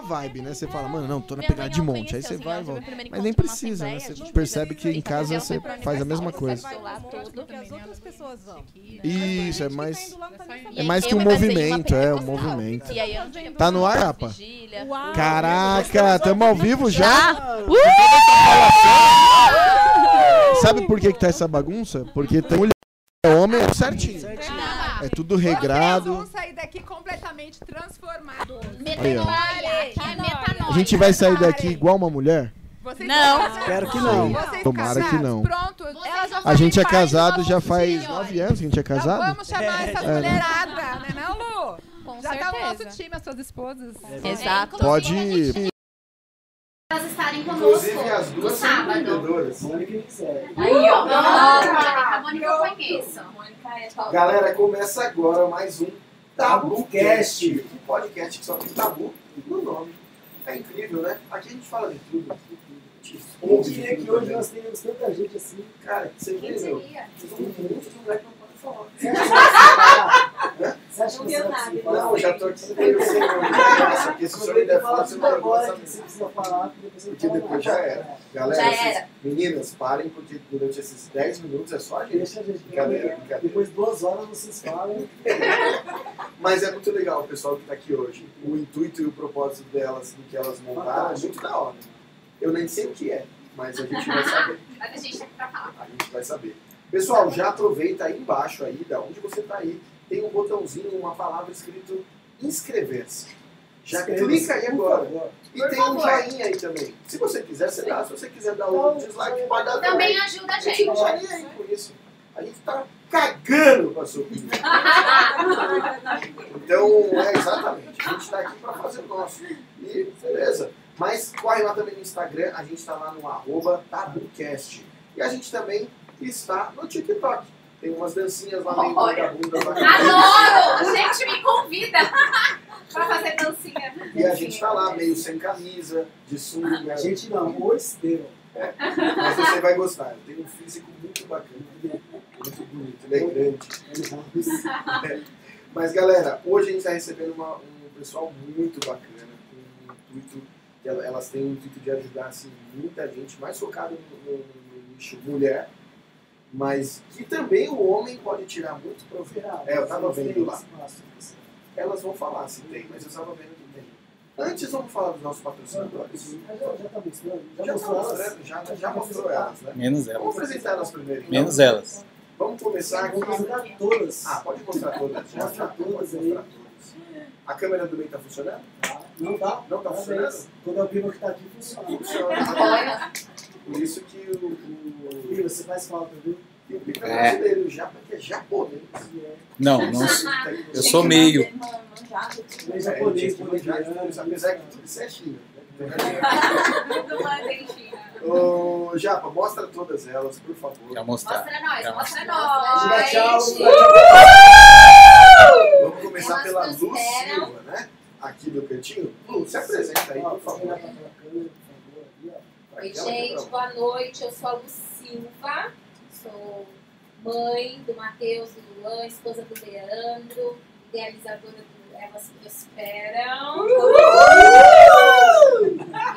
vibe, né? Você fala, mano, não, tô na pegada de monte. Aí conheceu, você assim, vai e volta. Mas nem precisa, né? Você percebe que em casa você faz a mesma coisa. Isso, é Quem mais. É mais que um movimento, é, um movimento. E aí eu não Tá no ar, Rapa? Caraca, tamo ao vivo já? Sabe por que, que tá essa bagunça? Porque tem mulher e homem é certinho. É tudo regrado. Completamente ó. Metanoia. A gente vai sair daqui igual uma mulher? Vocês Não. são? Espero que não. Vocês Tomara que não. Pronto, A gente é casado já faz nove anos que a gente é casado. vamos chamar essas É, né? mulheradas, né não, Lu? Com Já tá no nosso certeza. time, as suas esposas. Exato. Pode. elas estarem conosco Inclusive as no duas são sábado. empreendedoras. Mônica e. Aí, ó. A Mônica eu conheço. Galera, começa agora mais um TabuCast. Um podcast que só tem tabu no nome. É incrível, né? Aqui a gente fala de tudo. De diria que hoje também. nós teríamos tanta gente assim? Cara, você Quem vê, meu. diria? Tem um monte de mulher que não Você acha que você vai falar? Não já tô aqui meio sem nome. Já graça, porque se o senhor me der fala, você vai falar que você precisa falar, porque depois já era. Galera, Já era. meninas, parem, porque durante esses 10 minutos é só a gente. Deixa a gente. Brincadeira, brincadeira. Depois de duas horas vocês falam. Mas é muito legal o pessoal que está aqui hoje. O intuito e o propósito delas, do que elas montaram, é muito da hora. Eu nem sei o que é, mas a gente vai saber. Mas a gente tá aqui pra falar. A gente vai saber. Pessoal, já aproveita aí embaixo aí, da onde você está aí, tem um botãozinho, uma palavra escrito inscrever-se. Já clica aí por agora. E Por tem um joinha aí também. Se você quiser, você dá. Se você quiser dar um dislike, pode dar Também ajuda a gente não tá nem aí com isso. A gente tá cagando com a sua opinião. Então, é exatamente. A gente tá aqui pra fazer o nosso. E beleza. Mas corre lá também no Instagram, a gente tá lá no arroba tabucast. E a gente também está no TikTok. Tem umas dancinhas lá meio vagabundas lá. Adoro! Gente, me convida pra fazer dancinha. E a gente tá lá meio sem camisa, de sunga. A gente não, o Esteu. Mas você vai gostar. Tem um físico muito bacana. Muito bonito. Ele é grande. Mas galera, hoje a gente está recebendo uma- um pessoal muito bacana, com um intuito, elas têm o intuito de ajudar assim, muita gente, mais focado no, no- no nicho mulher, mas que também o homem pode tirar muito proveito. É, eu tava vendo lá. Elas vão falar se tem, mas eu estava vendo que tem. Antes vamos falar dos nossos patrocinadores. Já, já tá mostrando? Já, Já, mostrou elas? mostrando, já, já mostrou elas, né? Menos Vamos elas. apresentar elas primeiro. então. Menos elas. Vamos começar aqui. Vou apresentar todas. Ah, pode mostrar todas. Já, já, pode mostrar todas. A câmera do meio está funcionando? Tá? Não tá? Não tá funcionando? Quando é o Piva que tá aqui, funciona. Funciona. Por isso que o, o, Piva, você faz falta, viu? o Pica É. é brasileiro, já porque é japonês. Não, não. Eu sou meio. Nem É, japonês, que tudo, apesar que tudo isso é China. né? Tudo manda em China. Ô, Japa, mostra todas elas, por favor. Já mostrar. Mostra nós, Já mostra nós. tchau. Vamos começar pela nos Lu esperam. Silva, né? Aqui do cantinho. Lu, se apresenta aí, por favor. Oi, gente, boa noite. Eu sou a Lu Silva, sou mãe do Matheus e do Luan, esposa do Leandro, idealizadora do Elas Prosperam. E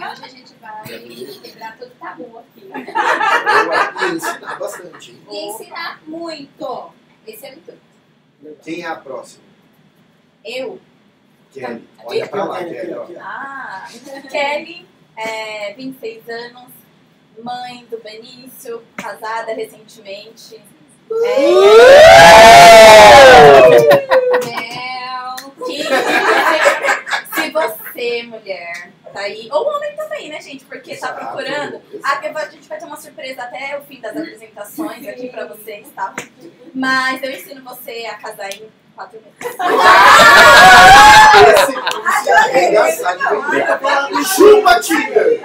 hoje a gente vai quebrar todo tabu aqui. Boa. E ensinar bastante. E ensinar muito. Esse é muito. Quem é a próxima? Eu, Kelly. Olha pra lá, Kelly. Ah, Kelly, é, 26 anos, mãe do Benício, casada recentemente. Mel. Que, se você, mulher, tá aí, ou homem também, né, gente? Porque tá procurando. exato. A, a gente vai ter uma surpresa até o fim das apresentações aqui pra vocês, tá? Mas eu ensino você a casar em quatro meses. Arregaçado de vender. Chupa, Tinder!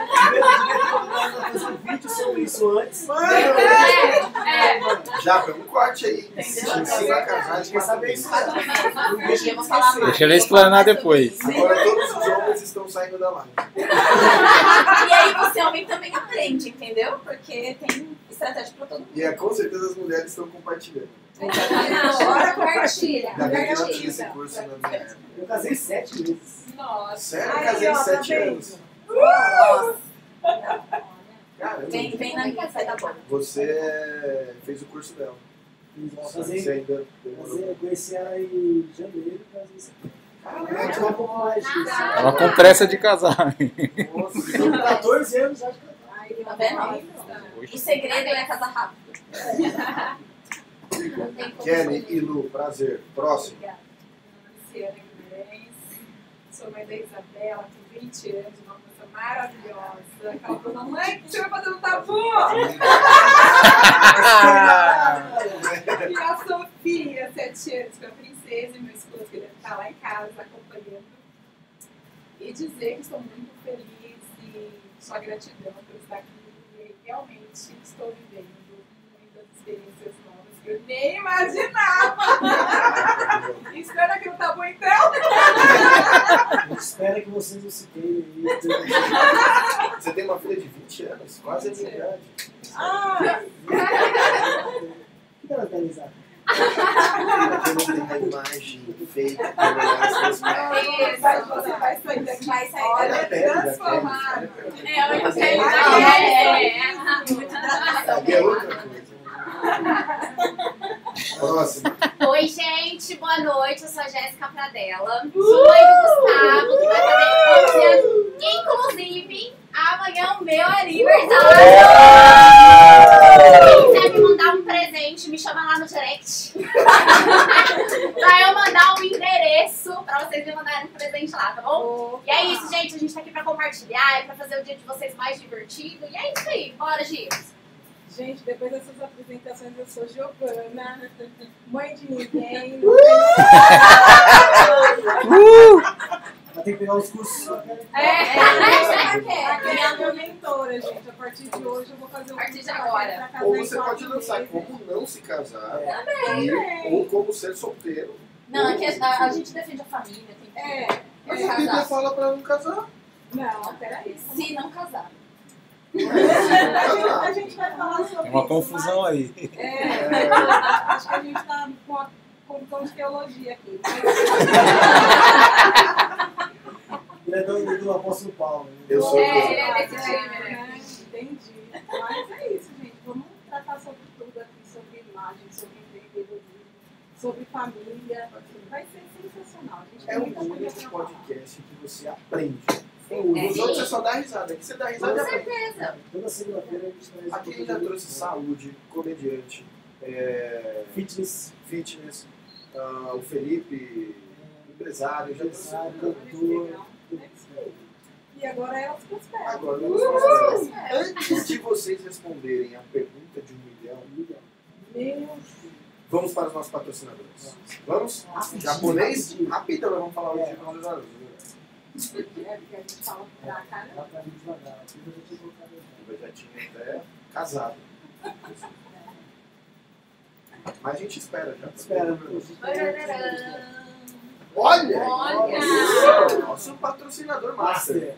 fazer um vídeo sobre isso antes. É, Já, um corte aí. Ensina a casar de Quer saber isso? Deixa eu falar mais. Deixa ela explanar depois. Agora todos os homens estão saindo da live. E aí você homem também aprende, entendeu? Porque tem estratégia pra todo mundo. E é, com certeza as mulheres estão compartilhando. Compartilha. Ainda bem que não tinha Compartilha. esse curso na minha época. Eu casei sete vezes. Nossa. Sério, eu casei ó, tá sete anos. Nossa, Caramba. vem, vem na minha, sai da boca. Você fez o curso dela. Eu Você casei, ainda casei, demorou. eu conheci ela em janeiro e casei em setembro. Caraca, Ela com pressa de casar. nossa. Com 14 anos já de casar. Tá vendo? O segredo é casar rápido. Kelly e Lu, prazer. Próximo. Obrigada. Luciana Guimarães. Sou mãe da Isabela, com 20 anos, uma moça maravilhosa. Aquela falou, mãe, o que você vai fazer no tabu? E a Sofia, 7 anos, com a princesa e meu esposo, que deve estar lá em casa acompanhando. E dizer que estou muito feliz e só gratidão por estar aqui. E realmente estou vivendo muitas experiências novas eu nem imaginava. Espera aqui no tabu então. A gente espera que vocês não se queimem aí. Você tem uma filha de 20 anos, quase a minha idade. Ah, O que ela tá organizada? Aqui não tem a imagem feita vai, você vai sair daqui. Vai sair Olha a Olha, pele da Kelly. transformado. olha a pele. É, Mas que é coisa. É, muito hidratação. Aqui é outra coisa. Próximo. Oi, gente, boa noite. Eu sou a Jéssica Pradella. Sou mãe do Gustavo, que vai fazer 11 anos. Inclusive, amanhã é o meu aniversário. Quem quiser me mandar um presente, me chama lá no direct. pra eu mandar um endereço pra vocês me mandarem um presente lá, tá bom? E é isso, gente. A gente tá aqui pra compartilhar, é pra fazer o dia de vocês mais divertido. E é isso aí. Bora, Gils. Gente, depois dessas apresentações, eu sou Giovana, mãe de ninguém. Ela tem que pegar os cursos que É, É, Aqui é a minha mentora, gente. A partir de hoje eu vou fazer um A partir de curso agora. pra casar Ou você pode lançar como não se casar. É. E, ou como ser solteiro. Não, aqui a, a gente defende a família. Tem que É, Mas é a Bíblia fala pra não casar. não, peraí. Se não casar. A gente, a gente vai falar sobre Tem uma isso, confusão aí. mas, é, acho que a gente tá com uma confusão de teologia aqui. Ele é do, do apóstolo Paulo. né? Eu sou. É, ele é desse time, né? né? Entendi. Mas é isso, gente. Vamos tratar sobre tudo aqui, sobre imagem, sobre empreendedorismo, sobre família. Vai ser sensacional. A gente É tem um muita coisa único podcast que você aprende. É. Nos outros você só dá risada. Aqui você dá risada Com aprende. certeza. Toda segunda-feira a gente traz Aqui a gente já conteúdo trouxe saúde, comediante, é, Fitness, fitness, ah, o Felipe, empresário, já empresário, cantor. É isso aí. E agora elas prosperam. Agora, vamos fazer. antes de vocês responderem a pergunta de um milhão, Meu vamos para os nossos patrocinadores. Vamos? Japonês? Rapidão, nós vamos falar hoje patrocinadores. É a eu já tinha até casado. Mas a gente espera já. Espera, Olha! Olha! Nosso patrocinador master. Master.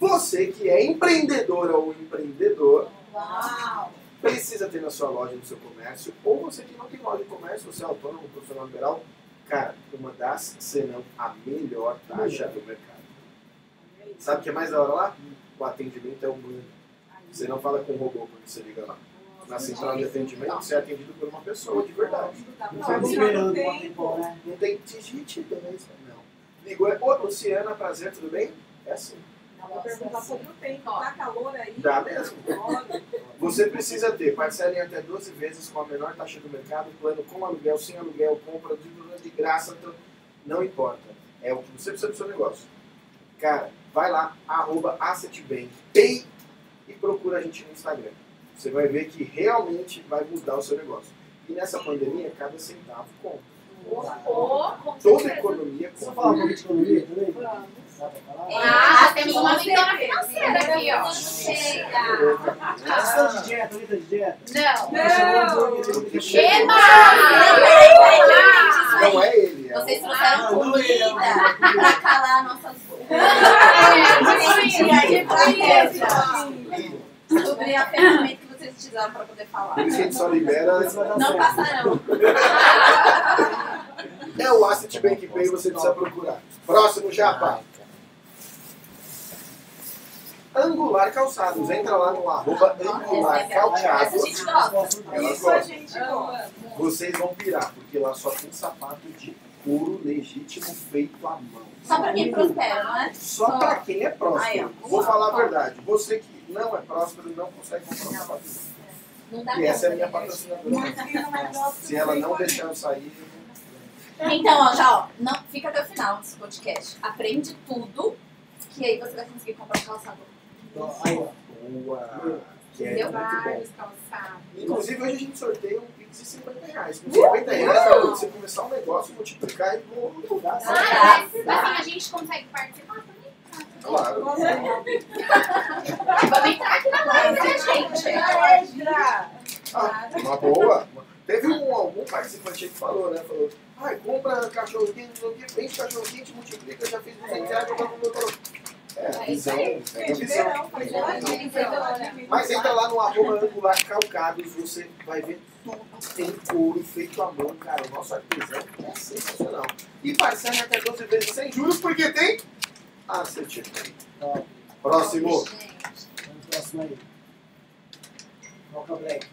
Você que é empreendedora ou empreendedor, Uau! precisa ter na sua loja, no seu comércio, ou você que não tem loja de comércio, você é autônomo, profissional liberal, cara, uma das, se não a melhor taxa do mercado. Sabe o que é mais da hora lá? O atendimento é humano. Você não fala com um robô quando você liga lá. Na central de atendimento, você é atendido por uma pessoa de verdade. Não fica esperando o tempão, né? Não tem digite dois, não. Ligou, é, ô Luciana, prazer, tudo bem? É assim. Vou perguntar sobre o tempo. Tá calor aí? Dá mesmo. Olha, Você precisa ter parcela em até 12 vezes com a menor taxa do mercado, plano com aluguel, sem aluguel, compra de, de graça, não importa. É o que você precisa do seu negócio. Cara, vai lá, arroba AssetBank, Pay e procura a gente no Instagram. Você vai ver que realmente vai mudar o seu negócio. E nessa pandemia, cada centavo conta. Oh, com Toda economia Só conta. falar um pouco de economia também? vamos. Ah, temos uma mentora financeira aqui, ó. Chega! Vocês estão de dieta, Anitta de dieta? Não. Não. Porque Eba! chega- Ah! Não é ele. É Vocês o- trouxeram Não, não é, não. comida pra calar nossas É, isso. Sobre a ferramenta que vocês utilizaram pra poder falar. Por isso que a gente só libera. Dar Não passarão. É o Asset Bank Pay, você precisa procurar. Próximo, Japa. Angular Calçados. Entra lá no arroba Angular a Calçados. Isso a gente gosta. Vocês vão pirar, porque lá só tem sapato de couro legítimo feito à mão. Só pra quem prospera, não é? Só pra quem é Aí, próspero. ó. Vou falar a verdade. Você que não é próspero não consegue comprar um. Não dá E essa é a minha né? patrocinadora. Se ela não deixar eu sair, Então, ó, já, ó, não, fica até o final desse podcast. Aprende tudo, que aí você vai conseguir comprar um calçado. Aí, ó. boa. Que é bom. Vários calçados. Inclusive, hoje a gente sorteia um de 50 reais. Com 50 reais, você começar um negócio, multiplicar e mudar. Ah? Assim a gente consegue participar também? Claro. Vamos entrar aqui na live, né, gente? Ah, uma boa. Teve um, algum participante que falou, né? Falou, ai, compra cachorro quente, vende cachorro quente, multiplica, já fez 200 reais, todo mundo falou. É, visão, é visão. verão. Mas entra lá no arroba angular calcados, você vai ver tudo em couro, feito à mão, cara. O nosso artesão é sensacional. E parcela até 12 vezes sem juros, porque tem a certificado. Ó, Próximo. vamos próximo aí. Qual que é o black?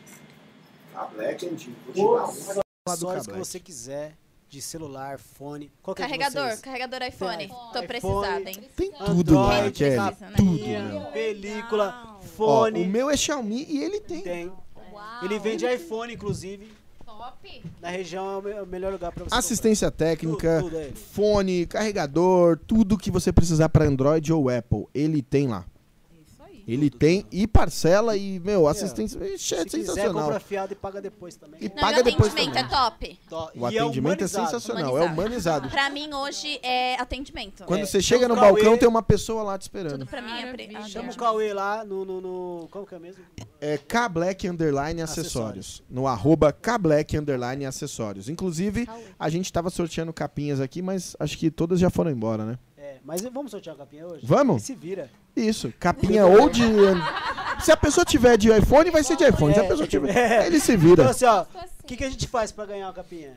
A Black. Vou te dar Todas do Acessórios que você quiser, de celular, fone, qualquer Carregador, de vocês. carregador iPhone. Tem Tô iPhone. precisada, hein? Tem tudo lá, Android, Kelly. capinha, Tudo, película, Ó, fone. o meu é Xiaomi e ele tem. Tem. Uau. Ele vende iPhone, inclusive. Top. Na região é o é melhor lugar pra você Assistência técnica, Tudo, tudo é fone, carregador, tudo que você precisar para Android ou Apple, ele tem lá. Ele Tudo, tem tudo. e parcela e, meu, assistência Ixi, é Se quiser, sensacional. compra fiado e paga depois também. E Não, paga e o depois atendimento também. é top. O e é atendimento é humanizado. sensacional, é humanizado. Pra mim, hoje, é atendimento. Quando É, você chega no chama o balcão, Cauê. tem uma pessoa lá te esperando. Tudo pra mim é... pre-. Chama o Cauê lá no, no, no- Como que é mesmo? É K-Black Underline Acessórios. No arroba K-Black Underline Acessórios. Inclusive, a gente tava sorteando capinhas aqui, mas acho que todas já foram embora, né? É, mas vamos sortear a capinha hoje? Vamos? E se vira. Isso, capinha ou de. Se a pessoa tiver de iPhone, vai ser de iPhone. Se a pessoa tiver. é. Ele se Então vira. assim, ó, o que, que a gente faz pra ganhar a capinha?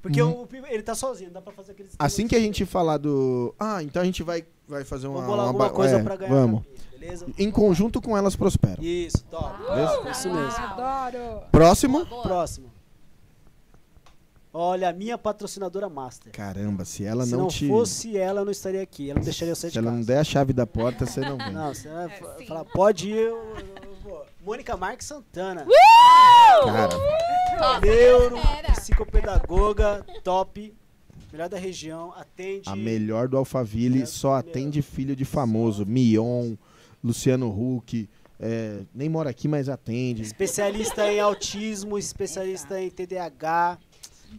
Porque Uhum. o, ele tá sozinho, dá pra fazer aqueles... Assim que a gente falar do. Ah, então a gente vai, vai fazer uma. Vamos bolar uma alguma coisa é, pra ganhar Vamos. a capinha, beleza? Em conjunto com elas prosperam. Isso, top. Beleza? Isso mesmo. Adoro. Próximo. Próximo. Olha, a minha patrocinadora master. Caramba, se ela Se não, não te. fosse ela, eu não estaria aqui. Ela não deixaria eu sair Se de ela casa. não der a chave da porta, você não vem. Não, você vai sim. falar, pode ir, eu, eu- eu vou. Mônica Marques Santana. Cara, Neuro, Fera. psicopedagoga, top. Melhor da região, atende. a melhor do Alphaville É, só atende filho de famoso. Mion, Luciano Huck. é, nem mora aqui, mas atende. Especialista em autismo, especialista em TDAH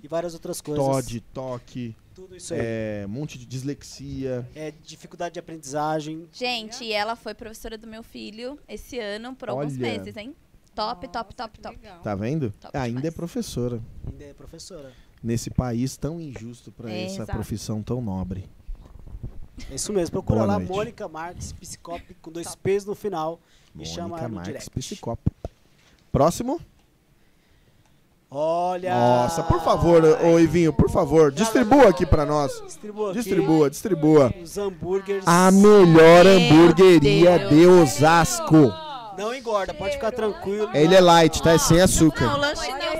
e várias outras coisas. Todd, toque, Tudo isso aí. é, um monte de dislexia. É dificuldade de aprendizagem. Gente, e ela foi professora do meu filho esse ano por alguns Olha. meses, hein? Top, top, top, top. Tá vendo? Top Ainda é demais. professora. Ainda é professora. Nesse país tão injusto pra É, essa exato. profissão tão nobre. É isso mesmo. Procura Boa lá, noite. Mônica Marques, psicop com dois P's no final. Me chama Mônica no Marques, direct. Próximo. Olha! Nossa, por favor, ô Ivinho, por favor, distribua aqui pra nós. Distribua aqui Distribua, distribua. os hambúrgueres. A melhor hamburgueria Deus. de Osasco. Não engorda, pode ficar tranquilo. Ele é light, tá? É sem Não, o açúcar. lanche não é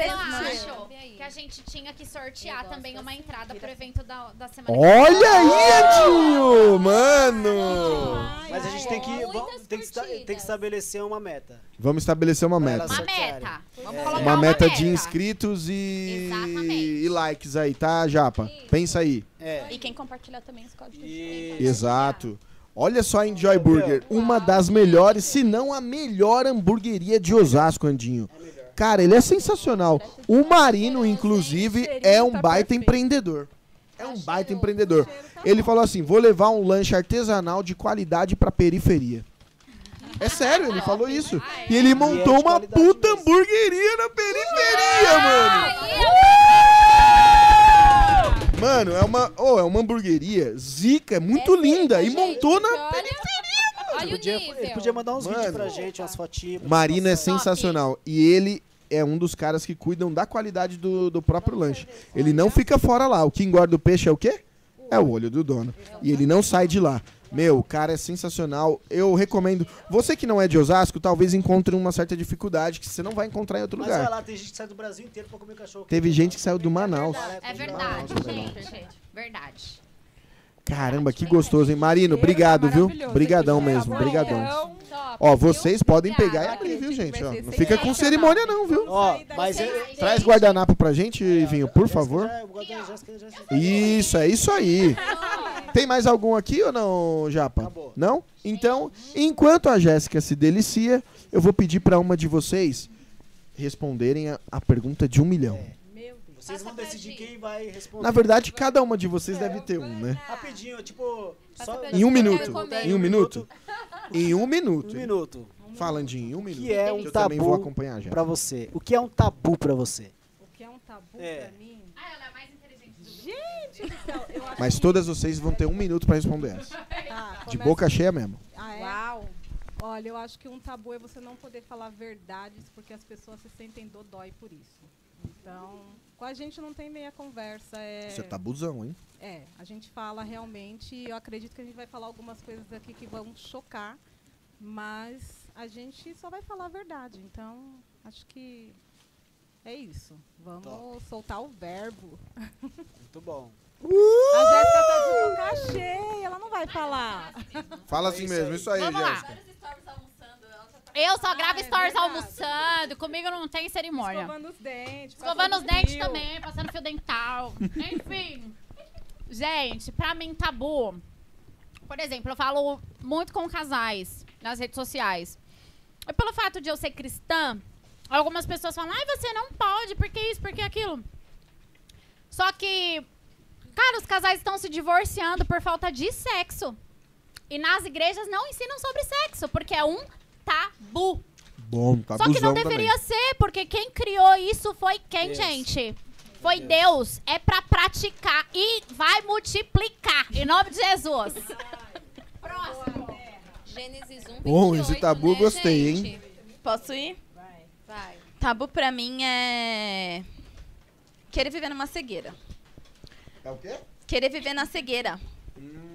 a gente tinha que sortear também uma entrada pro evento da, da semana Olha aí, Edinho! Mano! Mas a gente tem que, vamos- tem que, esta- tem que estabelecer uma meta. Vamos estabelecer uma meta. Uma meta. Vamos É. colocar Uma meta de inscritos e... Exatamente. e likes aí, tá, Japa? Pensa aí. É. E quem compartilhar também os códigos. E... Exato. Olha só a Enjoy Burger, uma das melhores, se não a melhor hamburgueria de Osasco, Andinho. Cara, ele é sensacional. O Marino, inclusive, é um baita empreendedor. É um baita empreendedor. Ele falou assim: vou levar um lanche artesanal de qualidade pra periferia. É sério, ele falou isso. E ele montou de uma puta hamburgueria na periferia, mano. Mano, é uma, oh, é uma hamburgueria zica, é muito linda. E montou na Olha, olha Ele o podia, nível. ele podia mandar uns Mano. vídeos pra gente, umas fotinhas. pra Marino é sensacional. E ele é um dos caras que cuidam da qualidade do, do próprio lanche. Ele não fica fora lá. O que engorda o peixe é o quê? É o olho do dono. E ele não sai de lá. Meu, o cara é sensacional. Eu recomendo. Você que não é de Osasco, talvez encontre uma certa dificuldade que você não vai encontrar em outro Mas olha lugar. lá, tem gente que sai do Brasil inteiro pra comer cachorro. Teve gente que saiu do Manaus. É verdade, Nossa, gente. Verdade. Caramba, que gostoso, hein? Marino, obrigado, viu? Brigadão mesmo, brigadão. Então, Ó, vocês podem pegar e abrir, viu, gente? Ó, não fica com cerimônia não, viu? Ó, mas é, Traz guardanapo pra gente, Ivinho, por favor. Já, eu gosto da Jéssica, já- Isso, é isso aí. Tem mais algum aqui ou não, Japa? Acabou. Não? Então, enquanto a Jéssica se delicia, eu vou pedir pra uma de vocês responderem a, a pergunta de um milhão. Vocês vão decidir quem vai responder. Na verdade, cada uma de vocês deve ter um, né? Rapidinho, tipo. Só Em um minuto. Em um minuto? Em um minuto. um minuto. Falandinho, em um minuto. que é um eu também vou tabu acompanhar já. pra você? O que é um tabu pra você? o que é um tabu É. pra mim? Ah, ela é mais inteligente do Gente do céu, eu acho Mas todas vocês vão ter um minuto pra responder essa. que... Tá, De começa- boca cheia mesmo. Ah, é? Olha, eu acho que um tabu é você não poder falar verdades porque as pessoas se sentem dodói por isso. Então, com a gente não tem meia conversa. É, Isso é tabuzão, hein? é, a gente fala realmente. Eu acredito que a gente vai falar algumas coisas aqui que vão chocar, mas a gente só vai falar a verdade. Então, acho que é isso. Vamos Top. soltar o verbo. Muito bom. A Jéssica tá de boca cheia, ela não vai falar. Fala assim mesmo, isso aí. Jéssica. Vários stories almoçando, ela já tá Eu só Ah, gravo é stories verdade. almoçando, comigo não tem cerimônia. Escovando os dentes. Escovando os dentes fio. também, passando fio dental. Enfim. Gente, pra mim, tabu. Por exemplo, eu falo muito com casais nas redes sociais. E pelo fato de eu ser cristã, algumas pessoas falam, ai, você não pode, porque isso, porque aquilo. Só que, cara, os casais estão se divorciando por falta de sexo. E nas igrejas não ensinam sobre sexo, porque é um tabu. Bom, Só que não deveria também. ser, porque quem criou isso foi quem, Deus. gente? Foi Deus. É pra praticar e vai multiplicar. Em nome de Jesus. Próximo. Gênesis 1, 28, Bom, esse tabu né, gostei, gente? hein? Posso ir? Vai. Tabu pra mim é... Querer viver numa cegueira. É o quê? Querer viver na cegueira. Hum,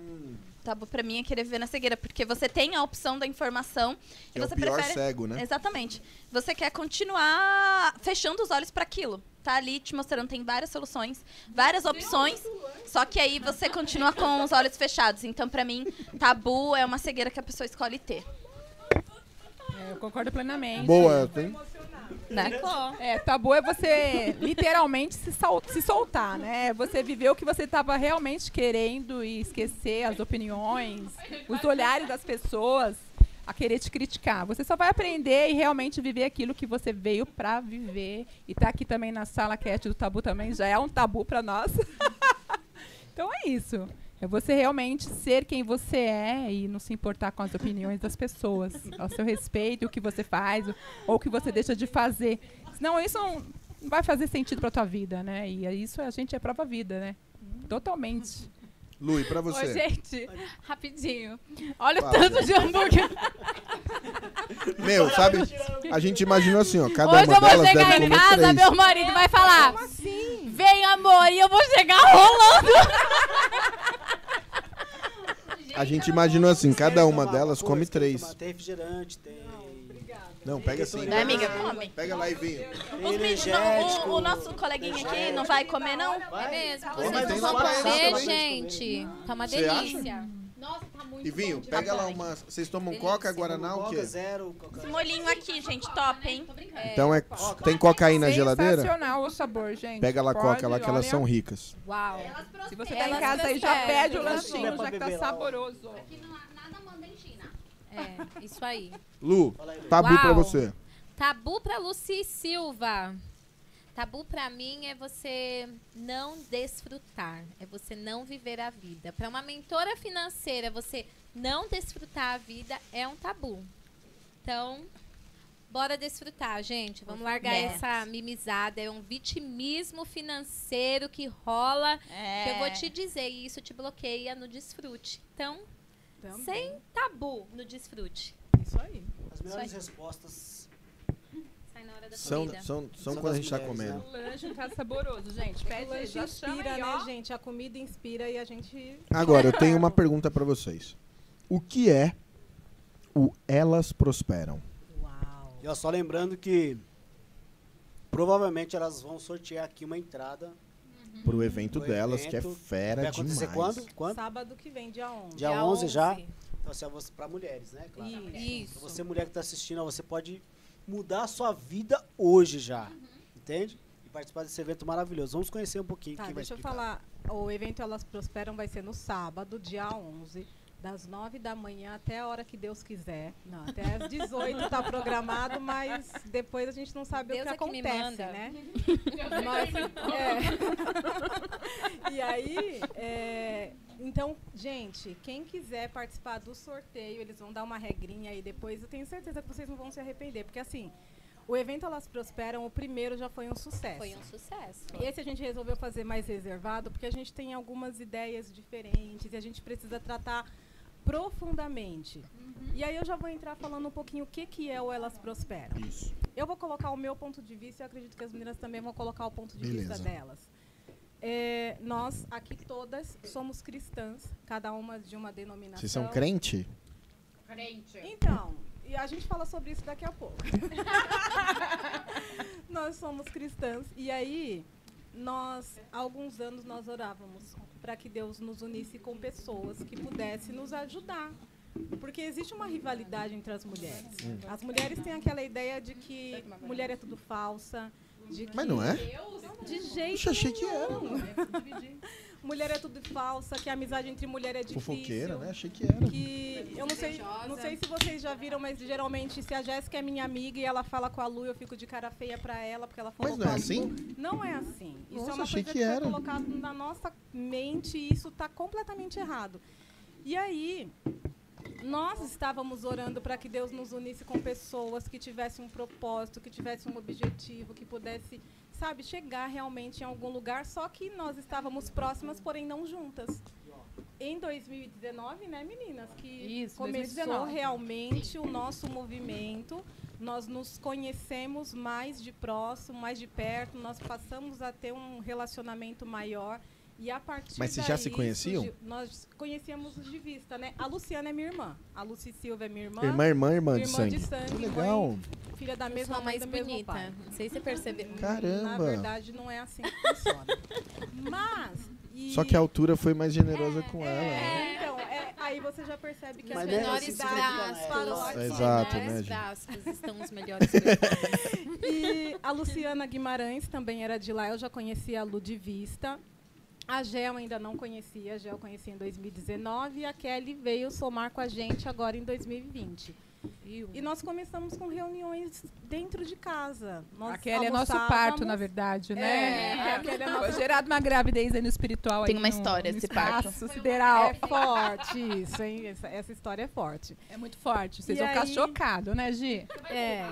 Tabu pra mim é querer viver na cegueira, porque você tem a opção da informação que e é o você pior prefere... cego, né? Exatamente. Você quer continuar fechando os olhos para aquilo. Tá ali te mostrando, tem várias soluções, várias opções. Só que aí você continua com os olhos fechados. Então, pra mim, tabu é uma cegueira que a pessoa escolhe ter. É, eu concordo plenamente. Boa, tem. Né? É, tabu é você literalmente se, sol- se soltar, né? Você viver o que você estava realmente querendo e esquecer as opiniões, os olhares das pessoas a querer te criticar. Você só vai aprender e realmente viver aquilo que você veio pra viver. E tá aqui também na sala cat do tabu também já é um tabu pra nós. então é isso. É você realmente ser quem você é e não se importar com as opiniões das pessoas. Ao seu respeito, o que você faz o- ou o que você deixa de fazer. Senão isso não vai fazer sentido pra tua vida, né? E é isso a gente é prova vida, né? Totalmente. Lu, e pra Ô, você? gente, rapidinho. Olha o Fala. tanto de hambúrguer. Meu, sabe? A gente imaginou assim, ó. Cada Hoje uma eu vou chegar em casa, três. meu marido vai falar. Vem, amor, e eu vou chegar rolando. A gente imaginou assim, cada uma delas come três. Tem refrigerante, tem. Não, pega assim. Vai, amiga, come. Pega lá e tem Os meninos, o, o nosso coleguinha aqui não vai comer, não? É mesmo, vocês não vão comer, gente. Tá uma Você delícia. Nossa, tá muito E vinho, bom pega lá uma. Vocês tomam coca, guaraná, o Coca quê? zero, Coca Esse molhinho aqui, gente, top, hein? Então é. Tem cocaína na geladeira? Sensacional o sabor, gente. Pega lá coca lá que elas são ricas. Uau. Se você tá em casa aí, já pede o lanchinho, pra já que tá saboroso. Aqui não, nada manda em China. É, isso aí. Lu, tabu pra Uau. você. Tabu pra Luci Silva. Tabu pra mim é você não desfrutar, é você não viver a vida. Pra uma mentora financeira, você não desfrutar a vida é um tabu. Então, bora desfrutar, gente. Vamos largar Yes. essa mimizada, é um vitimismo financeiro que rola. É. Que eu vou te dizer, e isso te bloqueia no desfrute. Então, Também. sem tabu no desfrute. Isso aí. As melhores respostas sai na hora da São, comida. são, são São quando a gente tá mulheres, comendo. O lanche tá saboroso, gente. Pede O lanche chama inspira, aí, né, ó. gente? A comida inspira e a gente. Agora, eu tenho uma pergunta pra vocês. O que é o Elas Prosperam? Uau. E ó, só lembrando que provavelmente elas vão sortear aqui uma entrada. Pro evento Pro delas, que é evento. fera Vai acontecer demais. quando? Quando? Sábado que vem, dia 11. Dia 11 já? Então, assim, você, pra mulheres, né? Claro. Isso. Então, você, mulher que tá assistindo, você pode mudar a sua vida hoje já. Entende? E participar desse evento maravilhoso. Vamos conhecer um pouquinho Tá, quem vai deixa eu explicar. falar. O evento Elas Prosperam vai ser no sábado, dia 11, das 9 da manhã até a hora que Deus quiser. Não, até às 18 tá programado, mas depois a gente não sabe Deus o que é que me acontece, manda. né? Nós- é. E aí, é, então, gente, quem quiser participar do sorteio, eles vão dar uma regrinha aí depois. Eu tenho certeza que vocês não vão se arrepender, porque assim, o evento Elas Prosperam, o primeiro já foi um sucesso. Foi um sucesso. Esse a gente resolveu fazer mais reservado porque a gente tem algumas ideias diferentes e a gente precisa tratar profundamente. E aí eu já vou entrar falando um pouquinho o que, que é o Elas Prosperam. Isso. Eu vou colocar o meu ponto de vista e eu acredito que as meninas também vão colocar o ponto de vista Beleza. delas. É, nós, aqui todas, somos cristãs, cada uma de uma denominação. Vocês são crente? Então, e a gente fala sobre isso daqui a pouco. nós somos cristãs e aí nós há alguns anos nós orávamos para que Deus nos unisse com pessoas que pudessem nos ajudar. Porque existe uma rivalidade entre as mulheres. Hum. As mulheres têm aquela ideia de que mulher é tudo falsa, de Mas que- não é? De jeito Puxa, achei que era. Mulher é tudo falsa, que a amizade entre mulher é difícil. Fofoqueira, né? Achei que era. Que eu não sei, não sei se vocês já viram, mas geralmente se a Jéssica é minha amiga e ela fala com a Lu, eu fico de cara feia pra ela porque ela falou Mas não é assim? Não é assim. Isso Nossa, é uma coisa que que, foi colocado na nossa mente e isso tá completamente errado. E aí, nós estávamos orando para que Deus nos unisse com pessoas que tivessem um propósito, que tivessem um objetivo, que pudesse, sabe, chegar realmente em algum lugar, só que nós estávamos próximas, porém não juntas. Em 2019, né, meninas, que Isso, começou 2019. realmente o nosso movimento. Nós nos conhecemos mais de próximo, mais de perto, nós passamos a ter um relacionamento maior. E a partir Mas vocês já se conheciam? surgiu- nós conhecíamos de vista, né? A Luciana é minha irmã. A Luci Silva é minha irmã. Irmã, irmã, irmã de Irmã sangue. de sangue, Que mãe, legal. filha da mesma mãe mais bonita. pai. Não sei se você percebeu. Caramba. Na verdade, não é assim que funciona. Mas. e- Só que a altura foi mais generosa com ela. É, né? então, é, aí você já percebe que as Mas menores significa, felicidades né? paróquicas. Exato, né, gente? frascos estão os melhores. E a Luciana Guimarães também era de lá, eu já conhecia a Lu de vista. A Gel ainda não conhecia, a Gel conheci em 2019 e a Kelly veio somar com a gente agora em 2020. E nós começamos com reuniões dentro de casa. Nós A Kelly é nosso parto, na verdade, É, né? a Kelly é Foi nossa gerado uma gravidez aí no espiritual. Tem aí uma no- história no esse parto. espaço sideral. É forte isso, hein? Essa, essa história é forte. É muito forte. Vocês E vão ficar aí- chocados, né, Gi? É.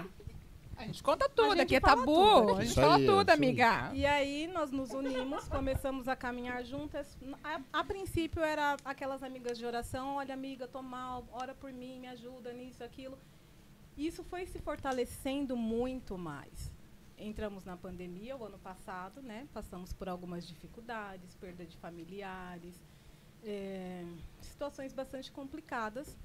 A gente conta tudo, gente aqui é tabu. tudo A gente Isso fala aí, tudo, amiga. E aí nós nos unimos, começamos a caminhar juntas. A, a princípio era aquelas amigas de oração, olha amiga, tô mal, ora por mim, me ajuda nisso, aquilo. Isso foi se fortalecendo muito mais. Entramos na pandemia o ano passado, né? Passamos por algumas dificuldades, perda de familiares, é, situações bastante complicadas.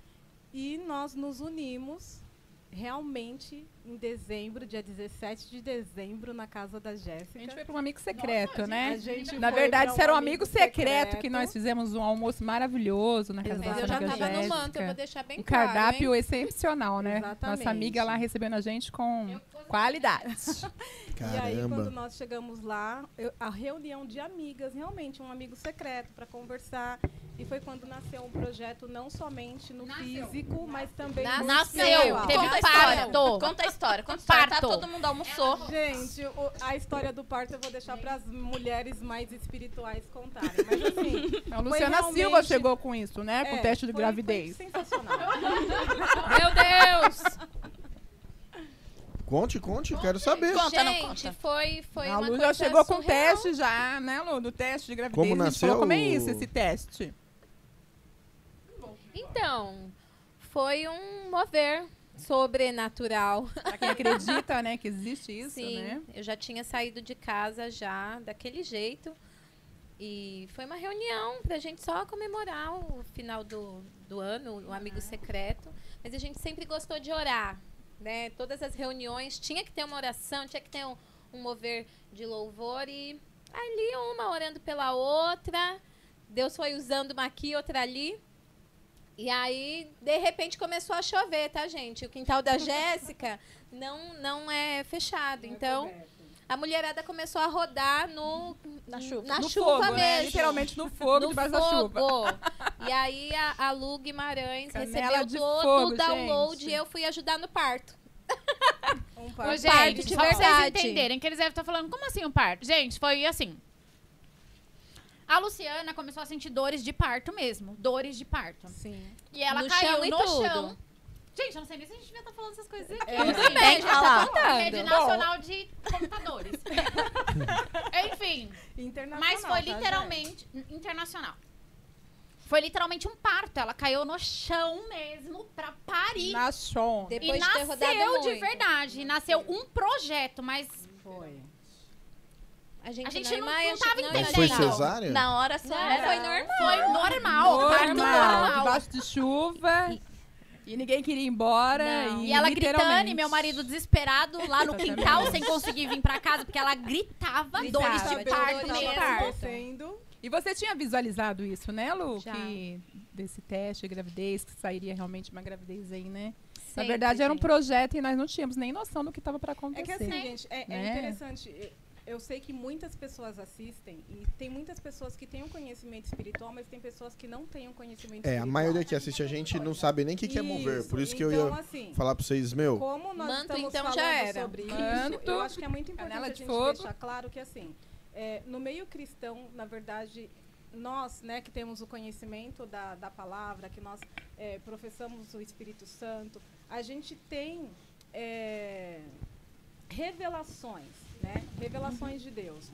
E nós nos unimos realmente em dezembro, dia 17 de dezembro, na casa da Jéssica. A gente foi para um amigo secreto, né? A gente Na verdade, isso era um um amigo secreto, secreto. que nós fizemos um almoço maravilhoso na casa da Mas nossa eu já amiga tava no Jéssica. manto, eu vou deixar bem Um claro, cardápio hein? excepcional, né? Exatamente. Nossa amiga lá recebendo a gente com qualidade. E aí, quando Caramba. nós chegamos lá, eu- a reunião de amigas, realmente um amigo secreto para conversar. E foi quando nasceu um projeto não somente no físico, mas também no Nasceu. Teve Conta um a parto. história. Conta a história. História. Tá, Parto. todo mundo almoçou. Gente, o- a história do parto eu vou deixar para as mulheres mais espirituais contarem. Mas assim, A Luciana realmente- Silva chegou com isso, né? Com é, o teste de foi- gravidez. Foi sensacional. Meu Deus! Conte, conte, quero saber. Conta, não Gente, conta. foi, foi a uma Lu já chegou com o teste já, né, Lu? Do teste de gravidez. Como gente nasceu como é isso, esse teste? Então, foi um mover sobrenatural. Pra quem acredita, né, que existe isso, Sim, né? eu já tinha saído de casa já daquele jeito. E foi uma reunião pra gente só comemorar o final do, do ano, o amigo secreto. Mas a gente sempre gostou de orar, né? Todas as reuniões tinha que ter uma oração, tinha que ter um, um mover de louvor e ali uma orando pela outra. Deus foi usando uma aqui, outra ali. E aí, de repente, começou a chover, tá, gente? O quintal da Jéssica não, não é fechado. Então, a mulherada começou a rodar no, na chuva, na No chuva fogo, né? mesmo. Literalmente no fogo, No debaixo da chuva. fogo. E aí, a, a Lu Guimarães Canela recebeu de todo fogo, o download gente. e eu fui ajudar no parto. Um Ô, par- gente, parto de só pra vocês verdade. entenderem que eles devem estar falando, como assim um parto? Gente, foi assim. A Luciana começou a sentir dores de parto mesmo. Dores de parto. Sim. E ela No caiu chão e no tudo. chão. Gente, eu não sei nem se a gente devia estar falando essas coisas aqui. É. Bem, bem, já já tá tá Rede. Nacional de Computadores. Enfim, Internacional. mas foi tá, literalmente internacional. Foi literalmente um parto. Ela caiu no chão mesmo pra parir. Na chão. Depois e de ter rodado nasceu de muito. verdade. Nasceu um projeto, mas Foi. A gente, A gente não, não- não tava Mas entendendo. foi cesárea? Na hora só Não, era. foi normal. foi normal. Parto Normal, debaixo de chuva. E ninguém queria ir embora. Não. E, E ela gritando, e meu marido desesperado lá no quintal, sem conseguir vir pra casa, porque ela gritava, Gritava, dores de dores parto mesmo. E você tinha visualizado isso, né, Lu? Já. Que desse teste de gravidez, que sairia realmente uma gravidez aí, né? Na Sempre verdade, era um projeto e nós não tínhamos nem noção do que estava para É acontecer. que assim, gente, é, é Né? interessante. Eu- Eu sei que muitas pessoas assistem e tem muitas pessoas que têm um conhecimento espiritual, mas tem pessoas que não têm um conhecimento É, a espiritual. maioria que assiste a gente não sabe nem o que, que é mover. Por isso que eu então, ia assim, falar pra vocês, meu. Como nós Manto, estamos então, falando já era. sobre isso, Manto, eu acho que é muito importante a gente fogo. deixar claro que assim, é, no meio cristão, na verdade, nós, né, que temos o conhecimento da, da palavra, que nós é, professamos o Espírito Santo, a gente tem é, revelações, né? Revelações de Deus.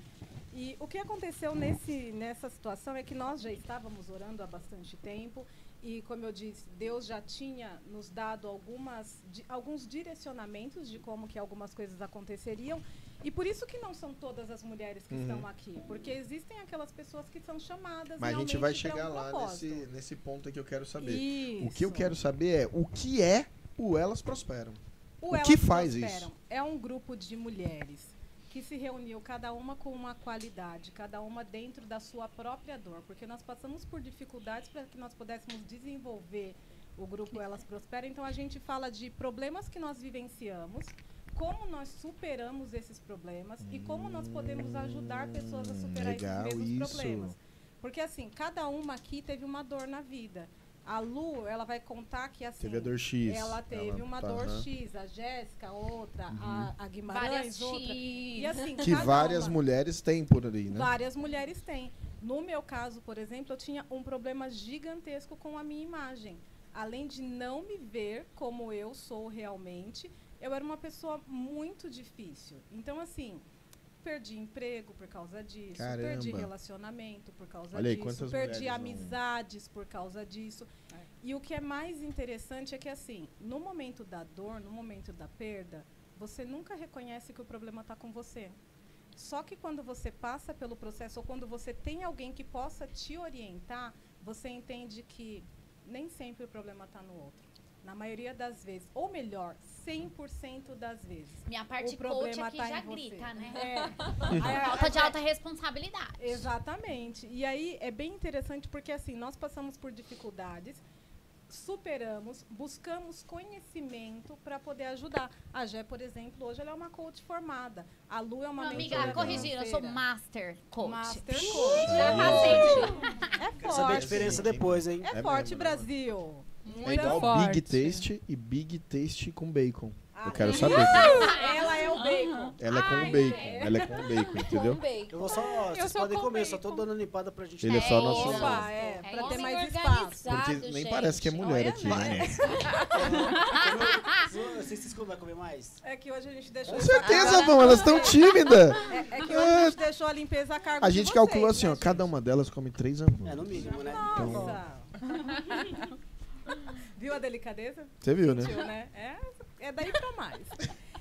E o que aconteceu nesse, nessa situação é que nós já estávamos orando há bastante tempo e, como eu disse, Deus já tinha nos dado algumas, di- alguns direcionamentos de como que algumas coisas aconteceriam. E por isso que não são todas as mulheres que Uhum. estão aqui, porque existem aquelas pessoas que são chamadas Mas a gente vai chegar um lá nesse, nesse ponto que eu quero saber. Isso. O que eu quero saber é o que é o Elas Prosperam. O, O Elas que faz Prosperam isso? É um grupo de mulheres que se reuniu, cada uma com uma qualidade, cada uma dentro da sua própria dor, porque nós passamos por dificuldades para que nós pudéssemos desenvolver o grupo Elas Prosperam. Então a gente fala de problemas que nós vivenciamos, como nós superamos esses problemas e como nós podemos ajudar pessoas a superar legal esses mesmos isso. problemas. Porque assim, cada uma aqui teve uma dor na vida. A Lu, ela vai contar que assim, Teve a dor X. ela teve uma tá, dor. Uhum. X, a Jéssica outra, a, a Guimarães Várias outra. X. E assim, Que várias uma- mulheres têm por ali, né? Várias mulheres têm. No meu caso, por exemplo, eu tinha um problema gigantesco com a minha imagem. Além de não me ver como eu sou realmente, eu era uma pessoa muito difícil. Então, assim, perdi emprego por causa disso, Caramba. perdi relacionamento por causa Olha aí, disso, quantas perdi não- amizades por causa disso. E o que é mais interessante é que, assim, no momento da dor, no momento da perda, você nunca reconhece que o problema está com você. Só que quando você passa pelo processo, ou quando você tem alguém que possa te orientar, você entende que nem sempre o problema está no outro. Na maioria das vezes, ou melhor, 100% das vezes. Minha parte o coach aqui tá já em você. grita, né? É. A falta de alta responsabilidade. Exatamente. E aí é bem interessante porque assim, nós passamos por dificuldades, superamos, buscamos conhecimento para poder ajudar. A Gé, por exemplo, hoje ela é uma coach formada. A Lu é uma Não, mentora amiga, corrigindo, eu sou master coach. Master coach. Já passei. É Quero saber a forte. diferença depois, hein? É, É forte, mesmo, né, Brasil. É igual forte. Big Taste e Big Taste com bacon. Ah, Eu quero saber. Ela é o bacon. Ela é com Ai, o bacon. é. Ela é com o bacon, entendeu? Eu vou só. Vocês sou podem com comer, só tô bacon. dando limpada pra gente. Ele é só É nosso-. Opa, é, É pra ter mais espaço. Porque nem gente. parece que é mulher Olha aqui, né? Vocês vocês vai comer mais? É que hoje a gente deixou. Com certeza, vão, elas estão tímidas. É, é que hoje a gente deixou a limpeza a cargo A gente vocês, calculou assim, né, ó, cada uma delas come três hambúrgueres. É, no mínimo, né? Nossa! Viu a delicadeza? Você viu, né? Sentiu, né? É, é daí pra mais.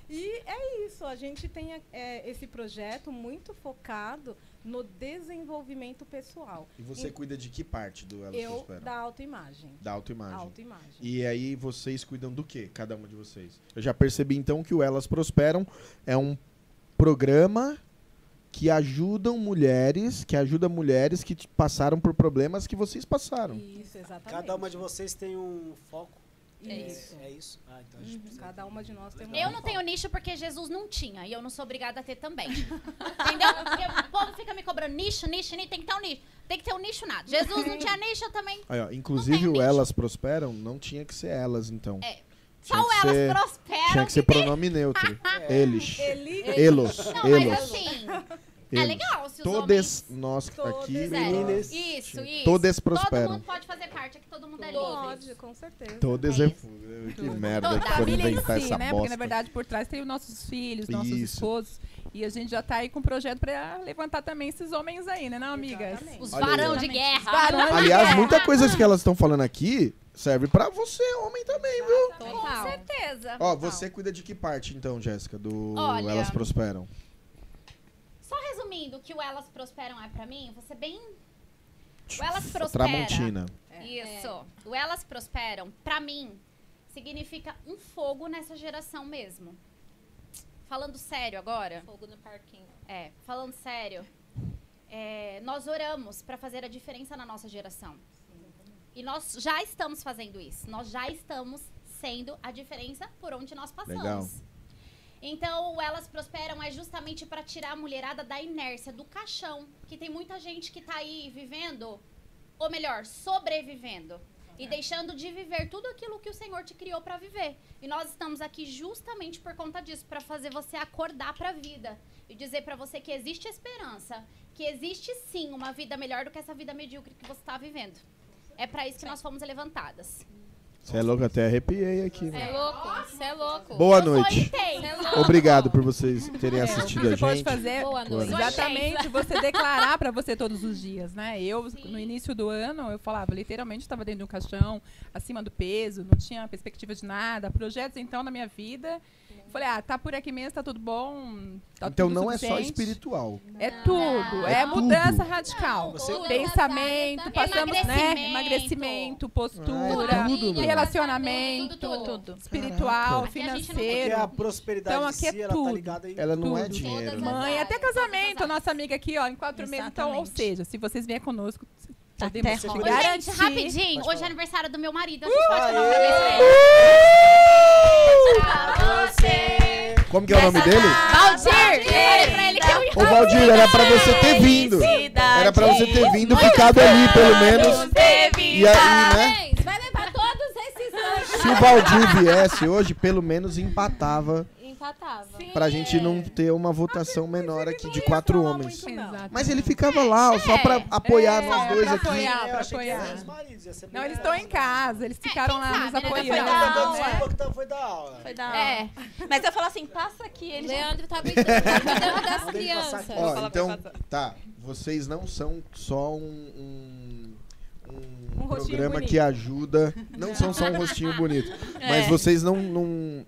E é isso, a gente tem é, esse projeto muito focado no desenvolvimento pessoal. E você Em- cuida de que parte do Elas Eu Prosperam? da autoimagem. Da autoimagem. Autoimagem. E aí vocês cuidam do que, cada uma de vocês? Eu já percebi então que o Elas Prosperam é um programa que ajudam mulheres, que ajuda mulheres que passaram por problemas que vocês passaram. Isso, exatamente. Cada uma de vocês tem um foco. Isso. É isso? Ah, então a gente precisa- Cada uma de nós tem um Eu não tenho nicho porque Jesus não tinha. E eu não sou obrigada a ter também. Entendeu? Porque o povo fica me cobrando nicho, nicho, nicho. Tem que ter um nicho. Tem que ter um nicho nada. Jesus não tinha nicho, eu também. Aí, ó, inclusive o Elas Prosperam não tinha que ser elas, então. É. Tinha Só o que elas ser- prosperam. Tinha que ser pronome neutro. Eles. Elos. Não, Elos. mas assim. É Eles. legal se os Todas homens... nós aqui, É, meninas, Isso, isso. Todo prosperam. mundo pode fazer parte, aqui todo mundo é livre. Pode, com certeza. Todas é, que merda Toda que foram em inventar si, essa né? bosta. Porque na verdade por trás tem os nossos filhos, nossos Isso. esposos. E a gente já tá aí com um projeto pra levantar também esses homens aí, né, não, amigas? Os Olha aí, varão de guerra. Os varão de Aliás, guerra. muita coisa que elas estão falando aqui serve pra você, homem também, viu? Com certeza. Ó, você cuida de que parte então, Jéssica, do Olha. Elas Prosperam? Só resumindo o que o Elas Prosperam é pra mim, você bem... O Elas Prospera... Tramontina. Isso. O Elas Prosperam, pra mim, significa um fogo nessa geração mesmo. Falando sério agora. Fogo no parquinho. É, falando sério. é, nós oramos pra fazer a diferença na nossa geração. E nós já estamos fazendo isso. Nós já estamos sendo a diferença por onde nós passamos. Legal. Então, o Elas Prosperam é justamente para tirar a mulherada da inércia, do caixão. Que tem muita gente que tá aí vivendo, ou melhor, sobrevivendo. E deixando de viver tudo aquilo que o Senhor te criou para viver. E nós estamos aqui justamente por conta disso, para fazer você acordar para a vida e dizer para você que existe esperança, que existe sim uma vida melhor do que essa vida medíocre que você está vivendo. É para isso que nós fomos levantadas. Você é louco, até arrepiei aqui. Você é louco? Você é louco. Boa noite. intensa. Obrigado por vocês terem É, assistido o a que você pode gente. fazer Boa noite. exatamente você declarar pra você todos os dias, né? Eu no início do ano eu falava, literalmente estava dentro de um caixão, acima do peso, não tinha perspectiva de nada, projetos então na minha vida. Falei, ah, tá por aqui mesmo, tá tudo bom. Tá Então tudo não é só suficiente. espiritual. É tudo, É é, mudança tudo. radical. Você- Tudo Pensamento, nessa passamos, né? Emagrecimento. Emagrecimento, postura, Ah, é tudo, meu. relacionamento, Tudo, tudo, espiritual, Aqui a gente não tem Porque financeiro. a prosperidade Então, em aqui si, é ela tá tudo. ligada em... Ela não é Tudo. dinheiro. Né? Mãe, até casamento, nossa amiga aqui, ó, em quatro meses. Então, ou Exatamente. seja, se vocês vierem conosco, Até podemos rola. Ô, garantir. gente, rapidinho. Hoje é aniversário do meu marido. A gente pode falar um Aê! parabéns pra ele. Você... Como que é o nome dele? Valdir! Ô Valdir, era pra você ter vindo. Era pra você ter vindo, ficado ali, pelo menos. E aí, né? Parabéns, vai levar todos esses anos. Se o Valdir viesse hoje, pelo menos empatava Empatava. pra gente não ter uma votação menor aqui de quatro homens. Mas ele ficava lá, ó, só pra apoiar É, nós dois pra aqui. apoiar, pra que apoiar. Não, eles estão em casa, eles ficaram lá nos sabe, né? apoiando. Foi Tá da aula. foi da aula. Foi da É. Mas eu falo assim, passa aqui, ele. Leandro tá cuidando, tá cuidando das crianças. Ó, então, tá. Vocês não são só um, um, um Um programa bonito. que ajuda. Não são só um rostinho bonito. Mas É. vocês não, não.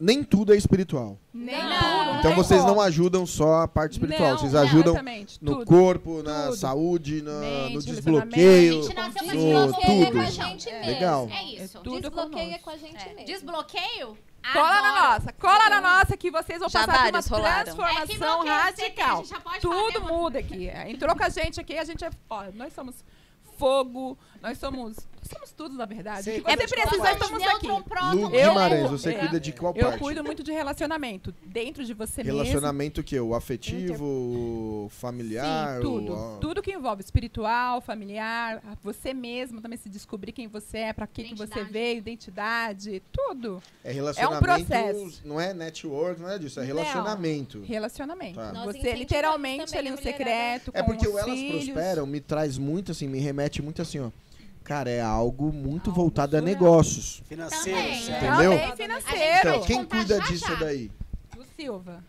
Nem tudo é espiritual. Nem Não. tudo, Então vocês não ajudam só a parte espiritual. Não, vocês ajudam no tudo. corpo, na Tudo. saúde, na- Mente, no desbloqueio. A gente nasceu no Desbloqueia tudo. com a gente mesmo. Legal. É isso. É tudo Desbloqueia conosco. com a gente É. mesmo. Desbloqueio? Cola na Adoro. nossa, cola na nossa que vocês vão Já passar por uma rolaram. É transformação tem, a radical. Tudo uma- muda aqui. É, Entrou com a gente aqui, a gente é. Ó, nós somos fogo, nós somos. Nós somos tudo, na verdade. Sim, Se quando você a gente precisa, fala- estamos aqui. Lu Eu- Guimarães, você é, cuida de qual Eu parte? cuido muito de relacionamento. Dentro de você mesmo. Relacionamento que? O afetivo, o familiar? Sim, tudo. o- Tudo que envolve espiritual, familiar, você mesmo também se descobrir quem você é, pra que, que você veio, identidade, tudo. É relacionamento. processo. Não é network, não é disso, é Não. relacionamento. Relacionamento. Tá. Você literalmente ali no secreto, É com porque os o Elas filhos. Prosperam me traz muito assim, me remete muito assim, ó. Cara, é algo muito voltado a negócios. Financeiro, Também. certo? Entendeu? Também financeiro. Então, quem cuida disso daí? O Silva.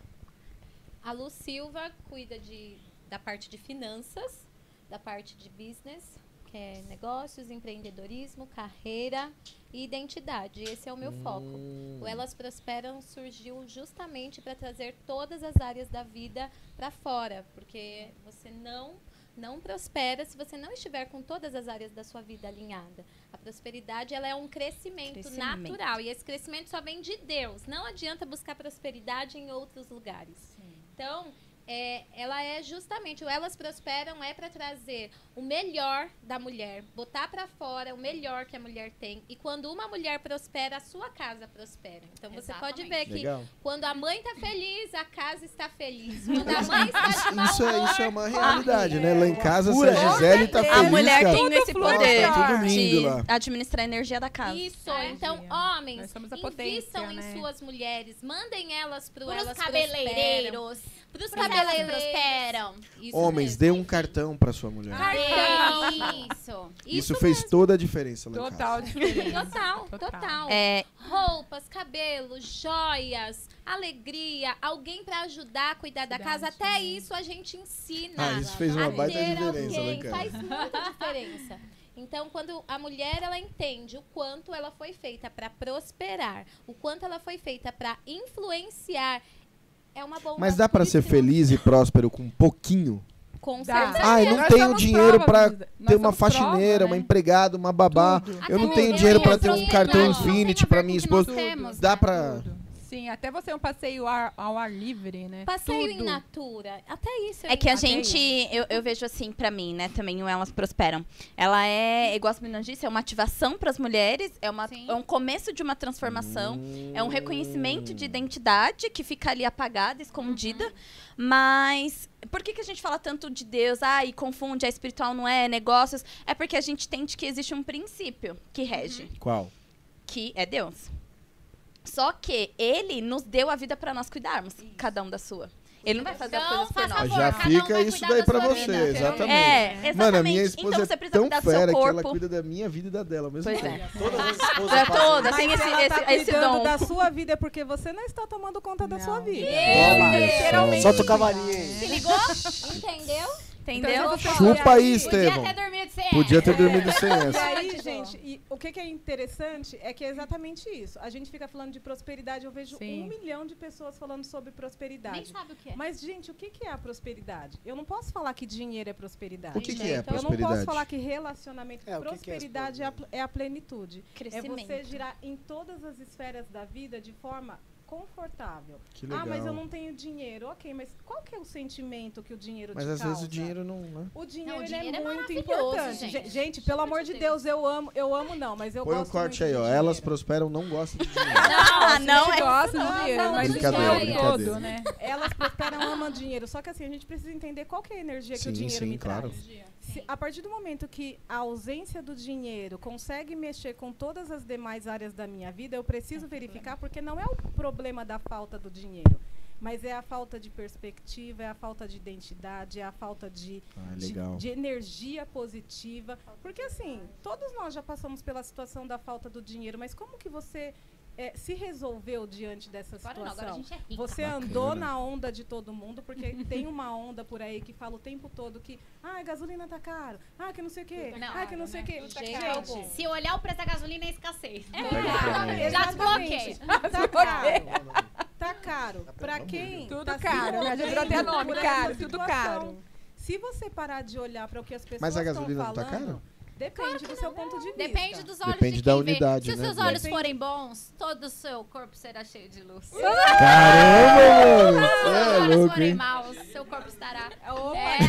A Lu Silva cuida de, da parte de finanças, da parte de business. Que é negócios, empreendedorismo, carreira e identidade. Esse é o meu foco. Hum. O Elas Prosperam surgiu justamente para trazer todas as áreas da vida para fora, porque você não não prospera se você não estiver com todas as áreas da sua vida alinhada. A prosperidade ela é um crescimento, Crescimento. natural e esse crescimento só vem de Deus. Não adianta buscar prosperidade em outros lugares. Então, é, ela é justamente o Elas Prosperam é para trazer o melhor da mulher, botar para fora o melhor que a mulher tem. E quando uma mulher prospera, a sua casa prospera. Então você pode ver que Legal. quando a mãe tá feliz, a casa está feliz. Quando a mãe está de mau Isso é, isso é uma realidade, né? Lá em casa, se Pura. a Gisele tá feliz, A mulher cara. tem esse Nossa, poder tá tudo lindo de lá. administrar a energia da casa. Isso, É. então, homens, invistam em né? suas mulheres, mandem elas pro Pros elas cabeleireiros. Pros elas cabeleireiros. prosperam. Isso Homens, mesmo. dê um cartão pra sua mulher. Cartão. Isso. Isso, fez toda a diferença lá em casa. Total diferença. Total, Total. total. É, Roupas, cabelo, joias, alegria, alguém pra ajudar a cuidar da casa. Até isso a gente ensina. Ah, isso fez uma a baita ter diferença lá em alguém. casa. Faz muita diferença. Então, quando a mulher ela entende o quanto ela foi feita para prosperar, o quanto ela foi feita para influenciar, é uma bomba. Mas dá pra ser feliz e próspero com um pouquinho? Com certeza. Ai, não Nós tenho dinheiro Nós ter uma somos prova, faxineira, uma né? empregada, uma babá. Tudo. Eu não Até tenho mesmo dinheiro pra eu ter um tenho cartão não, Infinity pra minha esposa. temos, Dá né? Sim, até você um passeio ar- ao ar livre, né? Passeio em Tudo. natura. Até isso. É que a gente, eu, eu vejo assim, pra mim, né, também o Elas Prosperam. Ela é, igual as meninas disse, é uma ativação pras mulheres, é, uma, Sim. é um começo de uma transformação, Hum. é um reconhecimento de identidade que fica ali apagada, escondida. Uhum. Mas por que, que a gente fala tanto de Deus? Ah, e confunde, é espiritual, não é, negócios? É porque a gente entende que existe um princípio que rege, Qual? que é Deus. Só que ele nos deu a vida pra nós cuidarmos, cada um da sua. Ele não vai fazer as Então, coisas por nós. favor, Já cada um fica vai isso cuidar daí da pra sua você, vida. exatamente. É, exatamente. Mano, a minha então esposa você é precisa tão cuidar do seu fera que ela corpo. cuida da minha vida e da dela ao mesmo Pois tempo. é. Todas as esposas Pra todas, isso. tem Mas esse, ela esse, tá esse cuidando dom. da sua vida é porque você não está tomando conta da sua vida. Literalmente. Solta o cavalinho. Se ligou? Entendeu? Entendeu? Então, Chupa aí, e Estevão. Podia ter dormido sem Podia ter É. dormido sem E essa. aí, Ótimo. gente, e o que, que é interessante é que é exatamente isso. A gente fica falando de prosperidade, eu vejo Sim. um milhão de pessoas falando sobre Nem prosperidade. sabe o que é. Mas, gente, o que, que é a prosperidade? Eu não posso falar que dinheiro é prosperidade. O que, que é Eu não posso prosperidade? falar que relacionamento. É, o que que é prosperidade é, a, é a plenitude. É Crescimento. você girar em todas as esferas da vida de forma confortável. Que Ah, mas eu legal. não tenho dinheiro. Ok, mas qual que é o sentimento que o dinheiro Mas te às causa? vezes o dinheiro não. Né? O dinheiro, Não, o ele dinheiro é é muito importante. gente. Gente, pelo amor de Deus, eu amo, eu amo não, mas eu Põe um gosto corte muito aí, de ó. dinheiro. Elas prosperam, não gostam de dinheiro. Ah, não, a gente é gosta não, de dinheiro, não, mas brincadeira, isso é brincadeira. todo, né? Elas prosperam, amam dinheiro. Só que assim, a gente precisa entender qual que é a energia que Sim, o dinheiro sim, me claro. traz. Se- a partir do momento que a ausência do dinheiro consegue mexer com todas as demais áreas da minha vida, eu preciso verificar, porque não é o problema da falta do dinheiro. Mas é a falta de perspectiva, é a falta de identidade, é a falta de, Ah, de- de energia positiva. Porque assim, todos nós já passamos pela situação da falta do dinheiro, mas como que você eh, se resolveu diante dessa Agora não, situação? agora a gente é. Você Bacana. andou na onda de todo mundo, porque tem uma onda por aí que fala o tempo todo que ah, a gasolina tá caro, ah, que não sei o quê, Não, ah, que não sei o quê. Gente, Se olhar o preço da gasolina é escassez. Mim. Já desbloqueei. Tá caro. Tá caro. Pra quem Tudo tá caro, né? Já virou até nome, caro, tudo caro. Se você parar de olhar para o que as pessoas Mas a estão gasolina não falando, tá cara? Depende do seu ponto de vista. Depende dos olhos Depende de da quem vê. unidade, Se os né? seus olhos Depende. forem bons, todo o seu corpo será cheio de luz. Caramba, mano! Se os é olhos louco, forem hein? maus, seu corpo estará... Opa, É, né?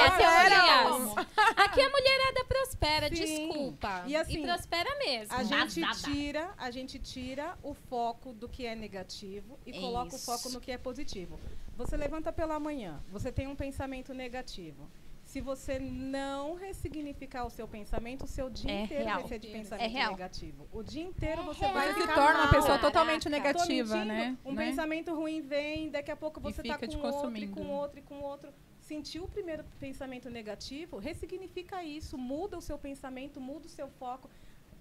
Era Teorias. como? Aqui a mulherada prospera, Sim. desculpa. E assim, prospera mesmo. A gente tira, a gente tira o foco do que é negativo e coloca o Isso. foco no que é positivo. Você levanta pela manhã, você tem um pensamento negativo. Se você não ressignificar o seu pensamento, o seu dia É inteiro real. vai ser de É pensamento real. negativo. O dia inteiro você real. vai Você se torna uma mal. pessoa totalmente Tô negativa, mentindo? né? Um Né? pensamento ruim vem, daqui a pouco você tá te com outro, e consumindo. com outro, e com outro. Sentiu o primeiro pensamento negativo, ressignifica isso, muda o seu pensamento, muda o seu foco.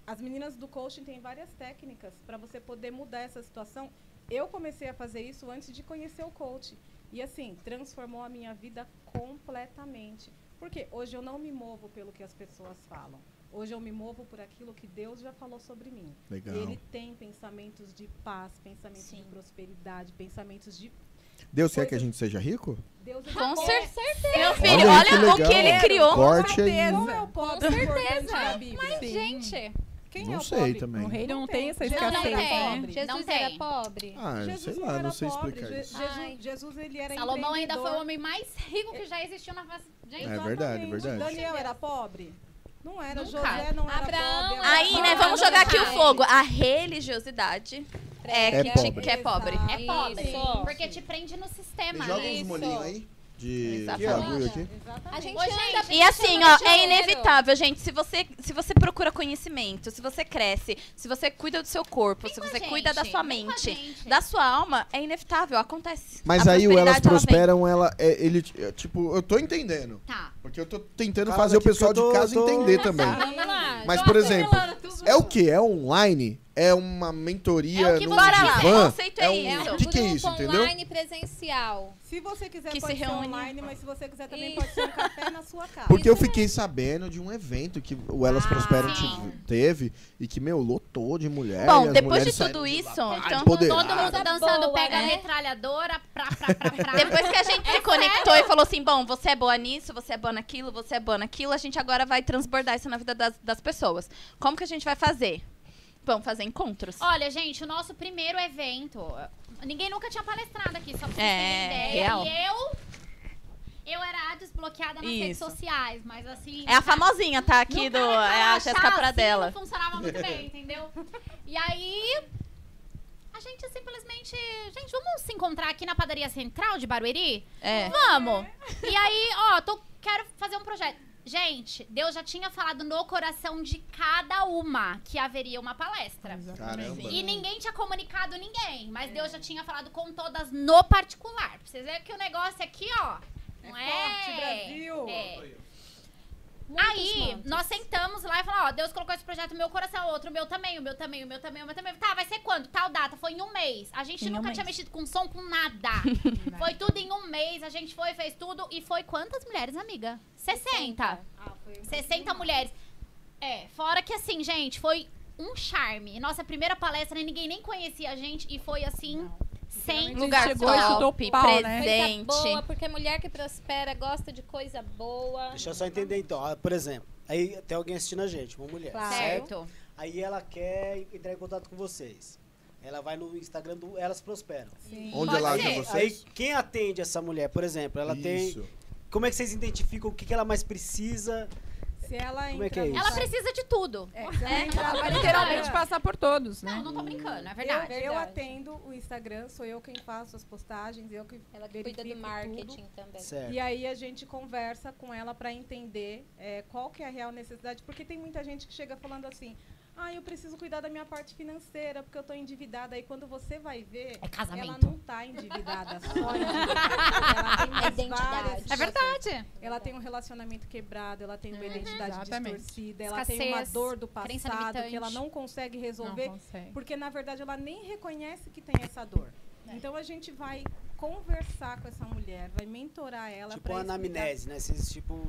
As meninas do coaching têm várias técnicas para você poder mudar essa situação. Eu comecei a fazer isso antes de conhecer o coach. E assim, transformou a minha vida completamente. Porque hoje eu não me movo pelo que as pessoas falam. Hoje eu me movo por aquilo que Deus já falou sobre mim. Legal. Ele tem pensamentos de paz, pensamentos de prosperidade, pensamentos de Deus quer que a gente seja rico? Deus é Com certeza. Meu filho, Olha, olha, que o que ele criou. Corte Com certeza. da Bíblia. Mas, Sim. gente, Quem Não é o sei pobre? também. O reino não tem essa Jesus escassez, era né? pobre. Jesus Não era tem. pobre. Ah, Jesus sei não lá, era não sei pobre. explicar isso. Jesus. Jesus, ele era Salomão ainda foi o homem mais rico que já existiu na face. Gente, É verdade, Exatamente. verdade. Daniel era pobre? Não era. Nunca. José não era Abraão pobre. Aí, né, vamos não jogar aqui era o fogo. A religiosidade é, É que, pobre. que é pobre. é pobre. Isso. Porque te prende no sistema, Joga né? uns Isso. molhinhos aí. De bagulho aqui? A gente Ô, anda gente, E assim, ó, é inevitável, gente. Se você, se você procura conhecimento, se você cresce, se você cuida do seu corpo, Vem se você gente, cuida da sua vem mente, da sua alma, é inevitável, acontece. Mas A aí o Elas vem. Prosperam, ela, é, ele, é, tipo, eu tô entendendo. Tá. Porque eu tô tentando Calma fazer o pessoal eu de tô- casa tô- entender também. Vamos lá. Mas, Tô por exemplo, é o que? É online? É uma mentoria É o que num você Bora lá, divã? o conceito é um- isso. O que, que é grupo isso, entendeu? online presencial. Se você quiser, Que pode se ser reúne. online, mas se você quiser também Isso. pode ser um café na sua casa. Porque eu fiquei sabendo de um evento que o Elas Ah, Prosperam sim. tive- teve e que, meu, lotou de mulher. Bom, e as depois mulheres de tudo saíram isso, lá, então- empoderadas. Todo mundo dançando, boa, pega a né? metralhadora, pra, pra, pra, pra. Depois que a gente se conectou e falou assim, bom, você é boa nisso, você é boa naquilo, você é boa naquilo, a gente agora vai transbordar isso na vida das, das pessoas. Como que a gente vai fazer? Vamos fazer encontros. Olha, gente, o nosso primeiro evento. Ninguém nunca tinha palestrado aqui, só pra vocês É, terem ideia. real. E eu. Eu era a desbloqueada nas redes Isso. sociais, mas assim. É a famosinha, tá? Aqui do. É a Jéssica assim, Pradella. Não funcionava muito bem, entendeu? E aí. A gente simplesmente. Gente, vamos se encontrar aqui na padaria central de Barueri? É. Vamos! E aí, ó, tô, quero fazer um projeto. Gente, Deus já tinha falado no coração de cada uma que haveria uma palestra. Caramba. E ninguém tinha comunicado ninguém, mas Deus já tinha falado com todas no particular. Pra vocês verem que o negócio aqui, ó, não é. Forte, Brasil. É. Aí, nós sentamos lá e falamos, ó, Deus colocou esse projeto no meu coração, outro, o meu também, o meu também, o meu também, o meu também. Tá, vai ser quando? Tal data, foi em um mês. A gente Em um nunca mês. tinha mexido com som, com nada. foi tudo em um mês, a gente foi, fez tudo. E foi quantas mulheres, amiga? 60. Ah, foi 60 mulheres. É, fora que assim, gente, foi um charme. Nossa primeira palestra, ninguém nem conhecia a gente e foi assim, sem Lugar chegou e chutou top, pau, né? Coisa presente. boa, porque mulher que prospera gosta de coisa boa. Deixa eu só entender então. Ah, Por exemplo, aí tem alguém assistindo a gente, uma mulher, Claro. certo? Aí ela quer entrar em contato com vocês. Ela vai no Instagram do Elas Prosperam. Sim. Onde Pode ela acha Aí vocês? quem atende essa mulher, por exemplo, ela tem. Isso. Como é que vocês identificam o que, que ela mais precisa? Se ela Como é que é isso? Ela precisa de tudo. É, se ela É, entrar ela vai literalmente passar por todos, né? Não, não tô brincando, é Eu, verdade. eu Verdade. atendo o Instagram, sou eu quem faço as postagens, eu que Ela que cuida do verifico marketing tudo. também. Certo. E aí a gente conversa com ela para entender é, qual que é a real necessidade, porque tem muita gente que chega falando assim, ah, eu preciso cuidar da minha parte financeira, porque eu tô endividada. Aí quando você vai ver, É casamento. ela não tá endividada, só endividada. Ela tem várias É verdade. Ela tem um relacionamento quebrado, ela tem uma identidade Exatamente. distorcida, ela tem uma Escassez, dor do passado que ela não consegue Não resolver, consegue. porque na verdade ela nem reconhece que tem essa dor. Então a gente vai conversar com essa mulher, vai mentorar ela Tipo uma explicar- anamnese, né? Vocês, tipo,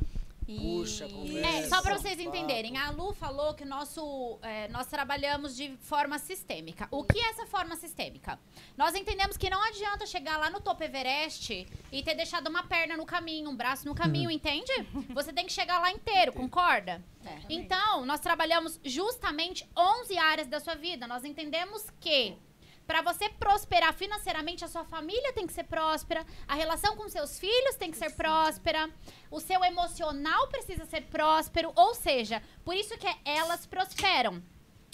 puxa, conversa. É, só pra vocês entenderem, a Lu falou que nosso, é, nós trabalhamos de forma sistêmica. O que é essa forma sistêmica? Nós entendemos que não adianta chegar lá no topo Everest e ter deixado uma perna no caminho, um braço no caminho, entende? Você tem que chegar lá inteiro, concorda? Então, nós trabalhamos justamente 11 áreas da sua vida. Nós entendemos que Pra você prosperar financeiramente, a sua família tem que ser próspera, a relação com seus filhos tem que ser próspera, o seu emocional precisa ser próspero, ou seja, por isso que elas prosperam.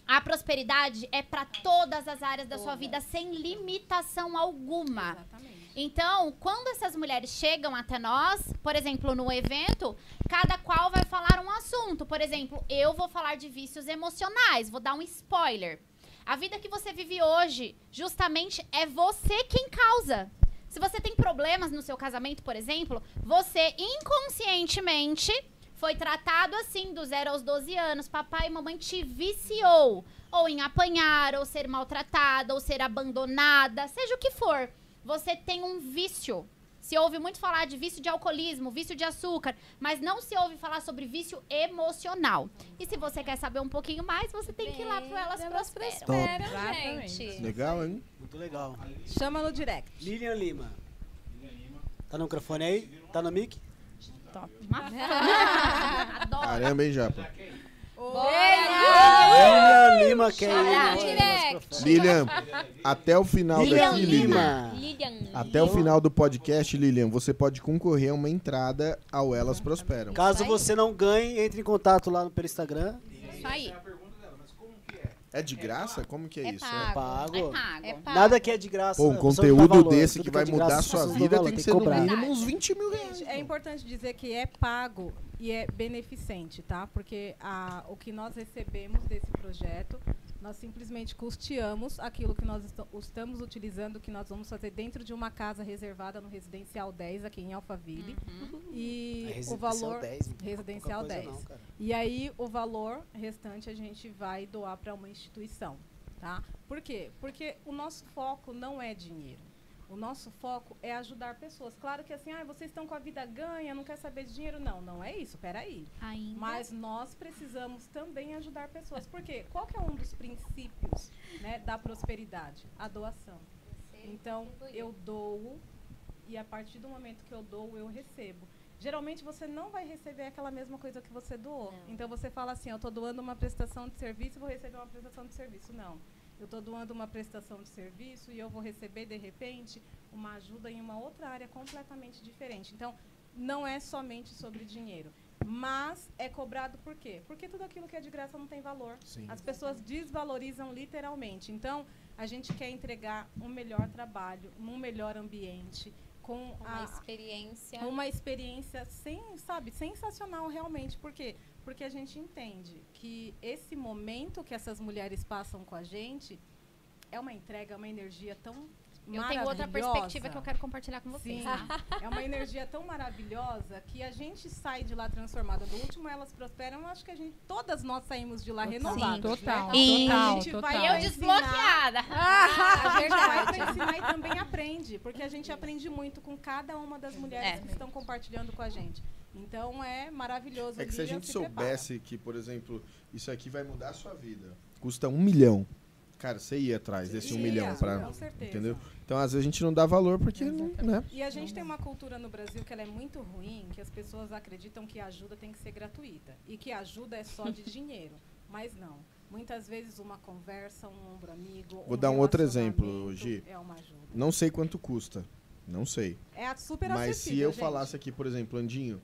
A prosperidade é pra todas as áreas da sua vida sem limitação alguma. Exatamente. Então, quando essas mulheres chegam até nós, por exemplo, no evento, cada qual vai falar um assunto. Por exemplo, eu vou falar de vícios emocionais, vou dar um spoiler. A vida que você vive hoje, justamente, é você quem causa. Se você tem problemas no seu casamento, por exemplo, você inconscientemente foi tratado assim do zero aos 12 anos. Papai e mamãe te viciou. Ou em apanhar, ou ser maltratada, ou ser abandonada, seja o que for. Você tem um vício. Se ouve muito falar de vício de alcoolismo, vício de açúcar, mas não se ouve falar sobre vício emocional. E se você quer saber um pouquinho mais, você tem que ir lá pro Elas Prosperam. Prosperam, gente. Legal, hein? Muito legal. Chama no direct. Lilian Lima. Tá no microfone aí? Tá no mic? Top. Adoro. Caramba, hein, Japa? Lilian Lima quer ir. Lilian, até o final Lilian daqui, Lilian. Lima. Lilian. Até o final do podcast, Lilian, você pode concorrer a uma entrada ao Elas Prosperam. Caso você não ganhe, entre em contato lá no pelo Instagram. Isso aí. É de graça? Como que é, É isso? pago. Pago. É pago. É pago. Nada que é de graça. Pô, um conteúdo valor, desse que é vai de mudar a graça, sua vida tem que ser no cobrar. mínimo uns 20 mil reais. É importante dizer que é pago e é beneficente, tá? Porque a, o que nós recebemos desse projeto, nós simplesmente custeamos aquilo que nós esto- estamos utilizando, que nós vamos fazer dentro de uma casa reservada no Residencial 10, aqui em Alphaville. E É o residencial valor. 10, não é Residencial pouca coisa 10. não. E aí o valor restante a gente vai doar para uma instituição, tá? Por quê? Porque o nosso foco não é dinheiro. O nosso foco é ajudar pessoas. Claro que assim, ah, vocês estão com a vida ganha, não quer saber de dinheiro. Não, não é isso, peraí. Ainda. Mas nós precisamos também ajudar pessoas. Por quê? Qual que é um dos princípios né, da prosperidade? A doação. Então, eu dou e a partir do momento que eu dou, eu recebo. Geralmente você não vai receber aquela mesma coisa que você doou. Então você fala assim, eu estou doando uma prestação de serviço vou receber uma prestação de serviço. Não. Eu estou doando uma prestação de serviço e eu vou receber, de repente, uma ajuda em uma outra área completamente diferente. Então, não é somente sobre dinheiro. Mas é cobrado por quê? Porque tudo aquilo que é de graça não tem valor. Sim. As pessoas desvalorizam literalmente. Então, a gente quer entregar um melhor trabalho, um melhor ambiente, com Uma a, experiência. uma experiência sem, sabe, sensacional realmente. Por quê? Porque a gente entende que esse momento que essas mulheres passam com a gente é uma entrega, uma energia tão Eu tenho outra perspectiva que eu quero compartilhar com vocês. Sim, tá? é uma energia tão maravilhosa que a gente sai de lá transformada. Do último Elas Prosperam, eu acho que a gente, todas nós saímos de lá renovadas. total, né? E- a gente total, vai total. Eu ensinar- desbloqueada. a gente vai pra ensinar e também aprende, porque a gente aprende muito com cada uma das mulheres É. que estão compartilhando com a gente. Então é maravilhoso. É que se a gente prepara. soubesse que, por exemplo, isso aqui vai mudar a sua vida, custa um milhão. Cara, você ia atrás desse um Ia, milhão pra. com certeza. Entendeu? Então, às vezes, a gente não dá valor porque não. Né? E a gente tem uma cultura no Brasil que ela é muito ruim, que as pessoas acreditam que a ajuda tem que ser gratuita e que a ajuda é só de dinheiro. Mas não. Muitas vezes uma conversa, um ombro amigo. Vou dar um outro exemplo, Gi. É uma ajuda. Não sei quanto custa. Não sei. É super Mas se eu gente. falasse aqui, por exemplo, Andinho,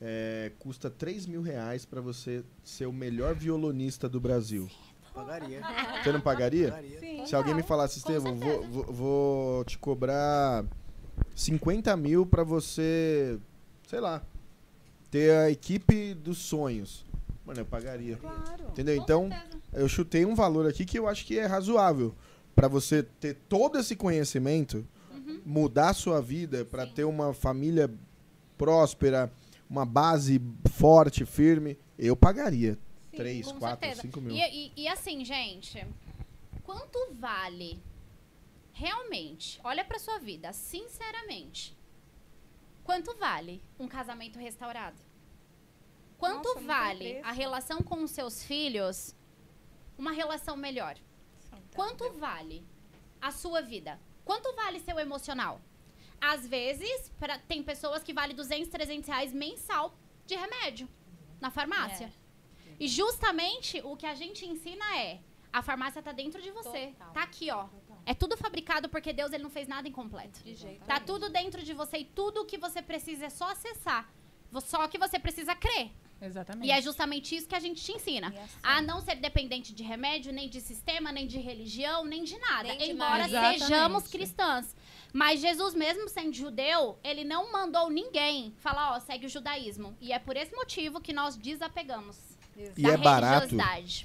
é, custa 3 mil reais pra você ser o melhor violonista do Brasil. Pagaria. Você não pagaria? Pagaria. Sim, Se alguém me falasse, Estevam, vou, vou, vou te cobrar 50 mil pra você, sei lá, ter a equipe dos sonhos. Mano, eu pagaria. Claro. Entendeu? Com Então, certeza. eu chutei um valor aqui que eu acho que é razoável. Pra você ter todo esse conhecimento, Uhum. mudar a sua vida, pra ter uma família próspera, uma base forte, firme, eu pagaria. Sim, 3, com 4, certeza. 5 mil. E, e- e assim, gente, quanto vale realmente? Olha pra sua vida, sinceramente. Quanto vale um casamento restaurado? Quanto Nossa, vale a relação com os seus filhos uma relação melhor? Quanto vale a sua vida? Quanto vale seu emocional? Às vezes, pra- tem pessoas que vale 200, 300 reais mensal de remédio na farmácia. E justamente o que a gente ensina é: a farmácia tá dentro de você. Total. Tá aqui, ó. É tudo fabricado porque Deus ele não fez nada incompleto. De jeito Tá tudo dentro de você e tudo o que você precisa é só acessar. Só que você precisa crer. Exatamente. E é justamente isso que a gente te ensina. E assim, A não ser dependente de remédio, nem de sistema, nem de religião, nem de nada. Nem de embora nada. sejamos Exatamente. cristãs. Mas Jesus, mesmo sendo judeu, ele não mandou ninguém falar, ó, segue o judaísmo. E é por esse motivo que nós desapegamos. E é barato?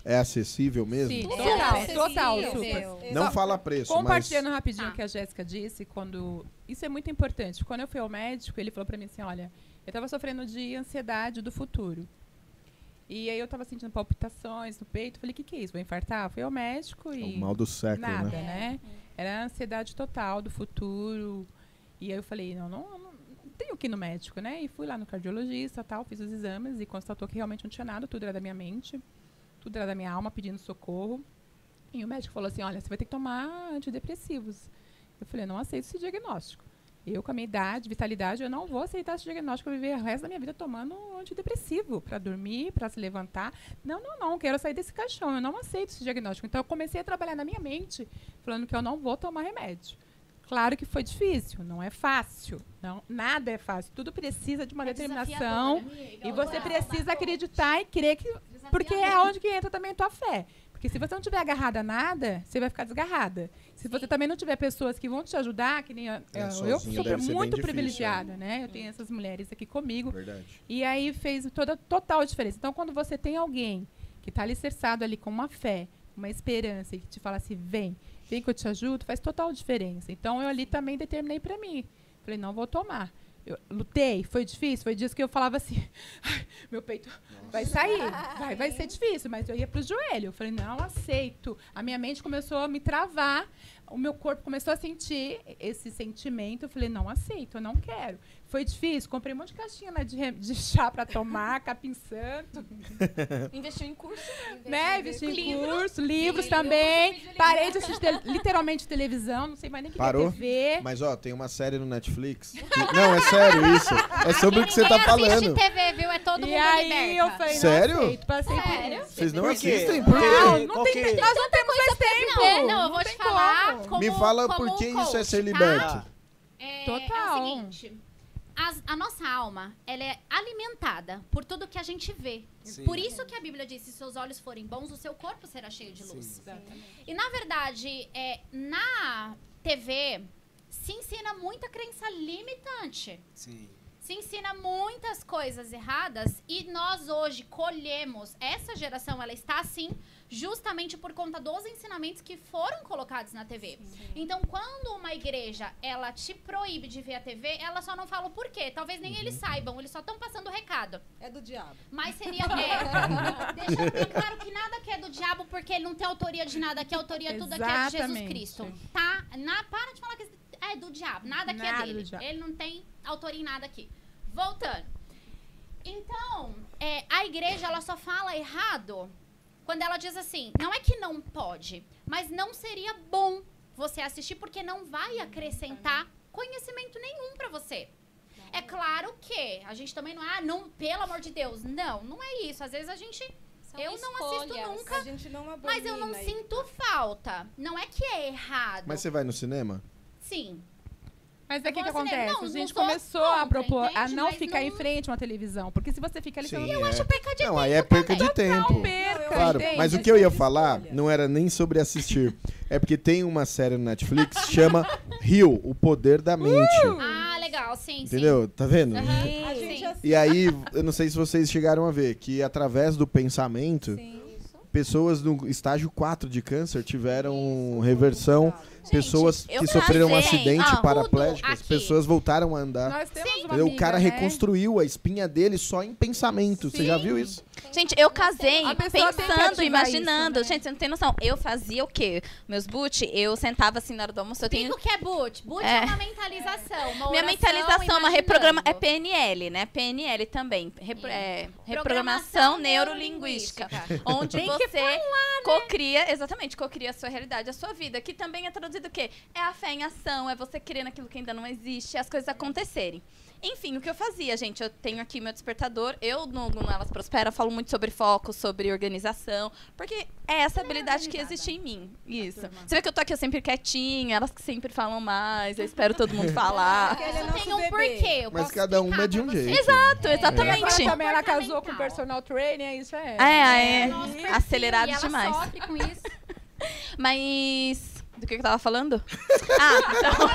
É acessível mesmo? Sim, total, acessível. total, super. Não Só fala preço, mas... Compartilhando rapidinho Tá. o que a Jéssica disse, quando. Isso é muito importante. Quando eu fui ao médico, ele falou pra mim assim: olha, eu tava sofrendo de ansiedade do futuro. E aí eu tava sentindo palpitações no peito. Falei, o que, que é isso? Vou infartar? Fui ao médico É e. o mal do século, Nada, né? né? Era ansiedade total do futuro. E aí eu falei, não, não, não tenho que ir no médico, né? E fui lá no cardiologista, tal, fiz os exames e constatou que realmente não tinha nada, tudo era da minha mente, tudo era da minha alma pedindo socorro. E o médico falou assim, olha, você vai ter que tomar antidepressivos. Eu falei, não aceito esse diagnóstico. Eu, com a minha idade, vitalidade, eu não vou aceitar esse diagnóstico para viver o resto da minha vida tomando um antidepressivo para dormir, para se levantar. Não, não, não, quero sair desse caixão, eu não aceito esse diagnóstico. Então, eu comecei a trabalhar na minha mente, falando que eu não vou tomar remédio. Claro que foi difícil, não é fácil. Não, nada é fácil. Tudo precisa de uma determinação. amiga. E você precisa acreditar e crer que. Porque é onde que entra também a tua fé. Porque se você não tiver agarrada a nada, você vai ficar desgarrada. Se você também não tiver pessoas que vão te ajudar, que nem a- É, eu, eu sou muito difícil, privilegiada, né? Eu tenho essas mulheres aqui comigo. Verdade. E aí fez toda total diferença. Então, quando você tem alguém que está alicerçado ali com uma fé, uma esperança e que te fala assim, vem, vem que eu te ajudo, faz total diferença. Então, eu ali também determinei para mim. Falei, não vou tomar. Eu lutei, foi difícil, foi disso que eu falava assim, "Ai, meu peito vai sair, vai, vai ser difícil, mas eu ia pro joelho. Eu falei, não aceito. A minha mente começou a me travar, o meu corpo começou a sentir esse sentimento. Eu falei, não aceito, eu não quero. Foi difícil, comprei um monte de caixinha né, de, de chá para tomar, capim santo. Investiu em curso. né? Investi em Livro. curso, livros Livro. também. Parei de assistir te- literalmente televisão, não sei mais nem o que que é Parou? TV. Mas ó, tem uma série no Netflix. que- Não, é sério isso. É sobre o que você tá falando. TV, viu? É todo E mundo aí eu liberta. falei, Sério? não aceito, passei por Sério? isso. Vocês não Por assistem? Por quê? Não, não tem, que- nós não temos mais tempo. Não, é, não, eu vou te tem falar como. Me fala como por que isso é ser tá? liberto. É, Total. É o seguinte, as- a nossa alma, ela é alimentada por tudo que a gente vê. Sim. Por isso que a Bíblia diz, se seus olhos forem bons, o seu corpo será cheio de luz. E na verdade, é, na TV se ensina muita crença limitante. Sim. Se ensina muitas coisas erradas e nós hoje colhemos, essa geração ela está assim justamente por conta dos ensinamentos que foram colocados na TV. Então, quando uma igreja ela te proíbe de ver a TV, ela só não fala o porquê. Talvez nem eles saibam, eles só estão passando o recado. É do diabo. Mas seria. É, deixando bem claro que nada que é do diabo, porque ele não tem autoria de nada, que a autoria tudo aqui é de Jesus. Cristo. Tá? Na, para de falar que é do diabo. Nada aqui é Nada dele. Ele não tem autoria em nada aqui. Voltando. Então, é, a igreja ela só fala errado quando ela diz assim: não é que não pode, mas não seria bom você assistir porque não vai acrescentar conhecimento nenhum pra você. É claro que a gente também não é, ah, não, pelo amor de Deus. Não, não é isso. Às vezes a gente. São eu não assisto nunca, A gente não mas eu não abomina sinto falta. Não é que é errado. Mas você vai no cinema? Sim. Mas é o que, que ao cinema. acontece? Não, a não gente começou a contra, propor a entende? não Mas ficar em não- frente a uma televisão. Porque se você fica ali, Sim, não é. Eu acho perca de Não, tempo aí é perca de também. tempo. perca. Claro, entende? mas o que eu ia falar não era nem sobre assistir. É porque tem uma série no Netflix que chama Rio, o poder da mente. Ah, legal, sim, Entendeu? Tá vendo? sim. Aham, A sim. gente assiste. E aí, eu não sei se vocês chegaram a ver que através do pensamento, pessoas no estágio 4 de câncer tiveram reversão. Pessoas eu que sofreram um acidente Ah, paraplégicas, pessoas voltaram a andar. Nós temos uma Entendeu? amiga, o cara né? reconstruiu a espinha dele só em pensamento. Você já Sim. viu isso? Gente, eu casei pensando, imaginando. isso, né? Gente, você não tem noção. Eu fazia o quê? Meus boot, eu sentava assim na hora do almoço. Eu tenho... O que é boot. Boot é, É. uma mentalização. Uma Minha mentalização é uma reprograma... É imaginando. PNL, né? PNL também. Repro- Sim. é, Programação reprogramação neurolinguística. Onde Tem que você cocria, exatamente, cocria a sua realidade, a sua vida. Que também é traduzido o quê? É a fé em ação, é você crer naquilo que ainda não existe, as coisas acontecerem. Enfim, o que eu fazia, gente? Eu tenho aqui meu despertador. Eu, no, no Elas Prospera, falo muito sobre foco, sobre organização. Porque é essa habilidade que existe em mim. Isso. Você vê que eu tô aqui eu sempre quietinha, elas que sempre falam mais, eu espero todo mundo falar. É Isso tem um porquê. Eu Mas posso cada uma é de um jeito. Exato, agora exatamente. também ela casou com personal trainer, já é. É, aí é perfil, acelerado e ela demais. sofre com isso. Mas. Do que eu tava falando? Ah, então.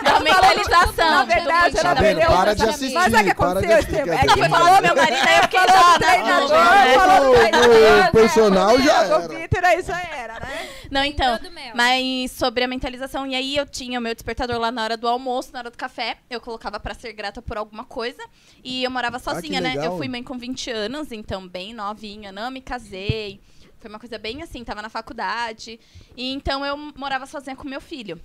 da mentalização. Na verdade, do ela perdeu Para de assistir, Mas sabe o que aconteceu, assistir, Estevam? É que Falou meu marido, aí eu fiquei já. né? falou treinador, personal né? já O era. Vitor aí já era, né? Não, então. Mas sobre a mentalização. E aí eu tinha o meu despertador lá na hora do almoço, na hora do café. Eu colocava pra ser grata por alguma coisa. E eu morava sozinha, né? Eu fui mãe com 20 anos, então bem novinha, não me casei. Foi uma coisa bem assim, tava na faculdade. E então eu morava sozinha com meu filho.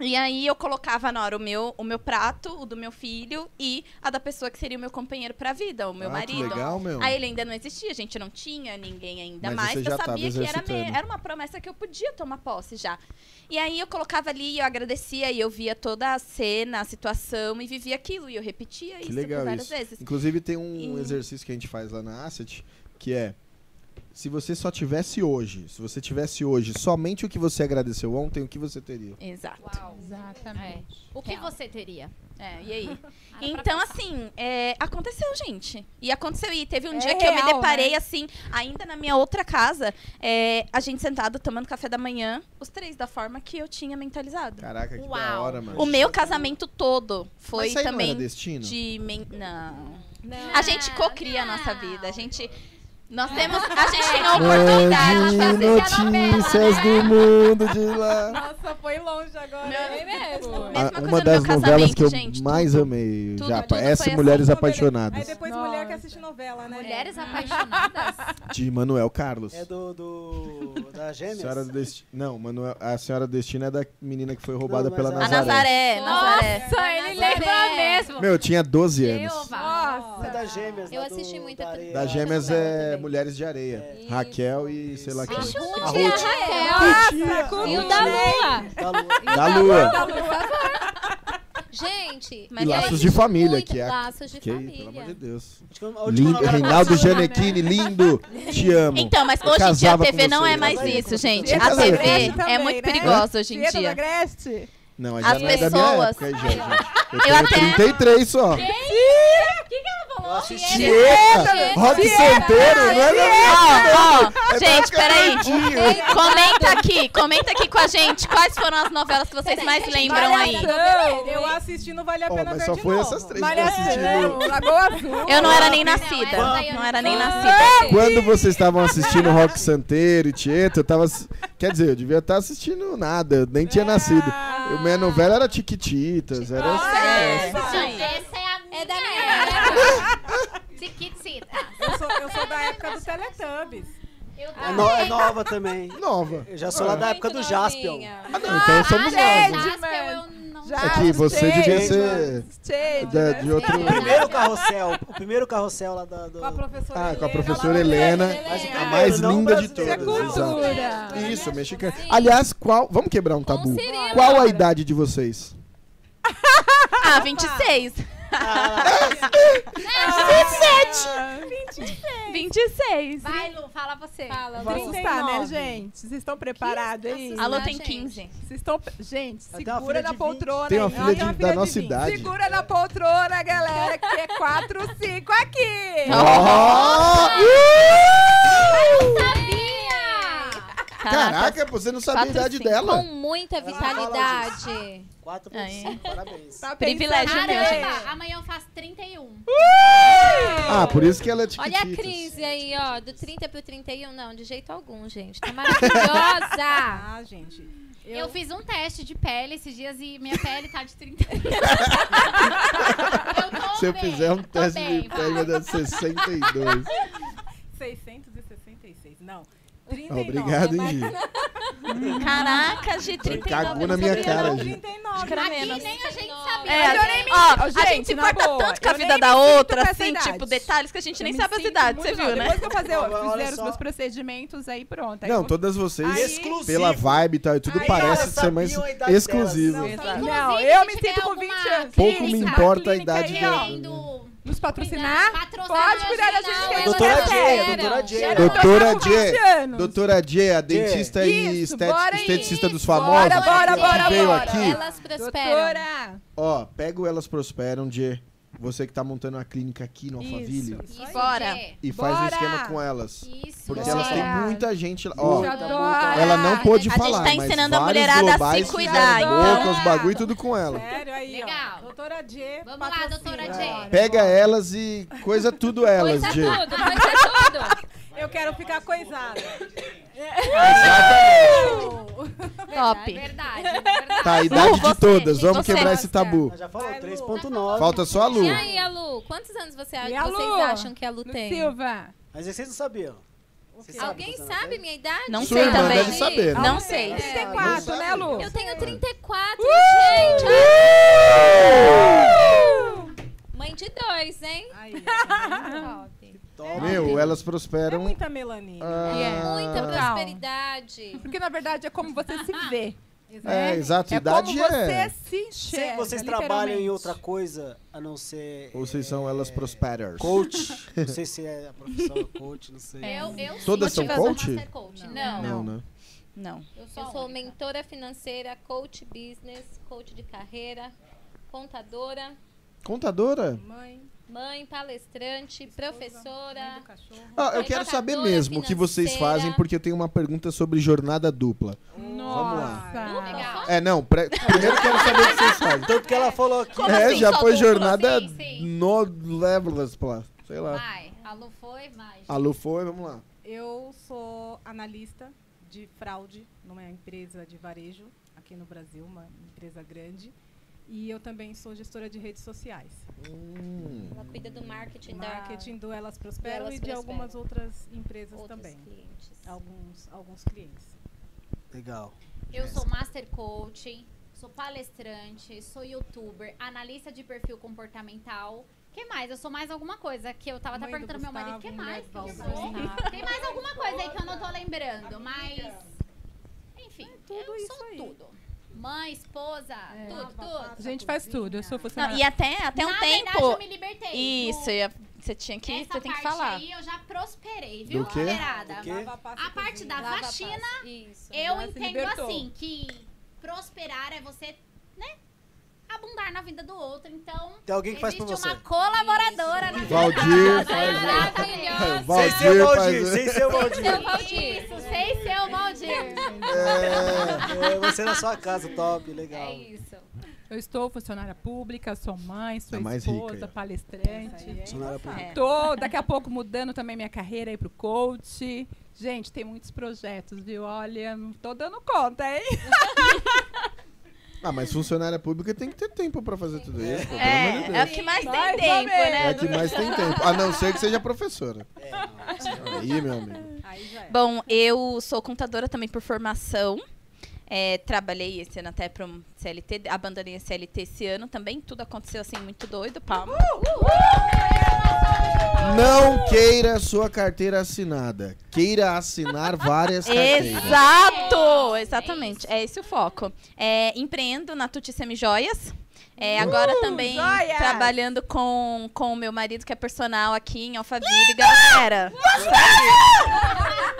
E aí eu colocava na hora o meu, o meu prato, o do meu filho e a da pessoa que seria o meu companheiro pra vida, o meu Ah, que marido. legal, meu. Aí ele ainda não existia, a gente não tinha ninguém ainda Mas mais. você Eu sabia que era, me- era uma promessa que eu podia tomar posse já. E aí eu colocava ali, e eu agradecia e eu via toda a cena, a situação e vivia aquilo. E eu repetia Que isso várias isso. vezes. Inclusive tem um E- exercício que a gente faz lá na Asset, que é se você só tivesse hoje, se você tivesse hoje somente o que você agradeceu ontem, o que você teria? Exato. Exatamente. O que Real. você teria? É, e aí? Então, assim, é, aconteceu, gente. E aconteceu. E teve um É dia que eu me real, deparei, né? assim, ainda na minha outra casa, é, a gente sentado tomando café da manhã, os três, da forma que eu tinha mentalizado. Caraca, que da Uau. hora, mano. O meu casamento todo foi Mas aí não também era destino? de. men- Não. Não. A gente cocria a nossa vida. A gente. Nós temos. A gente tem a oportunidade de fazer a novela. notícias do mundo de lá. Nossa, foi longe agora. Meu- hein? mesmo. Coisa uma das novelas que eu gente, mais tudo. amei, Tudo, Japa. tudo Essa foi Mulheres beleza. Apaixonadas, Aí depois Nossa. mulher que assiste novela, né? Mulheres apaixonadas? de Manuel Carlos. É do, do da Gêmeas? Senhora do Destino. Não, Manuel, a Senhora do Destino é da menina que foi roubada Não, pela A Nazaré. Nazaré, Nazaré. Nossa, ele lembra mesmo. Meu, eu tinha 12 anos. Jeová. É da Gêmeas. Eu do- assisti muito da a- Gêmeas é. Mulheres de Areia. Raquel e sei lá quem. A não tinha Ruth. Raquel. E o da Lua. Da Lua. Da Lua. Gente, E eu Laços de Família, que é. Laços de que, Família. pelo amor de Deus. A Lindo, Reinaldo Gianecchini, lindo. Te amo. Então, mas hoje em dia a TV não é mais isso, gente. A TV é muito né? perigosa hoje em dia. Não, As já não é da minha pessoas- época, aí, gente. Eu Eu tenho até- 33 só. Eu assisti. Tieta! Rock Santeiro, não é da minha Ó, ó, É gente, peraí. Comenta aqui, comenta aqui com a gente quais foram as novelas que vocês mais lembram aí. Eu assisti, não vale a pena mas ver só de foi novo. essas três que eu assisti. Malhação, Lagoa Azul. Eu não era nem nascida. Não era nem nascida. Quando vocês estavam assistindo Rock Santeiro e Tieta, eu tava. Quer dizer, eu devia estar assistindo nada, eu nem tinha nascido. Eu, minha novela era Tiquititas, era. É, aí. essa é a minha. É da minha época. Tiquitita. Eu sou, eu sou da época do Teletubbies. Eu É, no- é nova também. Nova. Eu já sou lá da época do Muito Jaspion. novinha. Ah, não, então somos Ah, novos. Jaspion, eu não Já, É que você devia ser da- né? de outro. O primeiro carrossel, o primeiro carrossel lá da, do... Com a professora Ah, com a Helena. professora Helena, Mas o a mais não linda de todas. Isso é Exato. cultura. Isso, mexicana. Aliás, qual. Vamos quebrar um tabu. Qual a idade de vocês? Ah, 26. Ah, 26. Vai, Lu, fala você. Fala, Vou Lu. assustar, né, 39. gente? Vocês estão preparados aí? A Lu tem gente. 15. Vocês estão. Gente, Eu segura na poltrona. Tem uma aí. filha de- da nossa 20. idade. Segura na poltrona, galera, que é 4, 5 aqui. Ó! Sabia! Caraca, você não sabia a idade dela. Com muita vitalidade. 4.5, parabéns. Tá Privilégio meu, né? gente. Caramba, amanhã eu faço 31. Ah, por isso que ela é Olha tiquititas. a crise aí, ó. Do 30 pro 31, não, de jeito algum, gente. Tá maravilhosa. Ah, gente. Eu... fiz um teste de pele esses dias e minha pele tá de 31. eu tô Se eu bem, fizer um teste bem, de pele, vai dar 62. 666. Não. 39. Obrigado, hein, Gi. Caraca, de Você 39. cagou eu na não minha sabia, cara, não. Gi. 39. Acho que era Aqui menos. nem a gente sabia. É, eu a nem gente, me- ó, Ó, a gente gente, se importa boa, tanto com a vida da outra, assim, tipo, detalhes que a gente Eu nem sabe as idades, você viu, né? Depois que eu fazer, eu fizer os meus procedimentos, aí pronto. Aí Não, eu- todas vocês, Aí- pela vibe e tal, e tudo Aí parece ser mais exclusivo. Não, eu me sinto com alguma 20 anos. Pouco me importa a idade dela. Nos patrocinar? patrocinar Pode cuidar da gente que a gente Doutora. Jê, doutora Jê. Quero Doutora casar com 20 Jê, anos. doutora Jê, a dentista e Isso, bora aí. esteticista dos Bora, famosos, bora, que bora, veio bora. aqui. Elas prosperam. Doutora. Ó, pega o Elas Prosperam, Jê. Você que tá montando uma clínica aqui no Alphaville. Isso. Isso, Bora. E faz um Bora. esquema com elas. Isso. Porque Bora. elas têm muita gente lá. Ó, Muita, ela não pôde A gente falar, tá mas ensinando a vários mulherada a se globais cuidar, fizeram então. boca, os bagulho e tudo com ela. Sério, aí, Legal. ó. Doutora G. Vamos lá, patrocina. doutora G. Pega elas e coisa tudo elas, Coisa tudo, coisa tudo. Eu quero ficar coisada. Top. Verdade, verdade. Tá, a idade Lu, de você, todas. Vamos você. quebrar esse tabu. Já falou, Vai, Lu. 3.9. Falta só a Lu. E aí, a Lu? Quantos anos você, E a vocês Lu? acham que a Lu Lu tem? Silva. Mas vocês não sabiam. Alguém sabe minha idade? Não Sua sei irmã também. deve saber, né? Não sei. 34, né, Lu? Eu tenho 34, Uh! gente. Mãe de dois, hein? Aí, Top. Meu, elas é prosperam. muita melanina. Ah, Muita Total. prosperidade. Porque na verdade é como você se vê. É, exato. É Idade como você é. se enxerga. Se vocês trabalham em outra coisa a não ser. Ou vocês são elas prosperers? Coach. Não sei se é a profissão coach, não sei. Eu, eu Todas são motivação coach? master coach. Não. Não, né? Não. Eu sou, mentora financeira, coach business, coach de carreira, contadora, Contadora? Mãe, mãe, palestrante, professora. Ah, eu quero saber mesmo o que vocês financeira. fazem, porque eu tenho uma pergunta sobre jornada dupla. Nossa. Legal. É, não, pre- primeiro eu quero saber o que vocês fazem. Tanto que ela falou aqui. é, assim, já foi dupla? jornada Sim, sim. no levels, pô. Sei lá. Vai, a Lu foi, mais. A Lu foi, vamos lá. eu sou analista de fraude numa empresa de varejo aqui no Brasil, uma empresa grande. E eu também sou gestora de redes sociais. Hum. Ela cuida do marketing, Marketing da... do Elas Prosperam Elas e de Prosperam. algumas outras empresas Outros também. clientes. Alguns, alguns clientes. Legal. Eu sou master coach, sou palestrante, sou youtuber, analista de perfil comportamental. que mais? Eu sou mais alguma coisa que eu tava até Mãe perguntando ao meu marido. que Gustavo, mais? que eu. Tem mais alguma coisa aí que eu não tô lembrando, mas. Enfim, tudo eu isso sou aí. tudo. Mãe, esposa, tudo, tudo. A gente faz tudo. Eu sou Não, funcionária. e até, até um Na tempo. verdade, eu me libertei. Isso, você tinha que, Essa você tem que falar. aí eu já prosperei, viu, mulherada? Quê? A parte da. Isso. eu entendo assim, que prosperar é você, né, abundar na vida do outro. Então, Tem alguém que faz por você. uma colaboradora na Valdir faz. Maravilhosa. Sem ser o Valdir, faz- sem ser o Valdir. Valdir. Isso, sem ser o Valdir. É, é, você na sua casa, top, legal. É isso. Eu estou funcionária pública, sou mãe, sou mais esposa, rica. palestrante. Funcionária pública. É. Tô daqui a pouco mudando também minha carreira aí pro coach. Gente, tem muitos projetos, viu? Olha, não tô dando conta, hein? Ah, mas funcionária pública tem que ter tempo pra fazer tudo isso. pô, pelo amor de É, é o que mais tem Mais ou tempo, né? É que mais tem tempo. A não ser que seja professora. É, Aí, meu amigo. Aí já é. Bom, eu sou contadora também por formação. É, trabalhei esse ano até para um CLT, abandonei a CLT esse ano também. Tudo aconteceu assim muito doido, palma. Não queira sua carteira assinada. Queira assinar várias carteiras. Exato! Exatamente. É esse o foco. É, empreendo na Tuti Semijoias. É, agora Uh, também joias! trabalhando com com o meu marido, que é personal aqui em Alphaville. Galera,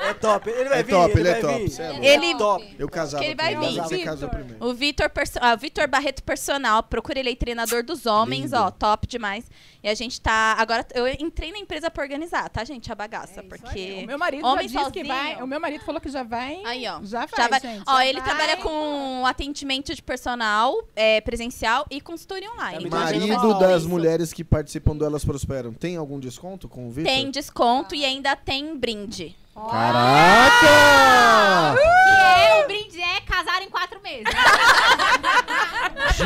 É top. Ele vai É vir, top, ele ele é top, vir. é. Ele- top. Eu casava ele vai primeiro, vir. Casou primeiro. O Vitor Perso- ah, Vitor Barreto Personal, procura ele aí, treinador dos homens, Lindo. ó, top demais. E a gente tá. Agora, eu entrei na empresa pra organizar, tá, gente? A bagaça. É porque. O meu marido Homem já disse que vai. O meu marido falou que já vai. Aí, ó. Já vai, Já vai. gente. Ó, já ele vai. trabalha com atendimento de personal é, presencial e consultoria online. Tá Então, Marido das isso. mulheres que participam do Elas Prosperam, tem algum desconto com o Vitor? tem desconto e ainda tem brinde. Caraca! Que é, o brinde é casar em quatro meses.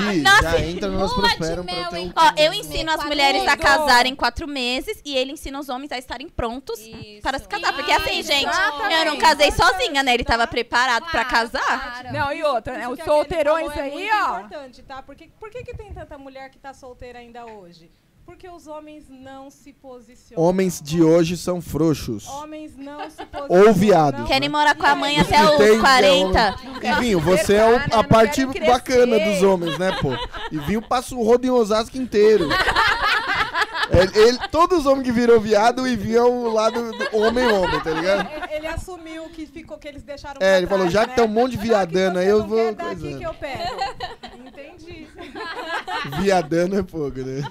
Gi, já entra no Elas lua de Prosperam pra mel, ter um... hein? Ó, eu ensino as mulheres a casarem em quatro meses e ele ensina os homens a estarem prontos Isso. para se casar. Porque assim, Isso. gente, eu não Exatamente. casei sozinha, né? Ele tava preparado pra Claro, casar. claro. Não, e outra, né? Os solteirões falou é aí, muito ó. importante, tá? Por que, por que, que tem tanta mulher que tá solteira ainda hoje? Porque os homens não se posicionam. Homens de hoje são frouxos. Homens não se posicionam. Ou viados. Querem né? morar com a mãe até os tem- 40. E Vinho, você é o- né? a parte bacana dos homens, né, pô? E Vinho passa o rodo em Osasco inteiro. Ele, ele- todos os homens que viram viado e vinham o lado do homem-homem, tá ligado? Ele, ele assumiu que ficou que eles deixaram É, ele falou, trás, já né? que tem um monte de viadana eu vou quer dar aqui coisando. que eu pego. Entendi. Viadano é fogo, né?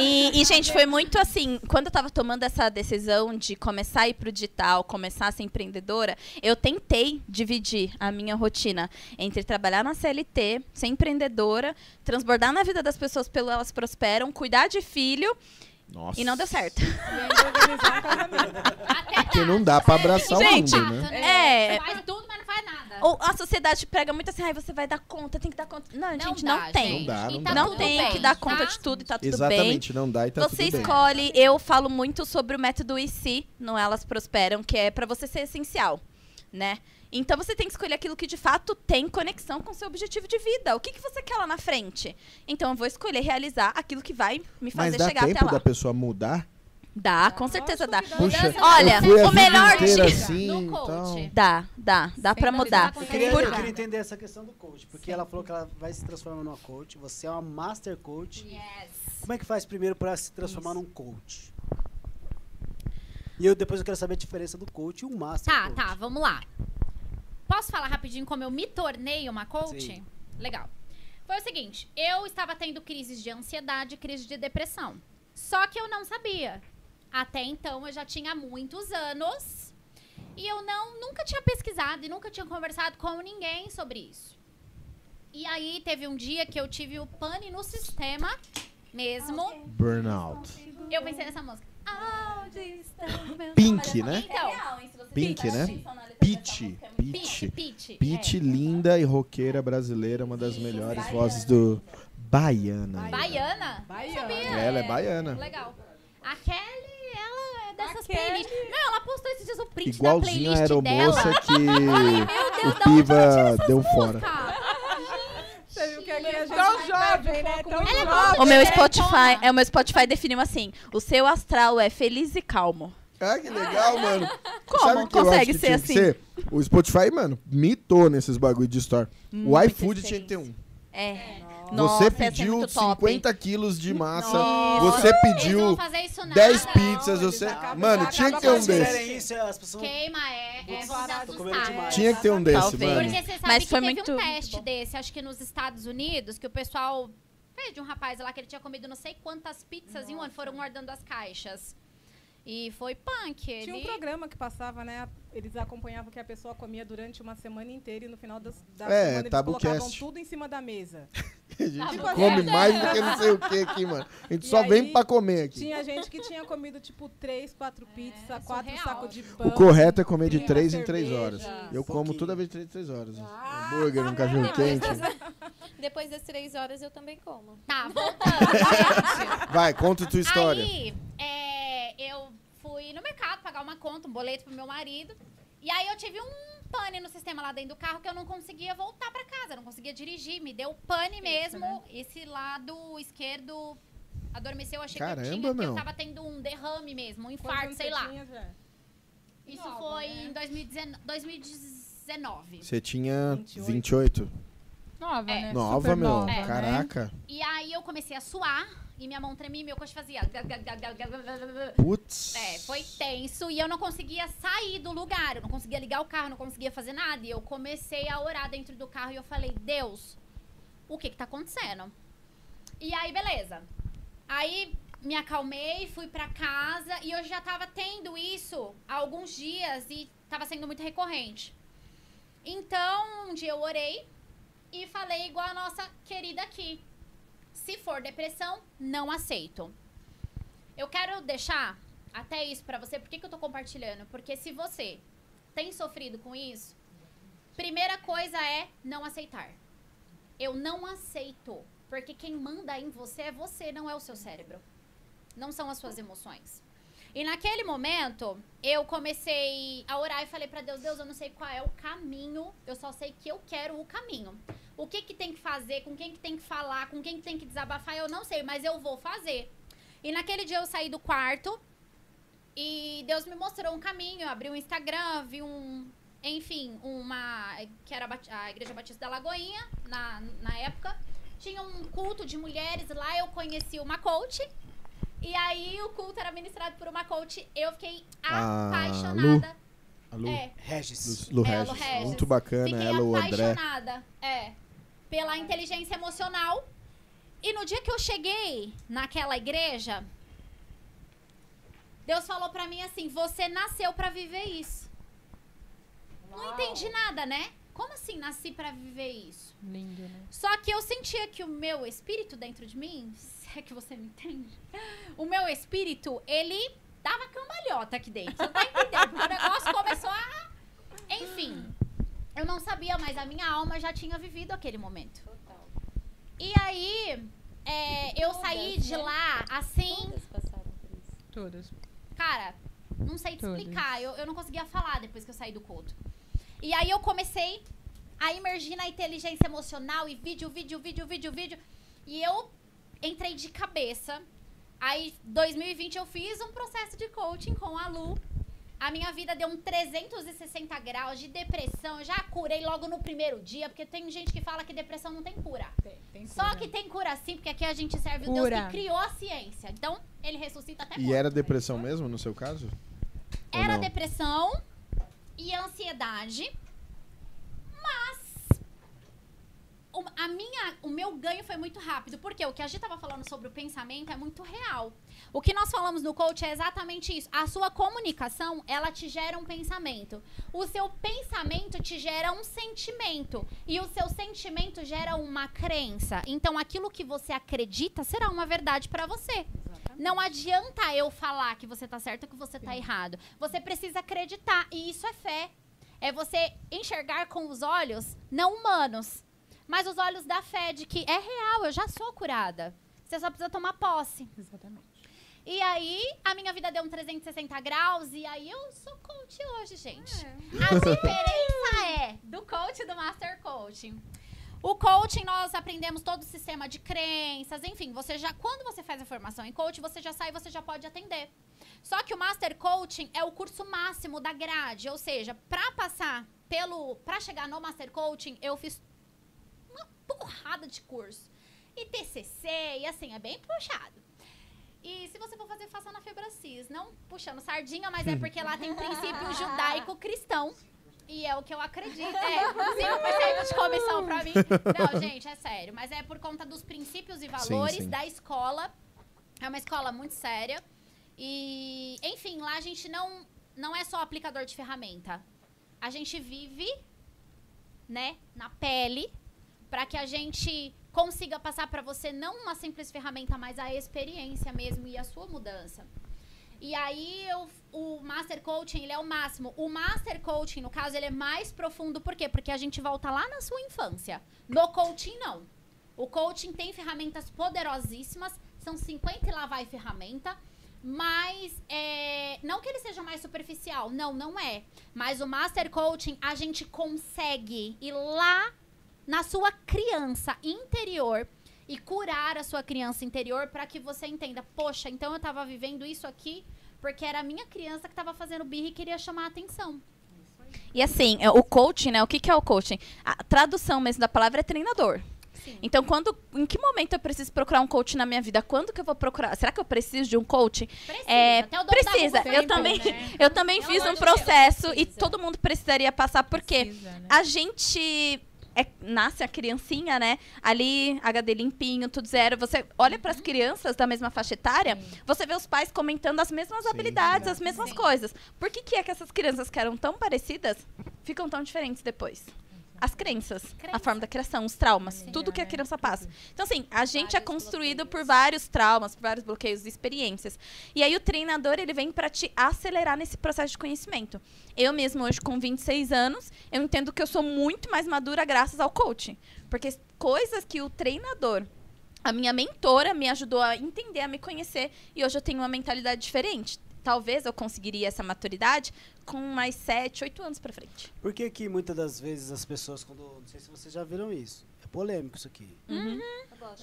E, e, gente, foi muito assim, quando eu tava tomando essa decisão de começar a ir pro digital, começar a ser empreendedora, eu tentei dividir a minha rotina entre trabalhar na CLT, ser empreendedora, transbordar na vida das pessoas pelo Elas Prosperam, cuidar de filho, Nossa. e não deu certo. Até Porque não dá pra abraçar Gente, o mundo, né? É, Faz tudo, mas não faz nada. Ou a sociedade prega muito assim, ai, você vai dar conta, tem que dar conta. Não, Não gente, dá, não tem. gente. Não dá, não tá dá. Não tem bem, que dar tá? conta de tudo e tá tudo bem. Exatamente, não dá e tá você tudo bem. escolhe, eu falo muito sobre o método IC no Elas Prosperam, que é pra você ser essencial, né? Então você tem que escolher aquilo que de fato tem conexão com o seu objetivo de vida. O que, que você quer lá na frente? Então eu vou escolher realizar aquilo que vai me Mas fazer dá chegar até tempo lá. da pessoa mudar? Dá, com certeza dá. Puxa, Olha, o melhor de- assim, No então... coach. Dá, dá, dá pra mudar. Eu queria, Por- eu queria entender essa questão do coach, porque ela falou que ela vai se transformar numa coach, você é uma master coach. Yes. Como é que faz primeiro para se transformar num coach? E eu depois eu quero saber a diferença do coach e um master Tá, coach. tá, vamos lá. Posso falar rapidinho como eu me tornei uma coach? Sim. Legal. Foi o seguinte, eu estava tendo crises de ansiedade, crise de depressão. Só que eu não sabia. Até então eu já tinha muitos anos e eu não nunca tinha pesquisado e nunca tinha conversado com ninguém sobre isso. E aí teve um dia que eu tive o pane no sistema mesmo. Burnout. Eu pensei nessa música. Pink, né? Então, Pink, né? Peach. Peach. Peach, Peach, linda e roqueira brasileira, uma das melhores vozes do Baiana. Baiana? Baiana. Sabia? Ela é baiana. Legal. A Kelly, é dessas Kelly- playlists. Não, ela postou esses dias o print Igualzinho a da playlist aeromoça dela. que Meu Deus, o Piva deu fora. Você viu que aqui a gente Tão jovem, né? Tão Ela é jovem. muito O meu diferentona. Spotify, é, o meu Spotify definiu assim: o seu astral é feliz e calmo. Ah, que legal, mano. Como? O que Consegue que ser que assim? ser? O Spotify, mano, mitou nesses bagulho de store. o Muita iFood tinha que ter um. É. Você Nossa, ia ser pediu top. 50 quilos de massa, Nossa. você pediu vão fazer isso nada. 10 pizzas, eles você... acabam- Mano, tinha que ter com um desse. Isso, as pessoas... Queima é, é demais. Tinha que ter um desse, Talvez. mano. Porque você sabe Mas que foi teve muito- um teste desse, acho que nos Estados Unidos, que o pessoal fez de um rapaz lá que ele tinha comido não sei quantas pizzas em um ano, foram guardando as caixas. E foi punk. Ele... Tinha um programa que passava, né? Eles acompanhavam o que a pessoa comia durante uma semana inteira e no final das, da É, semana eles colocavam tudo em cima da mesa. A gente Tipo assim, come é. mais do que não sei o que aqui, mano. A gente E só vem aí, pra comer aqui. Tinha gente que tinha comido, tipo, três, quatro pizzas, quatro surreal. sacos de pão. O correto é comer de 3 em 3 cerveja. horas. Eu como toda vez de 3 em 3 horas. Um hambúrguer, um cachorro quente. Depois das três horas eu também como. Tá, voltando. Vai, conta a tua história. Aí, é, eu fui no mercado pagar uma conta, um boleto pro meu marido. E aí eu tive um pane no sistema lá dentro do carro que eu não conseguia voltar pra casa, não conseguia dirigir. Me deu pane mesmo. né? Esse lado esquerdo adormeceu, achei que Caramba, eu tinha, que eu tava tendo um derrame mesmo, um infarto, sei lá. tinha? Isso Nova, foi né? em 2019. 2019. Você tinha 28. 28. Nova, É. né? Nova, Super meu. nova, né? Caraca. E aí eu comecei a suar e minha mão tremia e meu coxo fazia. Putz. É, foi tenso e eu não conseguia sair do lugar, eu não conseguia ligar o carro, não conseguia fazer nada. E eu comecei a orar dentro do carro e eu falei, Deus, o que que tá acontecendo? E aí, beleza. Aí me acalmei, fui pra casa e eu já tava tendo isso há alguns dias e tava sendo muito recorrente. Então, um dia eu orei e falei igual a nossa querida aqui. Se for depressão, não aceito. Eu quero deixar até isso pra você. Por que, que eu tô compartilhando? Porque se você tem sofrido com isso, primeira coisa é não aceitar. Eu não aceito. Porque quem manda em você é você, não é o seu cérebro. Não são as suas emoções. E naquele momento, eu comecei a orar e falei pra Deus, Deus, eu não sei qual é o caminho, eu só sei que eu quero o caminho. O que que tem que fazer, com quem que tem que falar, com quem que tem que desabafar, eu não sei, mas eu vou fazer. E naquele dia eu saí do quarto e Deus me mostrou um caminho, eu abri um Instagram, vi um, enfim, uma que era a Igreja Batista da Lagoinha na, na época. Tinha um culto de mulheres lá, eu conheci uma coach. E aí o culto era ministrado por uma coach. Eu fiquei Ah, apaixonada. A Lu, É, Regis. Lu É, Lu Regis. Regis. Muito bacana. fiquei Ela, o André. apaixonada. É. Pela inteligência emocional. E no dia que eu cheguei naquela igreja, Deus falou pra mim assim: "Você nasceu pra viver isso". Não entendi nada, né? Como assim nasci pra viver isso? Lindo, né? Só que eu sentia que o meu espírito dentro de mim, se é que você me entende, o meu espírito, ele dava cambalhota aqui dentro. Você tá entendendo? Porque o negócio começou a. Enfim. Eu não sabia, mas a minha alma já tinha vivido aquele momento. E aí, é, eu saí de lá assim. Todas. Cara, não sei te Todas. explicar. Eu, eu não conseguia falar depois que eu saí do culto. E aí eu comecei a imergir na inteligência emocional e vídeo, vídeo, vídeo, vídeo, vídeo. E eu entrei de cabeça. Aí, 2020, eu fiz um processo de coaching com a Lu. A minha vida deu um 360 graus de depressão. Eu já curei logo no primeiro dia, porque tem gente que fala que depressão não tem cura. Só que tem cura sim, porque aqui a gente serve o Deus Cura. que criou a ciência. Então, ele ressuscita até E morto. era depressão mesmo, no seu caso? Era depressão e ansiedade, mas o, a minha, o meu ganho foi muito rápido. Porque o que a gente tava falando sobre o pensamento é muito real. O que nós falamos no coach é exatamente isso. A sua comunicação, ela te gera um pensamento. O seu pensamento te gera um sentimento. E o seu sentimento gera uma crença. Então, aquilo que você acredita será uma verdade pra você. Não adianta eu falar que você tá certo ou que você tá errado. Você precisa acreditar. E isso é fé. É você enxergar com os olhos não humanos, mas os olhos da fé de que é real, eu já sou curada. Você só precisa tomar posse. Exatamente. E aí, a minha vida deu um 360 graus e aí eu sou coach hoje, gente. A diferença é do coach e do master coaching. O coaching, nós aprendemos todo o sistema de crenças, enfim, você já, quando você faz a formação em coaching, você já sai, você já pode atender. Só que o Master Coaching é o curso máximo da grade, ou seja, para passar pelo, para chegar no Master Coaching, eu fiz porrada de curso. E TCC, e assim, é bem puxado. E se você for fazer, faça na Febracis. Não puxando sardinha, mas é porque lá tem princípio judaico-cristão. E é o que eu acredito. É, 5% de comissão pra mim. Não, gente, é sério. Mas é por conta dos princípios e valores sim. da escola. É uma escola muito séria. E, enfim, lá a gente não, não é só aplicador de ferramenta. A gente vive, né, na pele, para que a gente consiga passar para você não uma simples ferramenta, mas a experiência mesmo e a sua mudança. E aí eu, o Master Coaching, ele é o máximo. O Master Coaching, no caso, ele é mais profundo. Por quê? Porque a gente volta lá na sua infância. No coaching, não. O coaching tem ferramentas poderosíssimas. São 50 e lá vai ferramenta. Mas, é, não que ele seja mais superficial. Não, não é. Mas o Master Coaching, a gente consegue ir lá na sua criança interior e curar a sua criança interior para que você entenda, poxa, então eu tava vivendo isso aqui porque era a minha criança que tava fazendo birra e queria chamar a atenção. E assim, é, o coaching, né? O que, que é o coaching? A tradução mesmo da palavra é treinador. Então, quando, em que momento eu preciso procurar um coach na minha vida? Quando que eu vou procurar? Será que eu preciso de um coach? Precisa. É, Até o dono precisa. Eu sempre, também, né? eu também fiz um processo e todo mundo precisaria passar porque né? a gente é- nasce a criancinha, né? Ali, HD limpinho, tudo zero. Você olha Uhum. para as crianças da mesma faixa etária, você vê os pais comentando as mesmas habilidades, as mesmas coisas. Por que, que é que essas crianças que eram tão parecidas ficam tão diferentes depois? As crenças, a forma da criação, os traumas, tudo que a criança passa. Então, assim, a gente é construído por vários traumas, por vários bloqueios e experiências. E aí o treinador, ele vem para te acelerar nesse processo de conhecimento. Eu mesmo, hoje, com 26 anos, eu entendo que eu sou muito mais madura graças ao coaching. Porque coisas que o treinador, a minha mentora, me ajudou a entender, a me conhecer, e hoje eu tenho uma mentalidade diferente. Talvez eu conseguiria essa maturidade com mais 7, 8 anos pra frente. Por que que muitas das vezes as pessoas, quando. Não sei se vocês já viram isso. É polêmico isso aqui. Uhum.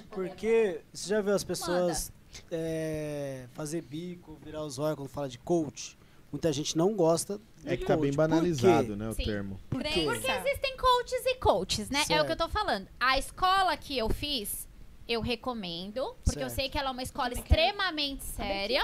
Porque você já viu as pessoas é, fazer bico, virar os olhos quando fala de coach? Muita gente não gosta de É que tá coach. bem Por banalizado, né, o Sim. termo. Por quê? Porque existem coaches e coaches, né? É o Certo. que eu tô falando. A escola que eu fiz, eu recomendo, porque eu Certo. sei que ela é uma escola extremamente séria.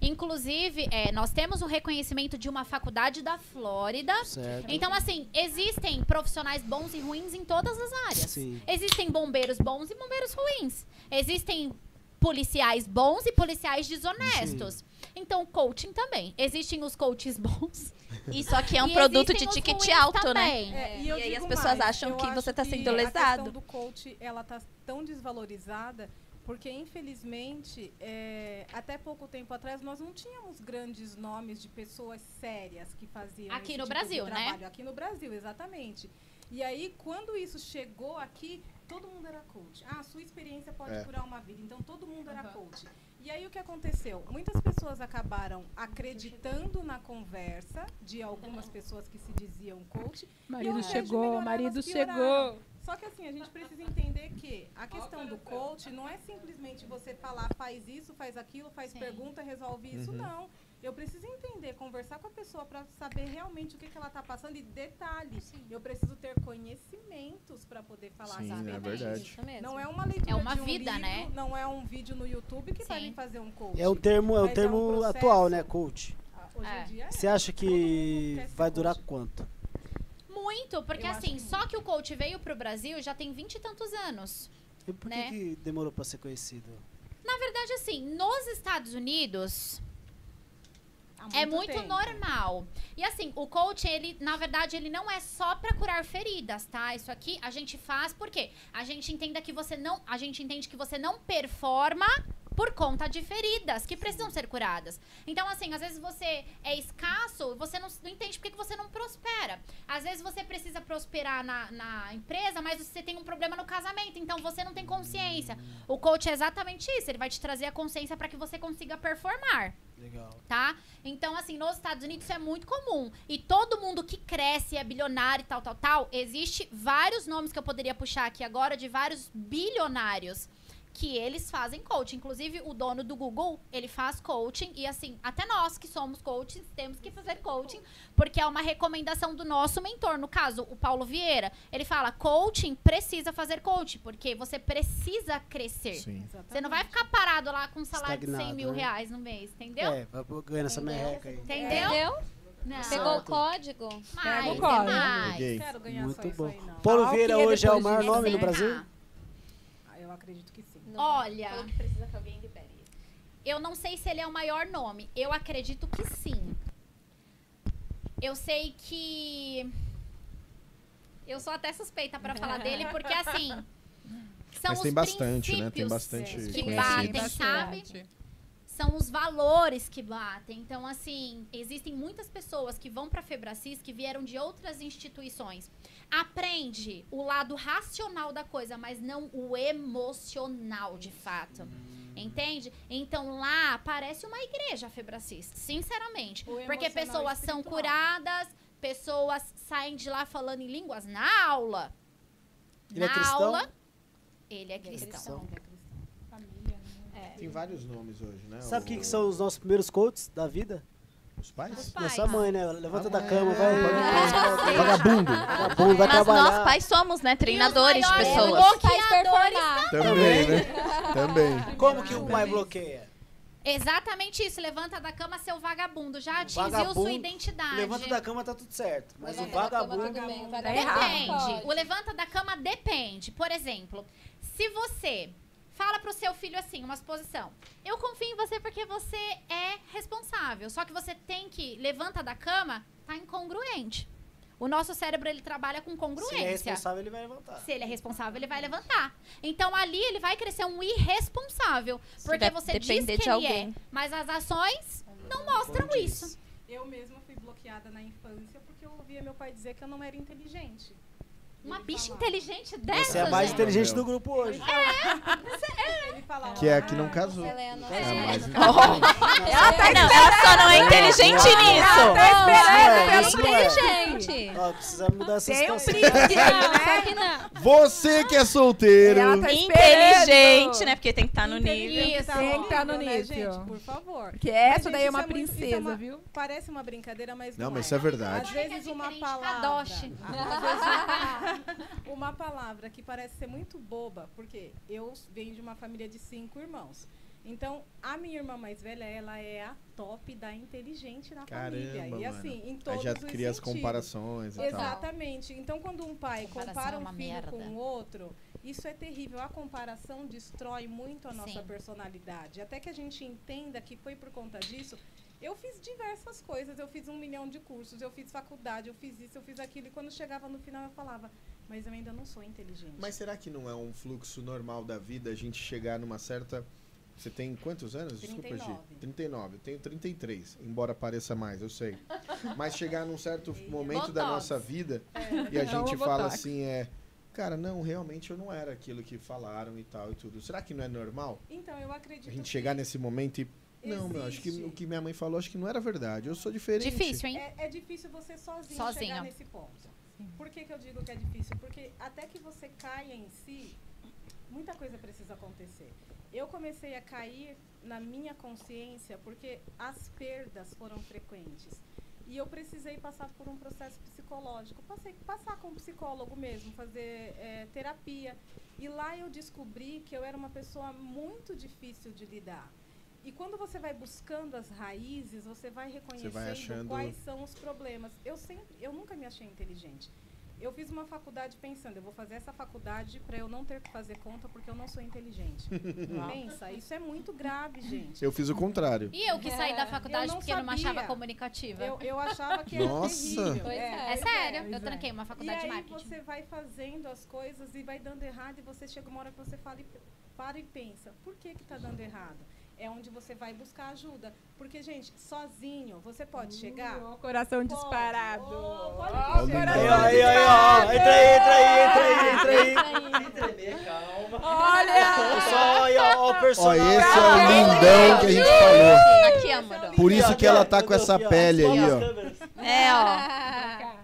Inclusive, é, nós temos o reconhecimento de uma faculdade da Flórida. Certo. Então, assim, existem profissionais bons e ruins em todas as áreas. Sim. Existem bombeiros bons e bombeiros ruins. Existem policiais bons e policiais desonestos. Então, coaching também. Existem os coaches bons. E só que é um E produto de ticket alto, também. né? É, e eu aí as pessoas mais, acham eu que você tá sendo A lesado. questão do coach, ela tá tão desvalorizada Porque, infelizmente, é, até pouco tempo atrás, nós não tínhamos grandes nomes de pessoas sérias que faziam Aqui esse no tipo Brasil, de né? trabalho. Aqui no Brasil, exatamente. E aí, quando isso chegou aqui, todo mundo era coach. Ah, sua experiência pode É. curar uma vida. Então, todo mundo era coach. E aí, o que aconteceu? Muitas pessoas acabaram acreditando na conversa de algumas pessoas que se diziam coach. Marido chegou, marido chegou. Só que assim, a gente precisa entender que a questão do coach não é simplesmente você falar faz isso, faz aquilo, faz pergunta, resolve isso, Uhum. não. Eu preciso entender, conversar com a pessoa para saber realmente o que, que ela está passando e detalhes. Eu preciso ter conhecimentos para poder falar Sim, sobre é verdade. Isso mesmo. Não é uma leitura É uma de um vida, livro, né? Não é um vídeo no YouTube que vai Sim. me fazer um coach. É um termo, é um Mas termo processo. atual, né, coach? Ah, Hoje É. em dia é. Você acha que vai durar coach. quanto? Muito, porque Eu assim, que só que o coach veio pro Brasil já tem vinte e tantos anos. E por que, Né? que demorou pra ser conhecido? Na verdade, assim, nos Estados Unidos Há é muito tempo. normal. E assim, o coach, ele, na verdade, ele não é só pra curar feridas, tá? Isso aqui a gente faz porque a gente entenda que você não, a gente entende que você não performa por conta de feridas que precisam ser curadas. Então, assim, às vezes você é escasso, você não, não entende por que você não prospera. Às vezes você precisa prosperar na, na empresa, mas você tem um problema no casamento, então você não tem consciência. O coach é exatamente isso, ele vai te trazer a consciência pra que você consiga performar Legal. tá? Então, assim, nos Estados Unidos isso é muito comum. E todo mundo que cresce é bilionário e tal, tal, tal, existe vários nomes que eu poderia puxar aqui agora de vários bilionários que eles fazem coaching. Inclusive, o dono do Google, ele faz coaching. E, assim, até nós que somos coaches, temos que fazer coaching, porque é uma recomendação do nosso mentor. No caso, o Paulo Vieira, ele fala, coaching precisa fazer coaching, porque você precisa crescer. Sim. Você não vai ficar parado lá com um salário de 100 Estagnado, mil né? reais no mês, entendeu? É, vai ganhando essa merreca aí. Entendeu? Entendeu? Não. Pegou o código? Mais, Pega o é código. Quero ganhar só Muito isso bom. aí, não. Paulo Vieira hoje é o maior nome no Brasil? Ah, eu acredito que sim. Olha, Falou que precisa que alguém libere eu não sei se ele é o maior nome. Eu acredito que sim. Eu sei que. Eu sou até suspeita pra falar dele, porque assim. São Mas os tem bastante, né? Tem bastante que batem, sabe? são os valores que batem. Então, assim, existem muitas pessoas que vão para a Febracis que vieram de outras instituições. Aprende o lado racional da coisa, mas não o emocional, de fato. Entende? Então lá parece uma igreja a Febracis, sinceramente. O Porque pessoas são curadas, pessoas saem de lá falando em línguas na aula. Ele é na cristão? aula, ele é cristão. cristão. Família, né? Tem vários nomes hoje, né? Sabe O- quem que são os nossos primeiros coaches da vida? Os pais? Os pais. Nossa mãe, né? Levanta Ah, da é, cama, vai. pode crer. Vagabundo. Vagabundo, vai Mas trabalhar. nós pais somos, né? Treinadores de pessoas. bloqueadores. Também, né? Também. Como que o pai bloqueia? Exatamente isso. Levanta da cama, seu vagabundo. Já atingiu Vagabundo, sua identidade. Levanta da cama, tá tudo certo. Mas o Levanta da cama, vagabundo. tudo bem, o Tá vagabundo errado. pode. Depende. O levanta da cama depende. Por exemplo, se você fala pro seu filho assim, uma exposição. Eu confio em você porque você é responsável. Só que você tem que levanta da cama, tá incongruente. O nosso cérebro ele trabalha com Se ele é congruência. responsável, ele vai levantar. Se ele é responsável, ele vai levantar. Então ali ele vai crescer um irresponsável. Porque vai você diz depender que de ele é, alguém. mas as ações não mostram isso. Eu mesma fui bloqueada na infância porque eu ouvia meu pai dizer que eu não era inteligente. Uma bicha inteligente dessa, Você é a mais gente. inteligente do grupo hoje. Ele falava, Que é a que não "Ah, casou. Ela é a nossa. É a mais Ela, tá não, ela só não é inteligente nisso. Não, Isso não é, isso não é. inteligente. Ó, precisa mudar essa Tem um príncipe, Não, né? que. Você que é solteiro. Ela tá Inteligente, esperando. né? Porque tem que estar no nível. Inteligente Isso. tá Tem que estar no horrível, né, nível. gente? Por favor. Porque essa Gente, daí é uma muito- é princesa, uma- viu? Parece uma brincadeira, mas Não, não, mas é. isso é verdade. Às vezes uma palavra. Kadoshi. Uma, palavra que parece ser muito boba, porque eu venho de uma família de cinco irmãos. Então, a minha irmã mais velha, ela é a top da inteligente na família. Caramba, E mano. assim, em Aí todos já os cria as sentidos. comparações e tal. Exatamente. Então, quando um pai Comparação compara é um filho merda. com o outro, isso é terrível. A comparação destrói muito a nossa Sim. personalidade. Até que a gente entenda que foi por conta disso. Eu fiz diversas coisas. Eu fiz um milhão de cursos, eu fiz faculdade, eu fiz isso, eu fiz aquilo. E quando chegava no final, eu falava: Mas eu ainda não sou inteligente. Mas será que não é um fluxo normal da vida a gente chegar numa certa. Você tem quantos anos? Desculpa, Gi. 39. 39. Eu tenho 33, embora pareça mais, eu sei. Mas chegar num certo momento da Botox. nossa vida É. e a Então, gente fala Botox. assim, é. Cara, não, realmente eu não era aquilo que falaram e tal e tudo. Será que não é normal Então, eu acredito a gente que chegar nesse momento e. Não, meu, acho que o que minha mãe falou, acho que não era verdade. Eu sou diferente. Difícil, hein? É, é difícil você sozinho, Sozinho. chegar nesse ponto. Por que, que eu digo que é difícil? Porque até que você caia em si, muita coisa precisa acontecer. Eu comecei a cair na minha consciência porque as perdas foram frequentes. E eu precisei passar por um processo psicológico. Passei, passar com um psicólogo mesmo, fazer é, terapia. E lá eu descobri que eu era uma pessoa muito difícil de lidar. E quando você vai buscando as raízes, você vai reconhecendo achando- quais são os problemas. Eu sempre, eu nunca me achei inteligente. Eu fiz uma faculdade pensando, eu vou fazer essa faculdade para eu não ter que fazer conta porque eu não sou inteligente. Pensa, isso é muito grave, gente. Eu fiz o contrário. E eu que saí da faculdade eu não porque eu não me achava sabia. comunicativa. Eu, eu achava que era Nossa. terrível. Pois é. pois sério, pois eu tranquei uma faculdade e de aí marketing. você vai fazendo as coisas e vai dando errado e você chega uma hora que você fala e, para e pensa, por que que tá dando errado? É onde você vai buscar ajuda. Porque, gente, sozinho, você pode chegar... O coração disparado. Ó, o coração Aí, ó, aí, aí, ó. Entra aí, entra aí, entra aí, entra aí. Tremer, calma. Olha! Pessoal, aí, ó, o personagem. esse é o lindão que a gente falou. Aqui, amor. Por isso que ela tá com essa pele aí, ó. É, ó.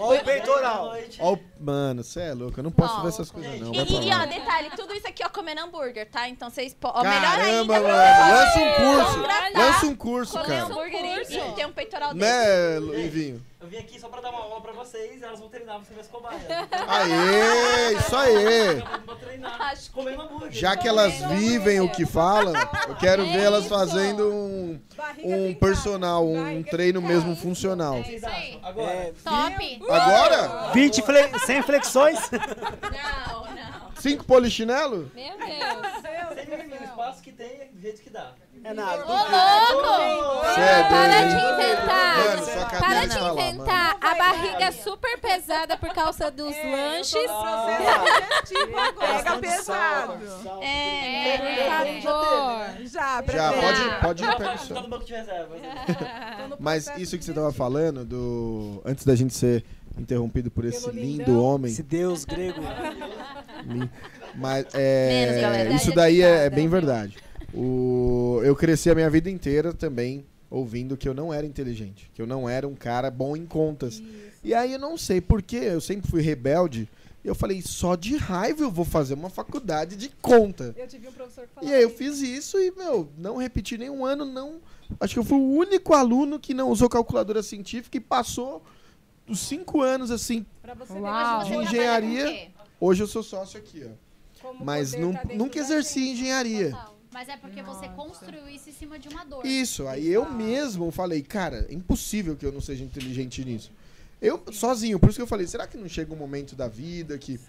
Ó o peitoral. Ó, o- mano, você é louco, eu não posso Ó, ver essas coisas não. E, Vai pra e, ó, detalhe, tudo isso aqui, ó, comendo hambúrguer, tá? Então vocês podem. Melhor ainda. Caramba, mano, lança um curso. Lança um curso, comer cara. hambúrguer e- e ter um peitoral desse. Né, Livinho? Eu vim aqui só pra dar uma aula pra vocês e elas vão treinar pra ser minhas cobaias. Aê, isso aí. Vou treinar. Hambúrguer. Já que elas vivem o que falam, eu quero ver elas fazendo um, um personal, um treino mesmo funcional. O que vocês acham? Agora. É, Top! Agora? 20 fle sem flexões. Não, não. Cinco polichinelo? Meu Deus. Sem o espaço que tem é do jeito que dá. É nada. Ô, louco! Cê é Para de inventar. Mano, Para de tá lá, inventar. A barriga é super pesada por causa dos lanches. Pega pesado. É, Por favor. Já, pra Já, pode, pode ir, pega o seu. no banco de reservas. Mas isso que você tava falando, do antes da gente ser interrompido por esse Pelo lindo lindão. homem, Esse deus grego. mas é, Menos, galera. isso daí é, é bem verdade. O, eu cresci a minha vida inteira também ouvindo que eu não era inteligente, que eu não era um cara bom em contas. E aí eu não sei porquê, eu sempre fui rebelde. E eu falei, só de raiva eu vou fazer uma faculdade de conta. Eu tive um professor que falava E aí eu isso. fiz isso e, meu, não repeti nenhum ano, não. Acho que eu fui o único aluno que não usou calculadora científica e passou os cinco anos, assim. Pra você Uau. De engenharia. Hoje eu sou sócio aqui, ó. como Mas dentro nunca exerci gente. engenharia. Mas é porque você construiu isso em cima de uma dor. Isso, aí eu mesmo falei, cara, é impossível que eu não seja inteligente nisso. Eu, sozinho, por isso que eu falei, será que não chega um momento da vida que.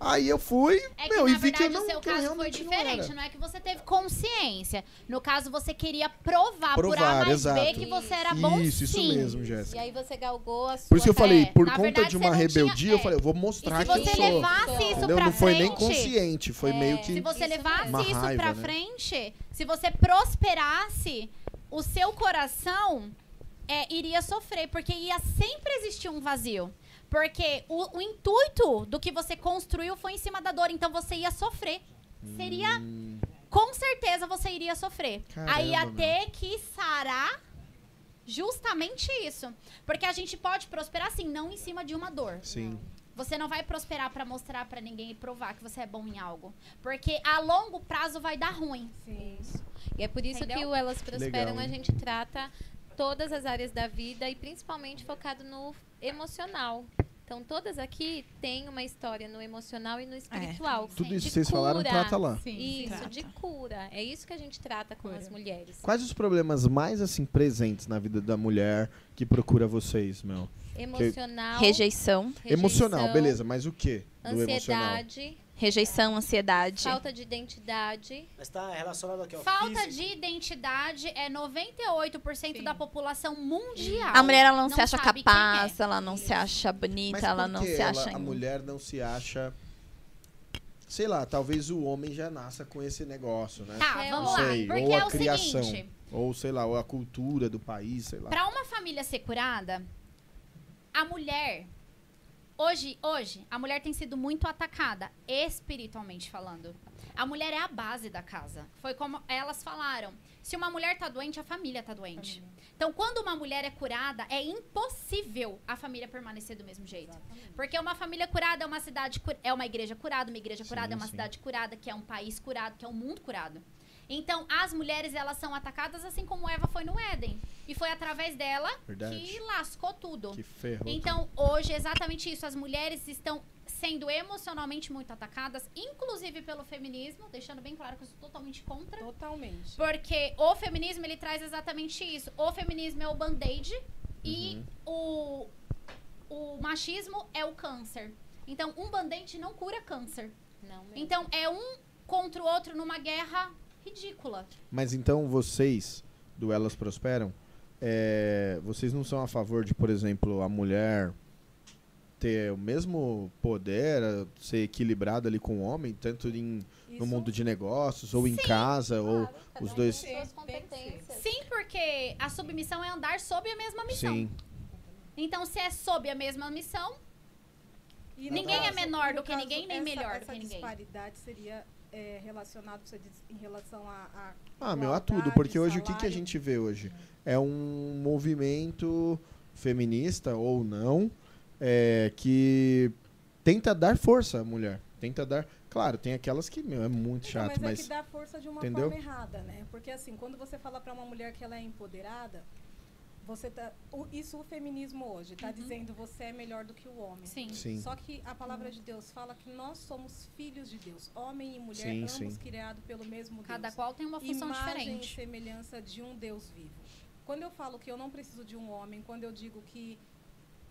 Aí eu fui, É que, meu, na e vi que verdade, eu não, o seu caso foi não diferente. era. Não, é que você teve consciência. No caso, você queria provar, por A Provar, mais B exato. que você era bom Isso, isso sim. mesmo, E Jéssica. aí você galgou a sua Por isso que eu falei, É, por na conta verdade, de você uma não tinha- rebeldia, eu é. falei, eu vou E mostrar se que eu você sou. levasse isso Entendeu? pra Não foi nem frente- consciente, foi meio que. Se você Isso levasse isso raiva, pra né? frente, se você prosperasse, o seu coração é, iria sofrer, porque ia sempre existir um vazio. Porque o, o intuito do que você construiu foi em cima da dor, então você ia sofrer. Seria. Com certeza você iria sofrer. Aí ia Caramba, ter que sarar justamente isso. Porque a gente pode prosperar assim, não em cima de uma dor. Sim. Você não vai prosperar pra mostrar pra ninguém e provar que você é bom em algo. Porque a longo prazo vai dar ruim. E é por isso que Entendeu? o Elas Prosperam Legal, a gente trata todas as áreas da vida e principalmente focado no emocional. Então, todas aqui têm uma história no emocional e no espiritual. Tudo isso que vocês falaram, cura. trata lá. Sim, Isso, trata. de cura. É isso que a gente trata com as mulheres. Quais os problemas mais, assim, presentes na vida da mulher que procura vocês, meu? Emocional. Rejeição. Emocional, rejeição, beleza, mas o que do emocional? Ansiedade, Rejeição, ansiedade. Falta de identidade. Mas tá relacionado aqui, ó. Falta físico. de identidade é 98% da população mundial. A mulher ela não, se acha capaz, é. ela não se acha bonita, Mas ela não se ela- acha. a mulher não se acha. Sei lá, talvez o homem já nasça com esse negócio, né? Tá, É, Não vamos lá. sei, Porque ou é a o criação, seguinte, ou sei lá, ou a cultura do país, sei lá. Pra uma família ser curada, a mulher hoje, hoje, a mulher tem sido muito atacada espiritualmente falando. A mulher é a base da casa. Foi como elas falaram. Se uma mulher tá doente, a família tá doente. Então, quando uma mulher é curada, é impossível a família permanecer do mesmo jeito. Porque uma família curada é uma cidade, é uma igreja curada, uma igreja curada é uma sim. cidade curada, que é um país curado, que é um mundo curado. Então, as mulheres, elas são atacadas assim como Eva foi no Éden. E foi através dela Verdade. que lascou tudo. Que ferrou Então, hoje, exatamente isso. As mulheres estão sendo emocionalmente muito atacadas, inclusive pelo feminismo, deixando bem claro que eu sou totalmente contra. Totalmente. Porque o feminismo, ele traz exatamente isso. O feminismo é o band-aid e o, o machismo é o câncer. Então, um band-aid não cura câncer. Não mesmo. Então, é um contra o outro numa guerra ridícula. Mas então vocês, do Elas Prosperam, é, vocês não são a favor de, por exemplo, a mulher ter o mesmo poder, ser equilibrada ali com o homem, tanto em, no mundo de negócios, ou em casa, ou os dois. Suas competências. Sim, porque a submissão é andar sob a mesma missão. Sim. Então, se é sob a mesma missão, E ninguém no é caso- menor no do que caso, ninguém, nem essa- melhor do essa que ninguém. disparidade seria é, relacionado você diz, em relação a, a Ah, meu, a tudo, porque hoje o que, que a salário. gente vê hoje? É um movimento feminista ou não, é, que tenta dar força à mulher. Tenta dar. Claro, tem aquelas que, meu, é muito Então, chato, mas, mas. é que dá força de uma entendeu? forma errada, né? Porque assim, quando você fala pra uma mulher que ela é empoderada, você tá, o- isso o feminismo hoje tá dizendo você é melhor do que o homem. Sim. Sim. Só que a palavra de Deus fala que nós somos filhos de Deus, homem e mulher, Sim, ambos sim. criados pelo mesmo Cada Deus. qual tem uma função Imagem diferente. e semelhança de um Deus vivo. Quando eu falo que eu não preciso de um homem, quando eu digo que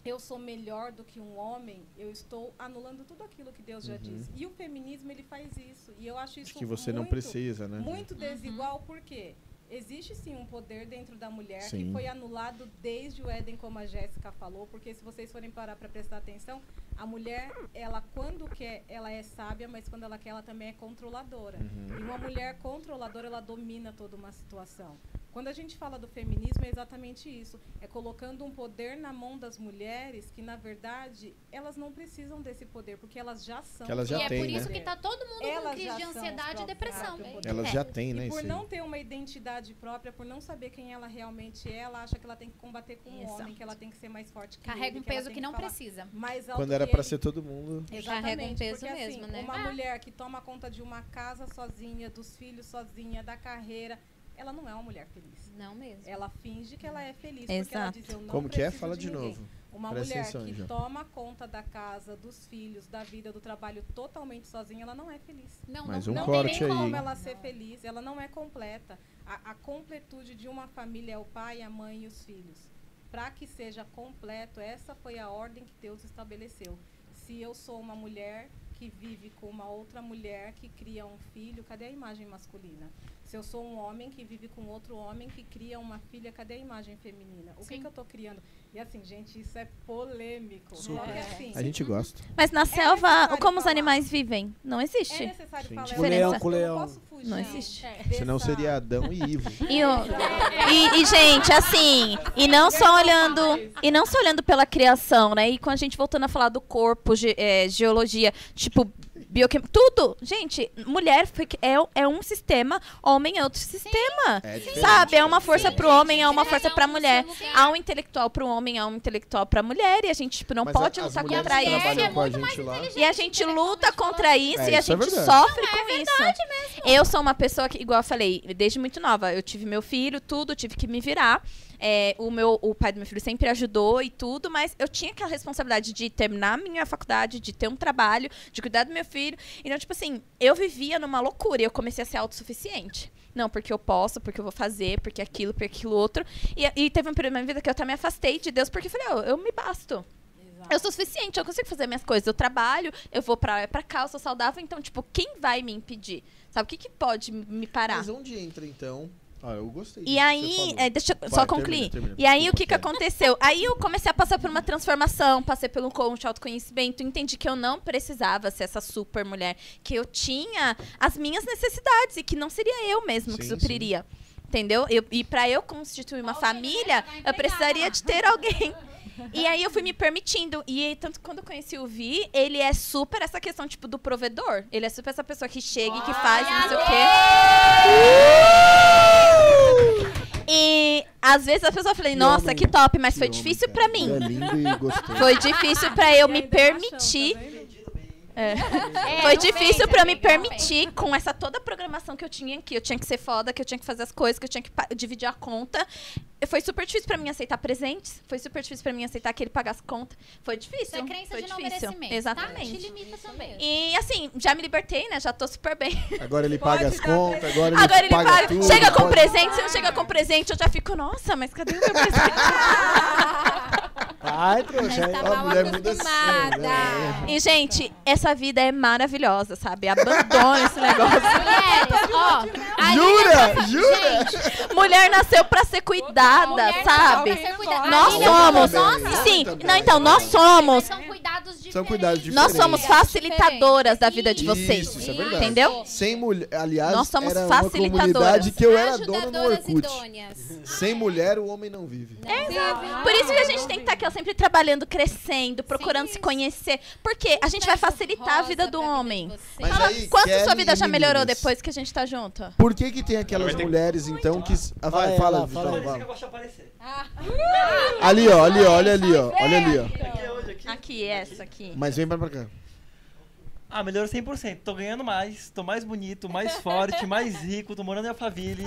eu sou melhor do que um homem, eu estou anulando tudo aquilo que Deus já Uhum. disse. E o feminismo ele faz isso. E eu acho isso que você não muito- precisa, né? Muito desigual porque existe sim um poder dentro da mulher Sim. que foi anulado desde o Éden, como a Jéssica falou, porque se vocês forem parar para prestar atenção, a mulher, ela quando quer, ela é sábia, mas quando ela quer, ela também é controladora. Uhum. E uma mulher controladora, ela domina toda uma situação. Quando a gente fala do feminismo, é exatamente isso. É colocando um poder na mão das mulheres que, na verdade, elas não precisam desse poder, porque elas já são. Que elas já e é têm, por né? isso que tá todo mundo com Elas crise já de ansiedade e depressão. Elas É. já têm, né, E por não ter uma identidade própria, por não saber quem ela realmente é, ela acha que ela tem que combater com o Exato. homem, que ela tem que ser mais forte que Carrega ele, um que peso tem que não falar precisa. Mais alto Quando era que pra ele. ser todo mundo. Exatamente, Carrega um peso porque, mesmo, assim, né? Uma Ah. mulher que toma conta de uma casa sozinha, dos filhos sozinha, da carreira, ela não é uma mulher feliz. Não mesmo. Ela finge que ela é feliz porque ela Exato. diz eu não Como que é? preciso Fala de de ninguém. novo. Uma Presta mulher atenção, que Anja. toma conta da casa, dos filhos, da vida, do trabalho totalmente sozinha, ela não é feliz. Não, Mais não, um não corte tem nem aí. Como ela ser feliz, ela não é completa. A, a completude de uma família é o pai, a mãe e os filhos. Para que seja completo, essa foi a ordem que Deus estabeleceu. Se eu sou uma mulher que vive com uma outra mulher que cria um filho, cadê a imagem masculina? Se eu sou um homem que vive com outro homem que cria uma filha, cadê a imagem feminina? O que, que eu tô criando? E assim, gente, isso é polêmico. Super. Assim, A gente gosta. Mas na selva, necessário como os falar. animais vivem? Não É existe. necessário Sim. falar Com essa leão, com eu não leão. posso fugir Não existe. Senão dessa- seria Adão e Ivo. E, o- e- e, gente, assim, e não só olhando, e não só olhando pela criação, né? E com a gente voltando a falar do corpo, ge- é, geologia, tipo bioquímica, tudo. Gente, mulher é, é um sistema, homem é outro sistema. É Sabe? É uma força Sim, pro homem, é uma força pra mulher. Há um intelectual pro homem, há um intelectual pra mulher, e a gente tipo, não Mas a- pode as lutar contra isso. é com a gente lá. E a gente luta contra isso É, e a isso é gente sofre com isso. Eu sou uma pessoa que, igual eu falei, desde muito nova, eu tive meu filho, tudo, tive que me virar. É, o, meu, o pai do meu filho sempre ajudou e tudo, mas eu tinha aquela responsabilidade de terminar a minha faculdade, de ter um trabalho, de cuidar do meu filho. Então, tipo assim, eu vivia numa loucura e eu comecei a ser autossuficiente. Não, porque eu posso, porque eu vou fazer, porque aquilo, porque aquilo outro. E, e teve um período na minha vida que eu até me afastei de Deus, porque eu falei, "Ó, eu me basto. Eu sou suficiente, eu consigo fazer minhas coisas. Eu trabalho, eu vou pra, pra cá, eu sou saudável. Então, tipo, quem vai me impedir? Sabe, o que, que pode me parar? Mas onde entra, então? Ah, eu gostei. E que aí, falou. é, deixa eu só termina, concluir. termina. E aí, o que que aconteceu? Aí eu comecei a passar por uma transformação, passei pelo coach, autoconhecimento, entendi que eu não precisava ser essa super mulher, que eu tinha as minhas necessidades e que não seria eu mesmo que Sim, supriria. Entendeu? Eu- e pra eu constituir uma família, eu precisaria de ter alguém. E aí eu fui me permitindo. E aí, tanto que quando eu conheci o Vi, ele é super essa questão, tipo, do provedor. Ele é super essa pessoa que chega e que faz, não sei o quê. E às vezes a pessoa fala, nossa, que top, mas foi difícil pra mim. Ele é lindo e gostoso. Foi difícil pra eu me permitir. É. Foi difícil pra eu me permitir com essa toda a programação que eu tinha que eu tinha que ser foda, que eu tinha que fazer as coisas, que eu tinha que dividir a conta. Foi super difícil pra mim aceitar presentes, foi super difícil pra mim aceitar que ele pagasse conta. Foi difícil. Isso é crença foi de não difícil. merecimento, Exatamente. tá? Te limita também. E assim, já me libertei, né? Já tô super bem. Agora ele paga as contas, agora ele Agora ele paga paga. tudo. Chega com pode- presente, se não chega com presente, eu já fico, nossa, mas cadê o meu presente? Ai, trouxa. A mal acostumada. sempre, E, gente, essa vida é maravilhosa, sabe? Abandona esse negócio. Mulheres, ó. Jura? Lívia- Jura? Gente, Mulher nasceu pra ser cuidada, Mulher sabe? nasceu pra ser cuidada. Nós somos. nossa. Sim, Também. não, então, nós somos. São cuidados São cuidados diferentes. Nós somos facilitadoras da vida de vocês. Isso, isso é verdade. Entendeu? Sem mulher, aliás, Nós somos era facilitadoras. comunidade que eu era dona no Ajudadoras Orkut. idôneas. Sem mulher, o homem não vive. É, Por isso que a gente tem que estar aqui ó, sempre trabalhando, crescendo, procurando se conhecer. Porque a gente vai facilitar a vida do homem. Mas Fala, aí, quanto Kelly sua vida já melhorou meninas? depois que a gente tá junto? Por que que tem aquelas mulheres, então, que... Ah, vai, Vai, fala, ela, Vitão, fala. vai. Eu gosto de aparecer. Ali, ó, ali, ó, olha ali, ó, olha ali, ó. Aqui, essa aqui. Mas vem pra cá. Ah, melhorou 100%. Tô ganhando mais, tô mais bonito, mais forte, mais rico, tô morando em Alphaville.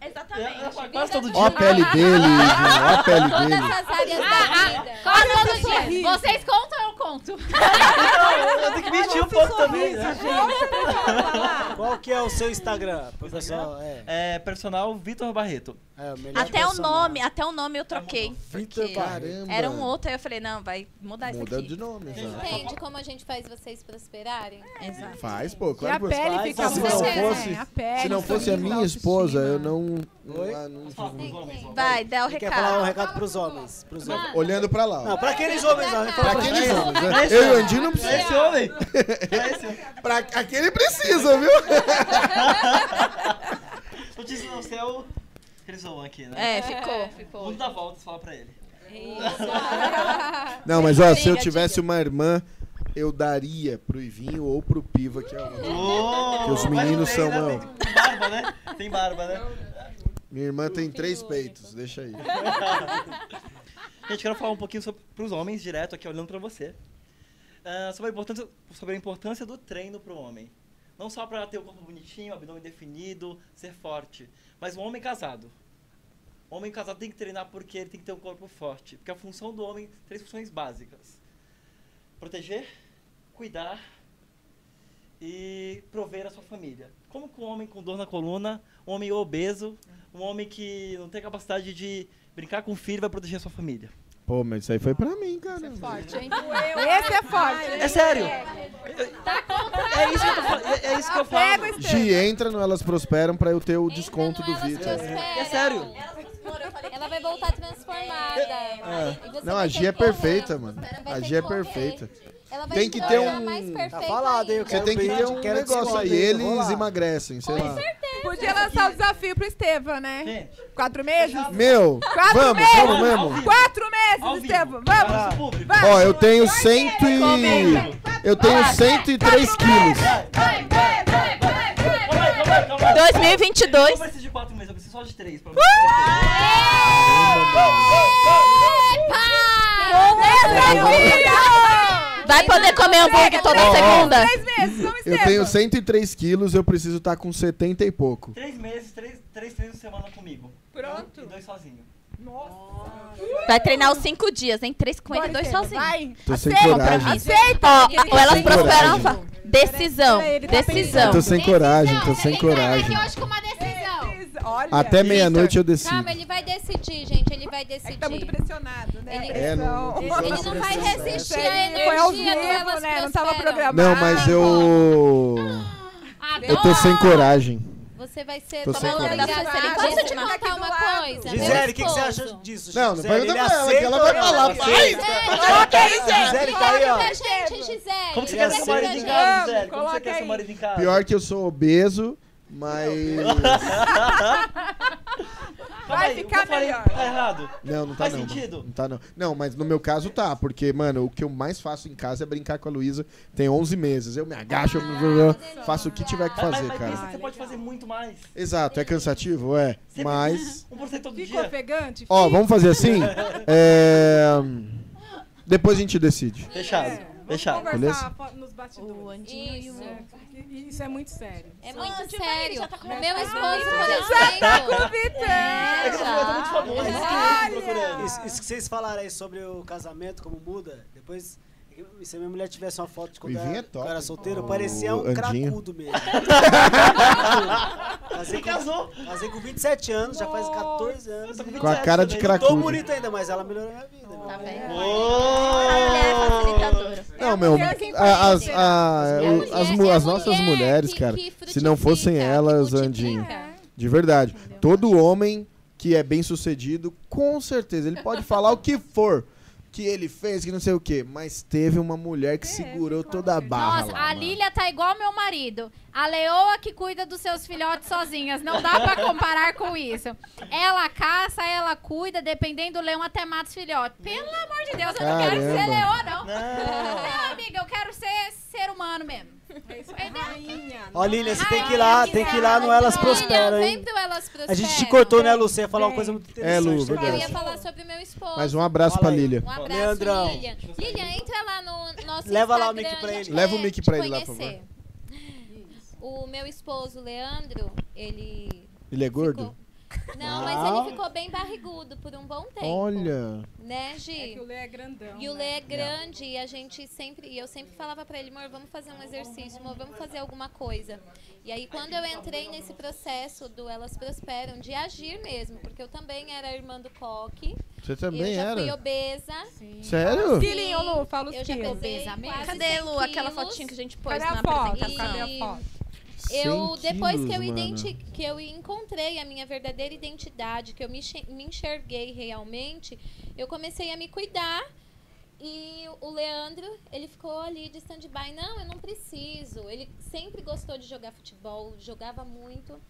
Exatamente. Quase todo dia. Ó a pele dele, ó a pele dele. Todas as áreas da vida. Quase todo dia. Vocês contam, eu conto. Eu tenho que mentir um pouco também. né? Qual que é o seu Instagram, pro pessoal? É, É personal Vitor Barreto. É o Até o nome, até o nome eu troquei. Vitor Barreto. era um outro, aí eu falei, não, vai mudar isso Muda aqui. de nome, exato. Entende como a gente faz vocês prosperarem? Exato. Faz, pô, E claro a que você pele faz. fica se não fosse, A pele, se não fosse a minha esposa, eu não... Oi? não, não Vai, dá o Quem quer falar um recado. recado pros homens? Pros homens. olhando pra lá. ó. Não, pra aqueles homens, não. Pra aqueles homens, né? Eu e o. Andinho não precisa. Esse homem. Pra aquele precisa, viu? Notícia no céu, eles zoam aqui, né? É, ficou, ficou. Mundo da volta, fala pra ele. Não, mas ó, se eu tivesse uma irmã, eu daria pro Ivinho ou pro Piva, que é o... Que os meninos tem, são, né? Tem, barba, né? Tem barba, né? Minha irmã tem três peitos, deixa aí. Gente, quero falar um pouquinho sobre, pros homens, direto aqui, olhando pra você. Ah, sobre, a importância, sobre a importância do treino pro homem. Não só pra ter o corpo bonitinho, abdômen definido, ser forte. Mas um homem casado. Homem casado tem que treinar porque ele tem que ter um corpo forte. Porque a função do homem, três funções básicas. Proteger, cuidar e prover a sua família. Como que um homem com dor na coluna, um homem obeso, um homem que não tem capacidade de brincar com o filho vai proteger a sua família? Pô, mas isso aí foi pra mim, cara. Forte, hein? Esse é forte. É sério. Tá contra É isso que eu, tô é, é isso que eu falo. Gi, entra no Elas Prosperam pra eu ter o desconto do Vitor. É sério. Ela vai voltar transformada. Você Não, a ter Gi é perfeita, mano. A Gi é perfeita. Ela vai Tem que ter um- mais Tá perfeita falado, hein? Você tem que ter um quero negócio aí. aí, Eles emagrecem, sei lá. Podia lançar o desafio pro Estevam, né? Gente, Quatro meses? Meu, Quatro vamos, meses? vamos mesmo. Quatro meses. Estevam. Vamos. Ó, eu tenho cento e... Eu tenho 103 quilos. Vai, vai, vai, vai, vai. Calma aí, calma aí, calma aí. 2022. Eu não preciso de quatro meses, eu preciso só de três. Pra Vai poder comer hambúrguer toda Ó, segunda? Três meses, vamos, Eu tenho 103 quilos, eu preciso estar com 70 e pouco. Três meses, três, três treinos por semana comigo. Pronto. E dois sozinho. Vai treinar os cinco dias, hein? Três com ele e dois sozinho. Vai. Tô sem Aceita, coragem. Aceita. Ó, ou elas tem prosperam. Decisão. Tá Decisão. Tô sem coragem, tô sem que coragem. aqui hoje com uma decisão. Ó, Até meia-noite eu decido. Calma, ele vai decidir, gente. Ele vai decidir. tá muito pressionado, né? Ele, É, não- ele, não ele funciona não vai resistir à energia do Elas né? Não tava programado. Não, mas eu. Eu tô sem coragem. Você vai ser Tô sem. Ah, Posso te contar uma coisa? Gisele, o que, que você acha disso? Não, não Gisele? pergunta Ele pra ela, que ela vai falar. Vai! aceita? Coloca aí, Gisele, tá aí, ó. Gente, Gisele. Como que você quer seu marido em casa, Gisele? Como você coloca quer seu aí. marido em casa? Pior que eu sou obeso, mas. Vai aí, ficar melhor. Tá errado. Não, não tá Faz não. sentido? Não tá não. Não, mas no meu caso tá, porque, mano, o que eu mais faço em casa é brincar com a Luísa. Tem 11 meses. Eu me agacho, eu faço o que tiver que Mas, fazer, mas pensa cara. que você pode fazer muito mais. Exato, é cansativo, é. Sempre Mas. 1% todo Fica dia. ofegante? Ó, vamos fazer assim? É. Depois a gente decide. Fechado, É, vamos fechado. conversar fo- nos bastidores. O Andinho e o... É, Isso é muito sério. É muito vai? sério. Já tá com Meu esposo, Já por tá exemplo. É que eu tô muito famoso. Isso, isso que vocês falaram aí sobre o casamento, como muda, depois. Se a minha mulher tivesse uma foto de quando, O Ivinho era, é top. quando eu era solteiro, O parecia um Andinho. cracudo mesmo. casei, com, casou? casei com 27 anos, já faz 14 anos. Com a cara de Eu Tô cracudo. bonito ainda, mas ela melhorou a minha vida. meu. Tá vendo? É facilitadora. Não, meu, quem a- as, a- É as, é as nossas mulher mulheres, que- cara, que se não fossem elas, Andinho, de verdade, todo homem que é bem sucedido, com certeza, ele pode falar o que for que ele fez, que não sei o que, mas teve uma mulher que segurou toda a barra Nossa, lá, a mano. Lília tá igual meu marido. A leoa que cuida dos seus filhotes sozinhas. Não dá pra comparar com isso. Ela caça, ela cuida, dependendo do leão até mata os filhotes. Pelo amor de Deus, eu não quero ser leoa, não. Não. Não, amiga, eu quero ser ser humano mesmo. É isso aí, rainha. Ó, Lilian, você tem que ir lá, tem que ir lá no Elas Prosperam, pro Elas Prosperam. A gente te cortou, né, Lu? Você ia falar uma coisa muito É, Lu, interessante. verdade. Eu ia falar sobre meu esposo. Mas um abraço Fala pra aí. Lilia. Um abraço, Leandrão. Lilian. Lilian, entra lá no nosso Leva lá o Instagram, mic pra ele. Leva o mic pra ele lá, por conhecer. O meu esposo, Leandro, ele... Ele é gordo? ficou- Não, mas ele ficou bem barrigudo por um bom tempo. Olha. Né, É Gi? que o Lê é grandão. E o né? Lê é grande e a gente sempre. E eu sempre falava pra ele, amor, vamos fazer um exercício, amor, vamos fazer alguma coisa. E aí, quando eu entrei nesse processo do Elas Prosperam, de agir mesmo, porque eu também era irmã do Coque. Você eu também já fui era? obesa. Sério? Quilinho, Lu, fala os Eu já pesei Obesa mesmo? Cadê, 100 Lu, aquela fotinha que a gente pôs Cadê a na foto? apresentação? Cadê a foto? Eu, 100 depois que eu, quilos, identi que eu encontrei a minha verdadeira identidade, que eu me, me enxerguei realmente, eu comecei a me cuidar. E o Leandro, ele ficou ali de stand-by. Não, eu não preciso. Ele sempre gostou de jogar futebol, jogava muito.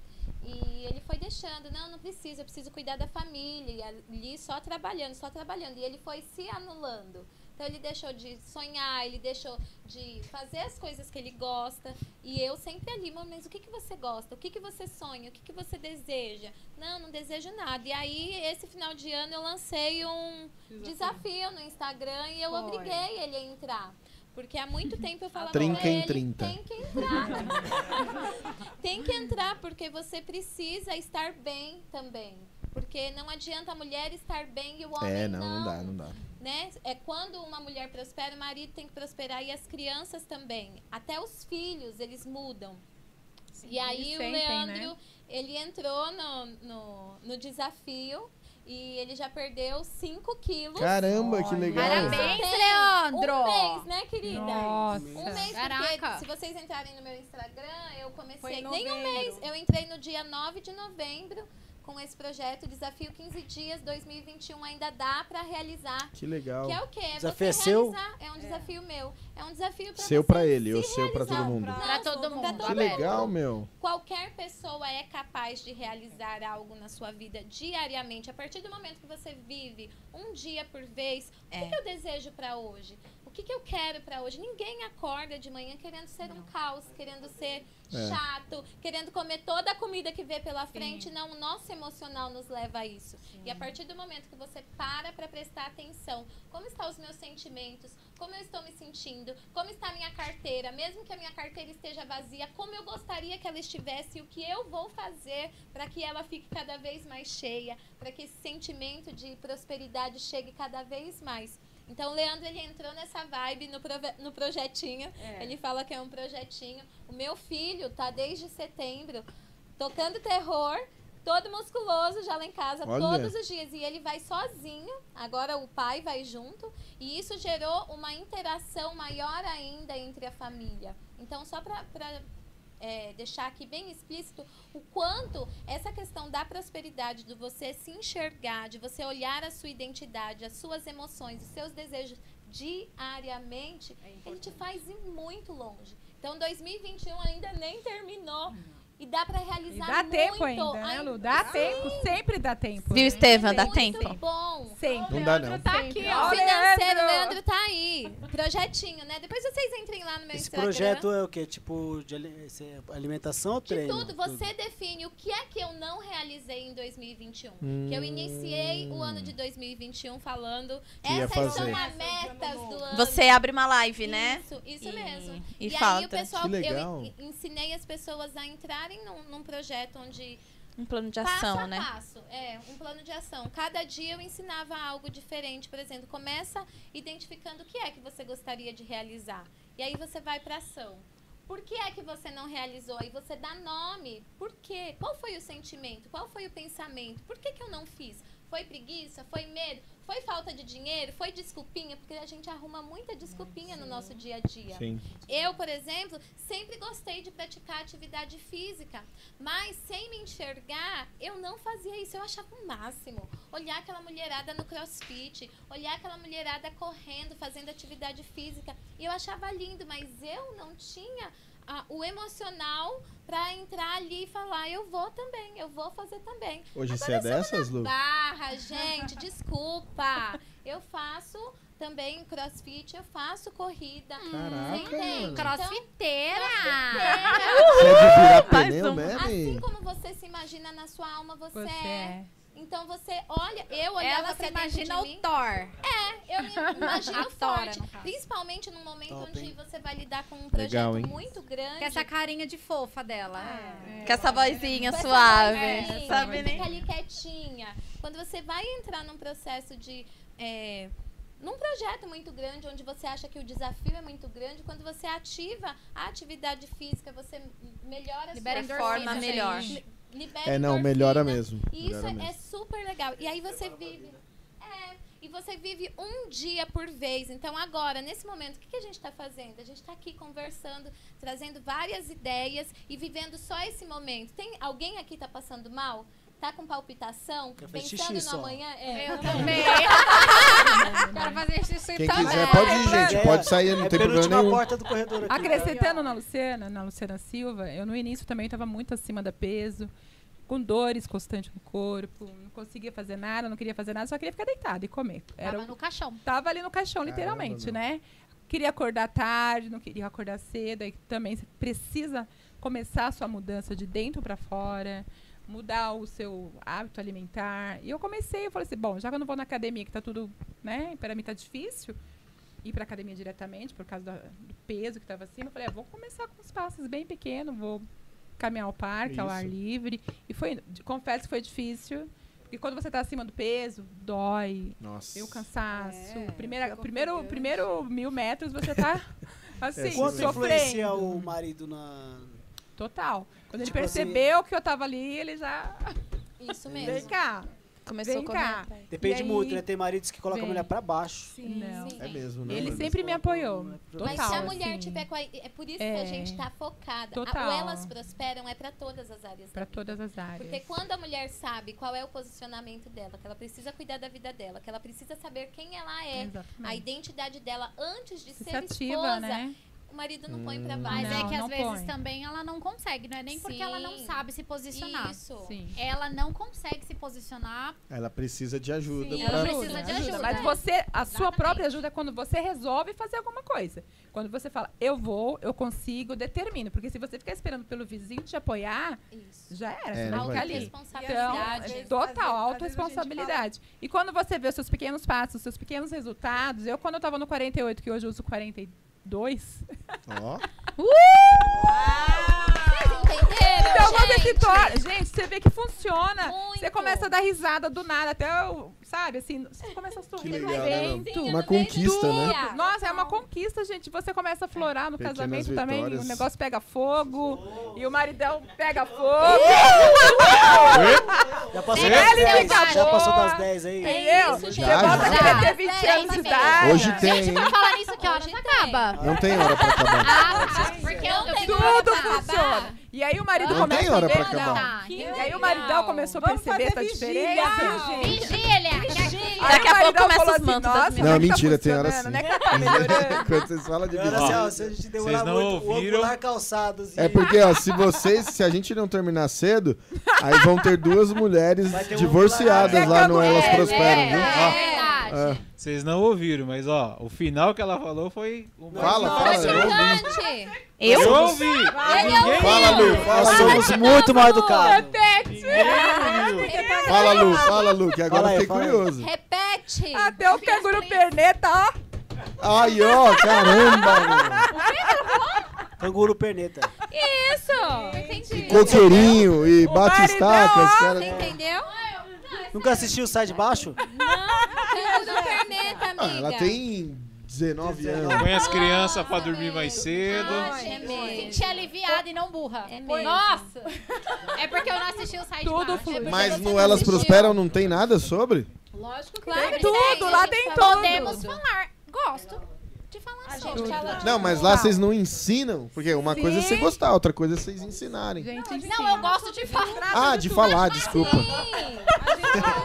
E ele foi deixando, não, não preciso, eu preciso cuidar da família. E ali só trabalhando, só trabalhando. E ele foi se anulando. Então ele deixou de sonhar, ele deixou de fazer as coisas que ele gosta. E eu sempre ali, "Mãe, mas o que, que você gosta? O que, que você sonha? O que, que você deseja? Não, não desejo nada. E aí, esse final de ano, eu lancei um desafio, no Instagram e eu Foi. obriguei ele a entrar. Porque há muito tempo eu falava Trinca pra em ele, 30. tem que entrar. tem que entrar, porque você precisa estar bem também. Porque não adianta a mulher estar bem e o homem É, não, não dá, não dá. Né? É quando uma mulher prospera, o marido tem que prosperar e as crianças também. Até os filhos, eles mudam. e aí eles o sentem, Leandro, né? ele entrou no, no, no desafio e ele já perdeu 5 quilos. Caramba, que legal. Parabéns, Tem Leandro! Um mês, né, querida? Nossa. Um mês, Caraca. porque se vocês entrarem no meu Instagram, eu comecei em nem um mês. Eu entrei no dia 9 de novembro com esse projeto Desafio 15 Dias 2021 ainda dá pra realizar. Que legal. Que é o quê? É Desafio você é seu? É um desafio meu. É um desafio pra Seu pra ele, ou se seu pra realizar. todo mundo? Não, Pra todo mundo. pra todo Que legal, meu. Qualquer pessoa é capaz de realizar algo na sua vida diariamente. A partir do momento que você vive um dia por vez, o que, É. que eu desejo pra hoje? O que, que eu quero pra hoje? Ninguém acorda de manhã querendo ser um caos, querendo ser É. chato, querendo comer toda a comida que vê pela frente. Não, o nosso emocional nos leva a isso. E a partir do momento que você para pra prestar atenção, como estão os meus sentimentos? Como eu estou me sentindo? Como está a minha carteira? Mesmo que a minha carteira esteja vazia, como eu gostaria que ela estivesse? e O que eu vou fazer para que ela fique cada vez mais cheia? Para que esse sentimento de prosperidade chegue cada vez mais. Então, o Leandro, ele entrou nessa vibe no, no projetinho. É. Ele fala que é um projetinho. O meu filho tá desde setembro tocando terror todo musculoso já lá em casa, Olha. todos os dias. E ele vai sozinho, agora o pai vai junto. E isso gerou uma interação maior ainda entre a família. Então, só para é, deixar aqui bem explícito o quanto essa questão da prosperidade, do você se enxergar, de você olhar a sua identidade, as suas emoções, os seus desejos diariamente, ele te faz ir muito longe. Então, 2021 ainda nem terminou. E dá para E realizar dá muito. tempo ainda, né, Lu? Dá Sim. tempo, sempre dá tempo. Viu, né? Estevam? Dá Muito tempo. bom. Sempre. Não dá, não. Tá Aqui, ó. Ó, Financeiro, Leandro. Leandro tá aí. Projetinho, né? Depois vocês entrem lá no meu Esse Instagram. projeto é o quê? Tipo, de esse é alimentação ou De treino? tudo, você define o que é que eu não realizei em 2021. Hum. Que eu iniciei o ano de 2021 falando. Que ia essas fazer. são as metas do ano. Você abre uma live, né? Isso, isso E- mesmo. e aí falta. o pessoal, Que legal. eu en- ensinei as pessoas a entrarem num, num projeto onde Um plano de passo ação, a né? passo, é, um plano de ação. Cada dia eu ensinava algo diferente, por exemplo, começa identificando o que é que você gostaria de realizar. E aí você vai para ação. Por que é que você não realizou? Aí você dá nome. Por quê? Qual foi o sentimento? Qual foi o pensamento? Por que, que eu não fiz? Foi preguiça? Foi medo? Foi falta de dinheiro? Foi desculpinha? Porque a gente arruma muita desculpinha no nosso dia a dia. Sim. Eu, por exemplo, sempre gostei de praticar atividade física, mas sem me enxergar, eu não fazia isso. Eu achava o máximo. Olhar aquela mulherada no crossfit, olhar aquela mulherada correndo, fazendo atividade física. E eu achava lindo, mas eu não tinha ah, o emocional pra entrar ali e falar: eu vou também, eu vou fazer também. Hoje Agora você é dessas, Lu? Barra, gente, desculpa. Eu faço também crossfit, eu faço corrida. Caraca, Você entende? mano. Crossfiteira! Você é de virar pneu um. mesmo? Assim como você se imagina na sua alma, você, Você é. É. Então você olha, eu olhava Ela se pra dentro imagina de o. Thor. É, eu imagino A Tora, forte. no caso. Principalmente num momento Top, onde hein? você vai lidar com um projeto Legal, muito grande. Com essa carinha de fofa dela. Com essa vozinha Com essa suave. vozinha, Sabe, Fica né? ali quietinha. Quando você vai entrar num processo de. é, num projeto muito grande, onde você acha que o desafio é muito grande, quando você ativa a atividade física, você melhora a Libera sua Forma melhor. gente. Li- libera É, não, endorfina. melhora mesmo. E isso Melhora é, é mesmo. super legal. E aí você vive. É, e você vive um dia por vez. Então, agora, nesse momento, o que, que a gente está fazendo? A gente está aqui conversando, trazendo várias ideias e vivendo só esse momento. Tem alguém aqui tá passando mal? Tá com palpitação? Fazer Pensando no amanhã? É, Eu também. Quero fazer xixi Quem também. quiser pode ir, gente. É, Pode sair, não é tem problema nenhum. porta do corredor aqui. Acrescentando na Luciana, na Luciana Silva, eu no início também estava muito acima da peso, com dores constantes no corpo, não conseguia fazer nada, não queria fazer nada, só queria ficar deitada e comer. Era, Tava no caixão. tava ali no caixão, Caramba, literalmente, meu. né? Queria acordar tarde, não queria acordar cedo, aí também você precisa começar a sua mudança de dentro para fora, mudar o seu hábito alimentar. E eu comecei, eu falei assim, bom, já que eu não vou na academia, que tá tudo, né, para mim tá difícil ir para academia diretamente por causa da- do peso que estava acima, eu falei, ah, vou começar com os passos bem pequenos, vou caminhar ao parque, ao ar Isso. livre. E foi, confesso que foi difícil, porque quando você tá acima do peso, dói, Nossa. o cansaço. É, Primeira, primeiro, primeiro mil metros você tá assim, É, Quanto Sofrendo. influencia o marido na. Total. Quando ele Tipo assim- percebeu que eu tava ali, ele já. Isso Vem mesmo. cá. Começou Vem a correr cá. Depende aí- muito, né? Tem maridos que colocam a Vem. mulher pra baixo. Sim, Não. sim. É mesmo, né? Ele sempre me apoiou. Mas Total. Mas se a mulher assim, tiver com a, É por isso É. que a gente tá focada. A- Total. o Elas Prosperam é para todas as áreas. Pra todas as áreas. Porque quando a mulher sabe qual é o posicionamento dela, que ela precisa cuidar da vida dela, que ela precisa saber quem ela é, a Exatamente. identidade dela antes de Se ser se ativa, esposa, né? O marido não põe Hum. pra Mas baixo. é Não, que às não vezes põe. também ela não consegue, não é nem porque ela não Sim. sabe se posicionar. Isso. Sim. Ela não consegue se posicionar. Ela precisa de ajuda Sim, pra... ela precisa de ajuda. Mas É. você, a sua Exatamente. própria ajuda é quando você resolve fazer alguma coisa. Quando você fala, eu vou, eu consigo, determino. Porque se você ficar esperando pelo vizinho te apoiar, Isso. já era. É, você não ali. Responsabilidade. Então, é Às total autorresponsabilidade. E quando você vê os seus pequenos passos, os seus pequenos resultados, eu quando eu tava no 48, que hoje eu uso 42, Ó, entenderam? então Você se gente. torna. Gente, você vê que funciona. Muito. Você começa a dar risada do nada, até o. Sabe, assim, você começa a sorrir Que no legal, né, evento. não? Uma conquista, né? Nossa, é uma conquista, gente. Você começa a florar no Pequenas casamento também. vitórias. O negócio pega fogo. E o maridão pega fogo. Já passou Ele das fica 10, já passou das 10 aí. Entendeu? isso, Você Já, já. a querer ter Já. 20 Já. anos de idade. Hoje tem, Gente, por falar nisso, que horas acaba? Não tem hora pra acabar. Ah. Porque eu, eu fico Tudo funciona. E aí o marido Não começa tem hora a ver. pra acabar. Tá, E aí o maridão começou a perceber essa vigília, diferença. gente? Vigília. Vigília. Aí Daqui a pouco começa os assim, mantos meninas. Não, é tá mentira, tem hora funcionando, sim. Né, tá. Quando vocês falam de vigília. assim, se a gente demorar Vocês não muito, o ouviram? calçados. É porque, ó, se vocês, se a gente não terminar cedo, aí vão ter duas mulheres divorciadas lá no Elas É, Prosperam, É, viu? É verdade. Vocês não ouviram, mas ó, o final que ela falou foi. o mais Fala, fala, importante. eu. Eu, Eu? ouvi! Ninguém Fala, Lu, Nós somos muito mal educados. Repete. Fala, Lu, fala, Lu, que agora fiquei curioso. Repete. Até o canguru perneta, ó. Ai, ó, caramba, meu. Canguru perneta. Isso. Entendi. Coqueirinho e bate-estacas, entendeu? Nunca assistiu o Sai de Baixo? Canguru perneta, amiga. Ah, ela tem 19 anos. Põe as crianças pra dormir mais cedo. É mesmo. Senti aliviada e não burra. É mesmo. Nossa! É porque eu não assisti o site Tudo. É Mas no Elas assistiu. Prosperam não tem nada sobre? Lógico que Claro Tem que tudo, lá tem tudo. Podemos falar. Gosto de falar A sobre. gente de Não, mas lá vocês não ensinam. Porque uma coisa é você Sim. gostar, outra coisa é vocês ensinarem. Gente, Não, eu gosto de falar. Ah, de falar, desculpa.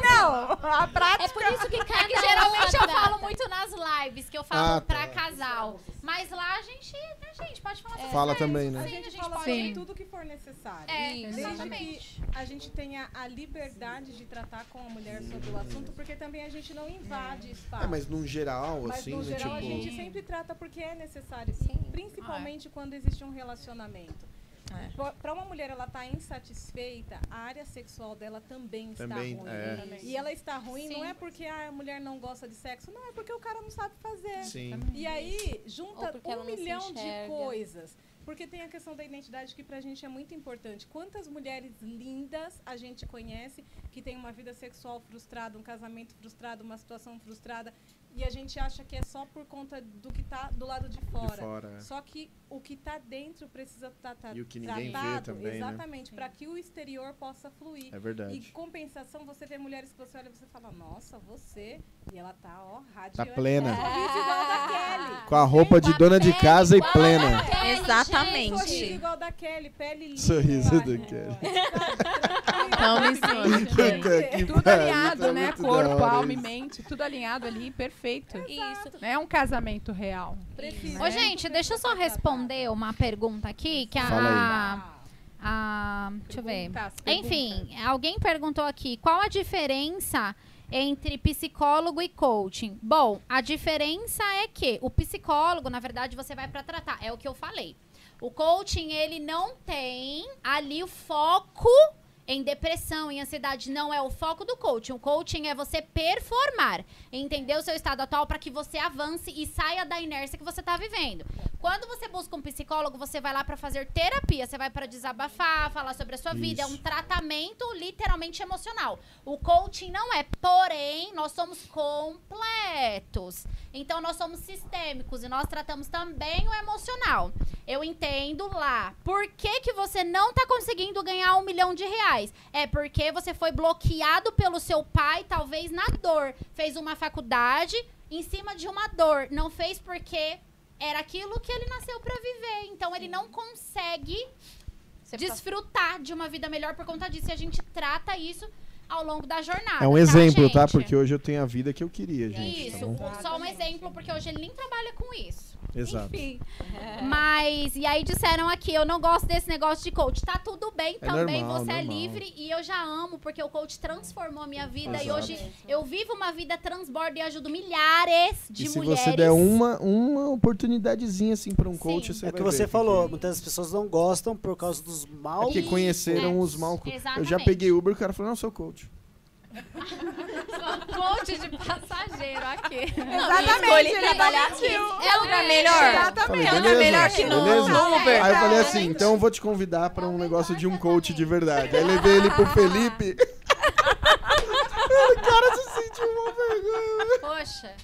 Não, a prática. É por isso que É cada que geralmente eu falo muito nas lives, que eu falo Ah, tá. pra casal. Mas lá a gente, né, gente, pode falar sobre Fala também, né? A Sim, gente, a gente fala pode. sobre Sim. tudo que for necessário. É. Desde exatamente. que a gente tenha a liberdade de tratar com a mulher sobre o assunto, porque também a gente não invade espaço. É, mas num geral, Mas assim, no né, geral a tipo... gente sempre trata porque é necessário, sim, principalmente quando existe um relacionamento. É. Para uma mulher ela tá insatisfeita, a área sexual dela também está Também, ruim. é. E ela está ruim Sim. não é porque ah, a mulher não gosta de sexo, não é porque o cara não sabe fazer. Sim. E aí junta um milhão de coisas. Porque tem a questão da identidade que pra gente é muito importante. Quantas mulheres lindas a gente conhece que tem uma vida sexual frustrada, um casamento frustrado, uma situação frustrada, e a gente acha que é só por conta do que tá do lado de fora. fora, é. Só que o que tá dentro precisa estar tá, E o que ninguém vê tratado, também, né? exatamente, para que o exterior possa fluir. É verdade. E compensação, você vê mulheres que você olha e você fala, nossa, você. E ela tá, ó, radiante. Tá plena. Da Kelly. Com a roupa de dona de casa e plena. Exatamente. Sorriso igual da Kelly, pele linda. Sorriso boa. Kelly. Então me ensina. Que Tudo pariu, alinhado, tá né? Corpo, alma e mente, tudo alinhado ali, perfeito. Isso. É um casamento real. Precisa. Ô, gente, deixa eu só responder uma pergunta aqui que a. A deixa eu ver. Perguntas, Enfim, alguém perguntou aqui qual a diferença entre psicólogo e coaching. Bom, a diferença é que o psicólogo, na verdade, você vai para tratar, é o que eu falei. O coaching, ele não tem ali o foco em depressão, em ansiedade, não é o foco do coaching. O coaching é você performar, entender o seu estado atual para que você avance e saia da inércia que você está vivendo. Quando você busca um psicólogo, você vai lá para fazer terapia, você vai para desabafar, falar sobre a sua vida, é um Isso. tratamento literalmente emocional. O coaching não é, porém, nós somos completos. Então nós somos sistêmicos e nós tratamos também o emocional. Eu entendo lá. Por que, que você não tá conseguindo ganhar um milhão de reais? É porque você foi bloqueado pelo seu pai, talvez na dor. Fez uma faculdade em cima de uma dor. Não fez porque era aquilo que ele nasceu pra viver. Então ele não consegue desfrutar de uma vida melhor por conta disso. E a gente trata isso ao longo da jornada. É um tá, exemplo, tá? gente? Porque hoje eu tenho a vida que eu queria, gente. Isso, Tá só um exemplo, porque hoje ele nem trabalha com isso. Exato. Enfim. Mas, e aí disseram aqui, eu não gosto desse negócio de coach. Tá tudo bem É também, normal, você é normal. livre. E eu já amo, porque o coach transformou a minha vida. E Exato. hoje eu vivo uma vida transborda e ajudo milhares de e se mulheres. você der uma, uma oportunidadezinha assim pra um coach, você É o que você ver falou, muitas pessoas não gostam por causa dos É maus. porque conheceram É, os mal. Eu já peguei Uber, o cara falou, não, sou coach. Coach de passageiro aqui. Exatamente, escolhi ele trabalhar admitiu. aqui. É lugar melhor. Exatamente. Falei, É lugar beleza, melhor que no, no Uber. Aí eu falei assim, então eu vou te convidar pra um negócio de um coach de verdade. Aí levei ele pro Felipe. o cara se sentiu uma vergonha. Poxa.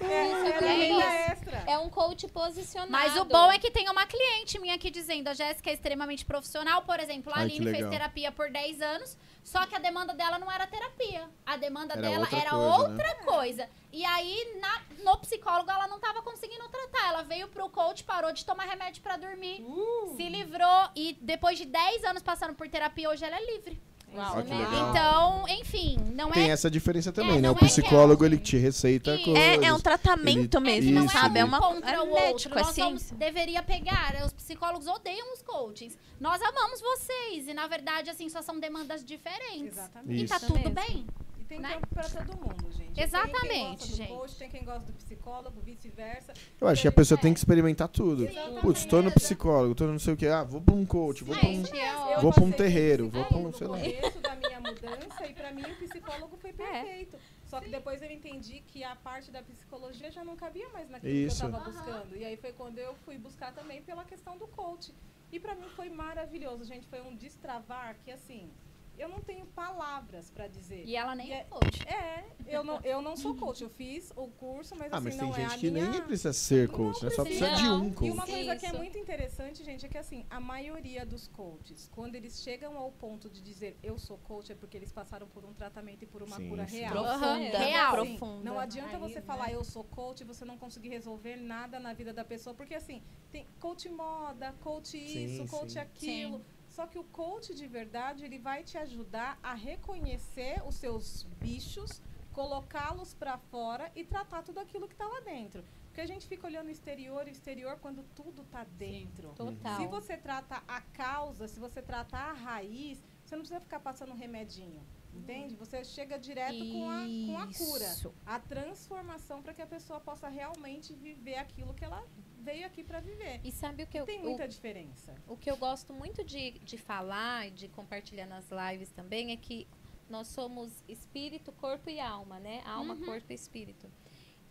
É, Isso é extra. É um coach posicionado. Mas o bom é que tem uma cliente minha aqui dizendo, a Jéssica é extremamente profissional, por exemplo, a Ai, Aline fez terapia por 10 anos, só que a demanda dela não era terapia. A demanda Era dela outra era coisa, né? outra coisa. E aí, na- no psicólogo, ela não tava conseguindo tratar. Ela veio pro coach, parou de tomar remédio pra dormir, Uh! se livrou e depois de 10 anos passando por terapia, hoje ela é livre. Ó, que legal. Então, enfim, não Tem é essa diferença também, né? não O é que é psicólogo, ele te receita Isso. coisas. É, é um tratamento Ele- mesmo, isso, sabe? É uma contra é o médico, outro. é Nós somos, ciência. deveria pegar. Os psicólogos odeiam os coachings. Nós amamos vocês. E, na verdade, assim, só são demandas diferentes. Exatamente. E tá Isso. tudo mesmo. bem. Tem né? tempo pra todo mundo, gente. Exatamente, tem quem gosta do gente. coach, tem quem gosta do psicólogo, vice-versa. Eu acho que a pessoa tem que experimentar tudo. Exatamente. Putz, tô no psicólogo, tô no não sei o que. Ah, vou pra um coach, vou pra um, Gente, eu vou pra um terreiro, vou pra um, sei lá. Começo da minha mudança e pra mim o psicólogo foi perfeito. Só que depois eu entendi que a parte da psicologia já não cabia mais naquilo Isso. que eu tava buscando. E aí foi quando eu fui buscar também pela questão do coach. E pra mim foi maravilhoso, gente. Foi um destravar que assim, eu não tenho palavras pra dizer. E ela nem E é coach. É, eu não, eu não sou coach. Eu fiz o curso, mas Ah, assim, mas não tem é a gente que minha... nem precisa ser coach, né? Só precisa de um E coach. uma coisa que é muito interessante, gente, é que assim, a maioria dos coaches, quando eles chegam ao ponto de dizer eu sou coach, é porque eles passaram por um tratamento e por uma Sim, cura sim. real. Profunda, Real. Assim, profunda. Não adianta Aí, você né? falar eu sou coach e você não conseguir resolver nada na vida da pessoa, porque assim, tem coach moda, coach Sim, isso, coach sim. aquilo. Só que o coach de verdade, ele vai te ajudar a reconhecer os seus bichos, colocá-los pra fora e tratar tudo aquilo que tá lá dentro. Porque a gente fica olhando o exterior, o exterior quando tudo tá dentro. Total. Se você trata a causa, se você trata a raiz, você não precisa ficar passando um remedinho. Entende? Você chega direto com a, com a cura. A transformação para que a pessoa possa realmente viver aquilo que ela veio aqui para viver. E sabe o que eu, Tem o- muita diferença. O que eu gosto muito de, de falar e de compartilhar nas lives também é que nós somos espírito, corpo e alma, né? Alma, corpo e espírito.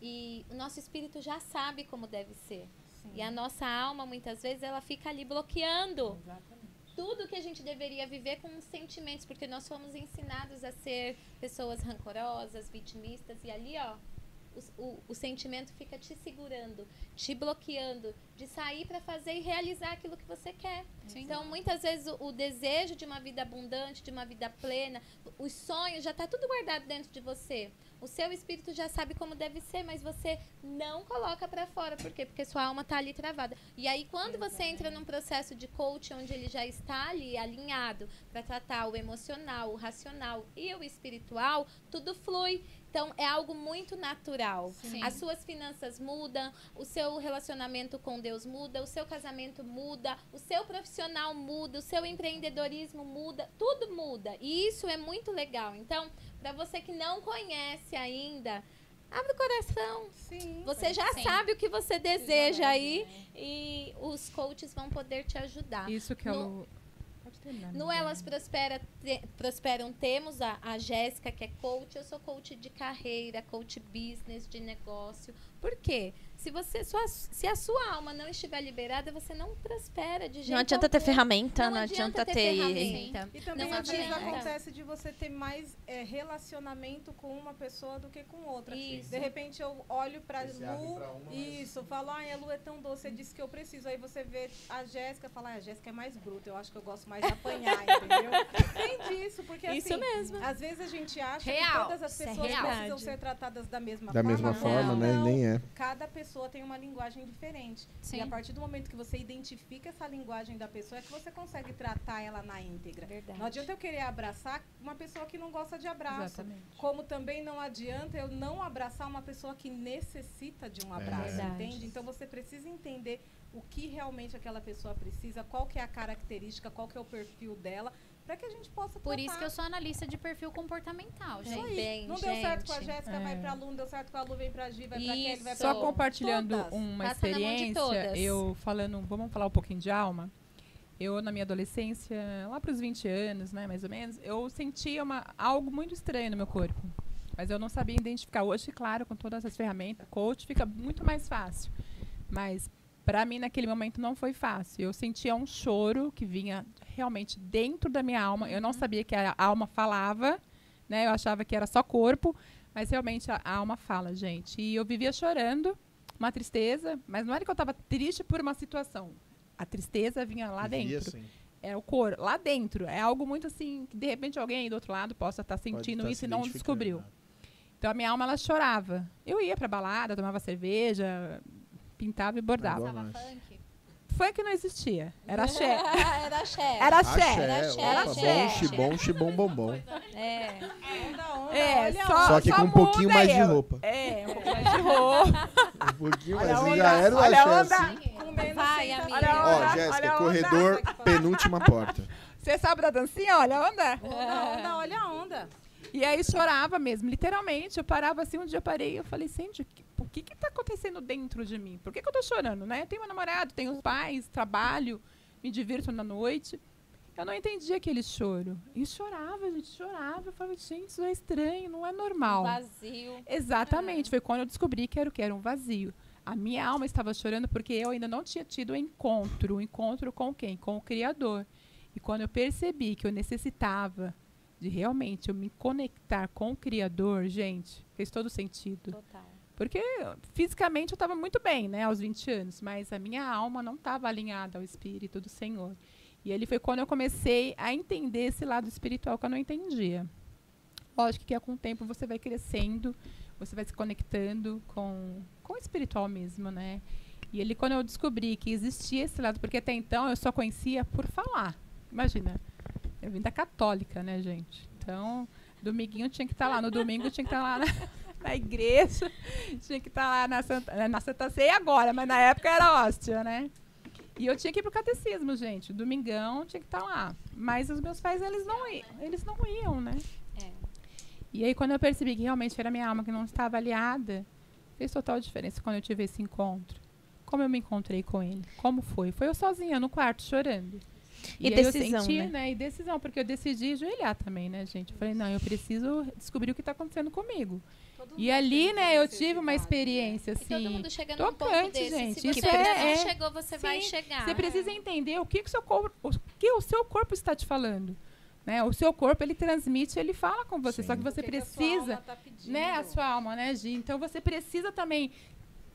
E o nosso espírito já sabe como deve ser. E a nossa alma, muitas vezes, ela fica ali bloqueando tudo que a gente deveria viver com os sentimentos, porque nós fomos ensinados a ser pessoas rancorosas, vitimistas, e ali, ó, o, o sentimento fica te segurando, te bloqueando de sair para fazer e realizar aquilo que você quer. Então, muitas vezes, o, o desejo de uma vida abundante, de uma vida plena, os sonhos, já está tudo guardado dentro de você. O seu espírito já sabe como deve ser, mas você não coloca para fora. Por quê? Porque sua alma está ali travada. E aí, quando você entra num processo de coach, onde ele já está ali alinhado para tratar o emocional, o racional e o espiritual, tudo flui. Então, é algo muito natural. Sim. As suas finanças mudam, o seu relacionamento com Deus muda, o seu casamento muda, o seu profissional muda, o seu empreendedorismo muda, tudo muda. E isso é muito legal. Então, para você que não conhece ainda, abre o coração. Sim. Você já Sim. sabe o que você deseja aí e os coaches vão poder te ajudar. Isso que é No- o. No Elas Prospera, te- Prosperam temos a, a Jéssica, que é coach. Eu sou coach de carreira, coach business, de negócio. Por quê? Se, você, sua, se a sua alma não estiver liberada, você não prospera de jeito Não adianta ter algum. ferramenta, Não não adianta adianta ter ter. ferramenta. E também Não às vezes adianta. acontece de você ter mais é, relacionamento com uma pessoa do que com outra. Isso. De repente eu olho pra Você Lu, pra uma, mas- isso, falo, ai, a Lu é tão doce, você disse que eu preciso. Aí você vê a Jéssica fala, ah, a Jéssica é mais bruta, eu acho que eu gosto mais de apanhar, entendeu? Tem disso, porque Isso assim, mesmo. às vezes a gente acha Real. que todas as Isso é pessoas real. precisam ser tratadas da mesma Da forma. mesma forma, Não, né? não. Nem é. Cada pessoa tem uma linguagem diferente. Sim. E a partir do momento que você identifica essa linguagem da pessoa, é que você consegue tratar ela na íntegra. Verdade. Não adianta eu querer abraçar uma pessoa que não gosta de abraço. Exatamente. Como também não adianta eu não abraçar uma pessoa que necessita de um abraço, Verdade. entende? Então você precisa entender o que realmente aquela pessoa precisa, qual que é a característica, qual que é o perfil dela, para que a gente possa Por isso que eu sou analista de perfil comportamental, Isso gente. aí. bem, não deu certo com a gente. Jéssica, vai É. pra Lu, não deu certo com a Lu, vem pra Gi, vai pra Kelly, vai pra Só Só compartilhando Todas. uma Passa experiência, eu falando, vamos falar um pouquinho de alma. Eu, na minha adolescência, lá para os 20 anos, né, mais ou menos, eu sentia uma, algo muito estranho no meu corpo. Mas eu não sabia identificar. Hoje, claro, com todas as ferramentas, coach fica muito mais fácil. Mas para mim naquele momento não foi fácil. Eu sentia um choro que vinha realmente dentro da minha alma. Eu não sabia que a alma falava, né? Eu achava que era só corpo, mas realmente a, a alma fala, gente. E eu vivia chorando, uma tristeza, mas não era que eu estava triste por uma situação. A tristeza vinha lá Vivia dentro. É o cor, lá dentro. É algo muito assim, que de repente alguém aí do outro lado possa estar sentindo tá isso se e não descobriu. né? Então a minha alma ela chorava. Eu ia pra balada, tomava cerveja, pintava e bordava. Funk não existia. Era axé. Era axé. Era axé. Axé, Era axé. opa, Era axé. bom, xibom, xibom, bombom. É. Onda, onda, É, olha só, a Só que só com um pouquinho mais de roupa. É, um pouco mais de roupa. Um pouquinho Olha mais. a e onda, já era o olha a axé onda. assim. Vai, aceitação. amiga. Olha a Ó, onda, olha Jéssica, a onda. corredor, penúltima porta. Você sabe da dancinha? Olha a onda. Onda, onda, olha a onda. E aí chorava mesmo, literalmente. Eu parava assim, um dia eu parei e eu falei, Sandy, que- o que que tá acontecendo dentro de mim? Por que, que eu tô chorando, né? Eu tenho meu namorado, tenho os pais, trabalho, me divirto na noite. Eu não entendi aquele choro. E chorava, gente, chorava. Eu falei, gente, isso é estranho, não é normal. Vazio. Exatamente, foi quando eu descobri que era o que era um vazio. A minha alma estava chorando porque eu ainda não tinha tido o encontro. O encontro com quem? Com o Criador. E quando eu percebi que eu necessitava de realmente eu me conectar com o Criador, gente, fez todo sentido. Total. Porque fisicamente eu estava muito bem, né, aos 20 anos, mas a minha alma não estava alinhada ao Espírito do Senhor. E ali foi quando eu comecei a entender esse lado espiritual que eu não entendia. Lógico que com o tempo você vai crescendo, você vai se conectando com, com o espiritual mesmo, né? E ali quando eu descobri que existia esse lado, porque até então eu só conhecia por falar. Imagina, eu vim da católica, né, gente? Então, dominguinho tinha que estar lá, no domingo tinha que estar lá na, na igreja, tinha que estar lá na Santa, na Santa Ceia agora, mas na época era hóstia, né? E eu tinha que ir pro catecismo, gente. Domingão tinha que estar lá. Mas os meus pais, eles não iam, eles não iam, né? É. E aí, quando eu percebi que realmente era minha alma que não estava aliada, fez total diferença quando eu tive esse encontro. Como eu me encontrei com ele? Como foi? Foi eu sozinha no quarto, chorando. E aí decisão, eu senti, né? né? E decisão, porque eu decidi ajoelhar também, né, gente? Eu falei, não, eu preciso descobrir o que está acontecendo comigo. Todo E ali, né, eu tive uma né? experiência, E todo assim, mundo chega num ponto tocante, desse. gente. Se Isso você é, não é- chegou, você vai Sim, chegar. Você precisa entender o que, que, o seu corpo, o que o seu corpo está te falando. Né? O seu corpo, ele transmite, ele fala com você. Só que você a precisa, alma tá né, a sua alma, né, Gi? Então você precisa também,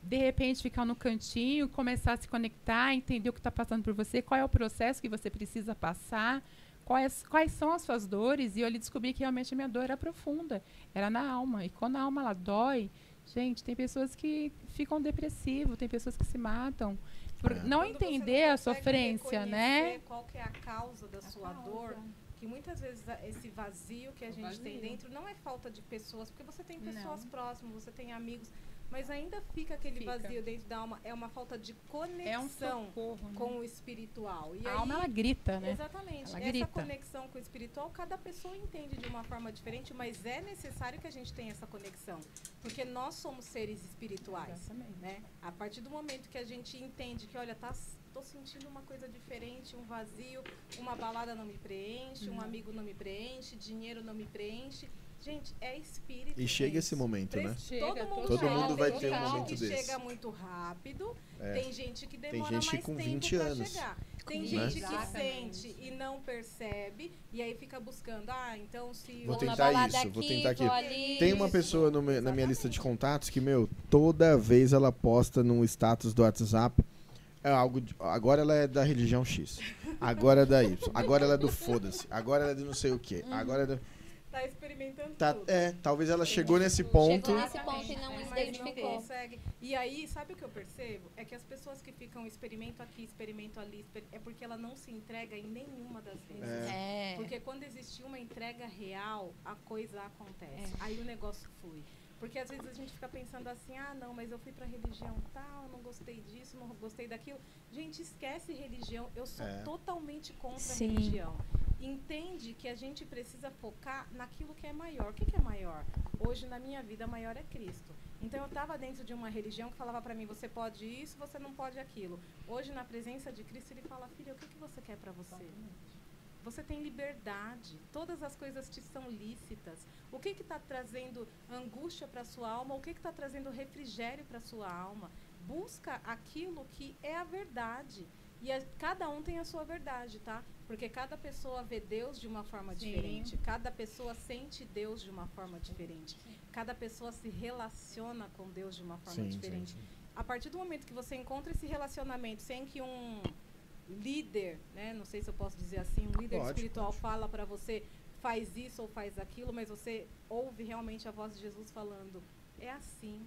de repente, ficar no cantinho, começar a se conectar, entender o que está passando por você, qual é o processo que você precisa passar, quais, quais são as suas dores. E eu ali descobri que realmente a minha dor era profunda, era na alma. E quando a alma ela dói, gente, tem pessoas que ficam depressivas, tem pessoas que se matam por É. não Quando entender a consegue sofrência, né? Qual que é a causa da sua dor? Que muitas vezes a- esse vazio que a gente tem dentro não é falta de pessoas, porque você tem pessoas próximas, você tem amigos, mas ainda fica aquele Fica. vazio dentro da alma. É uma falta de É um conexão socorro, né? com o espiritual. E A aí- alma, ela grita, né? Exatamente. Ela Essa grita. conexão com o espiritual, cada pessoa entende de uma forma diferente, mas é necessário que a gente tenha essa conexão. Porque nós somos seres espirituais. Exatamente. Né? A partir do momento que a gente entende que, olha, tá, tô sentindo uma coisa diferente, um vazio, uma balada não me preenche, um amigo não me preenche, dinheiro não me preenche. Gente, é espírito. E chega gente. esse momento, né? Pre- Todo mundo, Todo chega, mundo vai tem ter um gente momento que desse. chega muito rápido, É. tem gente que Tem demora gente mais com tempo 20 pra anos. chegar. Tem Né? gente que Exatamente. sente e não percebe e aí fica buscando, ah, então se Vou tentar isso, vou aqui, tentar aqui. vou ali. Tem uma pessoa meu- na minha lista de contatos que, meu, toda vez ela posta no status do WhatsApp. É algo. de- agora ela é da religião X. Agora é da Y. Agora ela é do foda-se. Agora ela é do não sei o quê. Agora é do. Tá experimentando Tá, tudo. é, talvez ela chegou nesse ponto. Chegou nesse ponto e não se Mas não identificou. consegue. E aí, sabe o que eu percebo? É que as pessoas que ficam experimento aqui, experimento ali, é porque ela não se entrega em nenhuma das vezes. É. Porque quando existe uma entrega real, a coisa acontece. É. Aí o negócio flui. Porque às vezes a gente fica pensando assim, ah, não, mas eu fui pra religião tal, não gostei disso, não gostei daquilo. Gente, esquece religião. Eu sou É. totalmente contra Sim. religião. Entende que a gente precisa focar naquilo que é maior. O que, que é maior? Hoje, na minha vida, maior é Cristo. Então, eu estava dentro de uma religião que falava para mim, você pode isso, você não pode aquilo. Hoje, na presença de Cristo, ele fala, filha, o que, que você quer para você? você tem liberdade. Todas as coisas te são lícitas. O que está trazendo angústia para sua alma? O que está trazendo refrigério para sua alma? Busca aquilo que é a verdade. E a- cada um tem a sua verdade, tá? Porque cada pessoa vê Deus de uma forma Sim. diferente. Cada pessoa sente Deus de uma forma diferente. Cada pessoa se relaciona com Deus de uma forma Sim, diferente. sim. A partir do momento que você encontra esse relacionamento sem que um líder, né, não sei se eu posso dizer assim, um líder Pode, espiritual fala para você faz isso ou faz aquilo, mas você ouve realmente a voz de Jesus falando, é assim,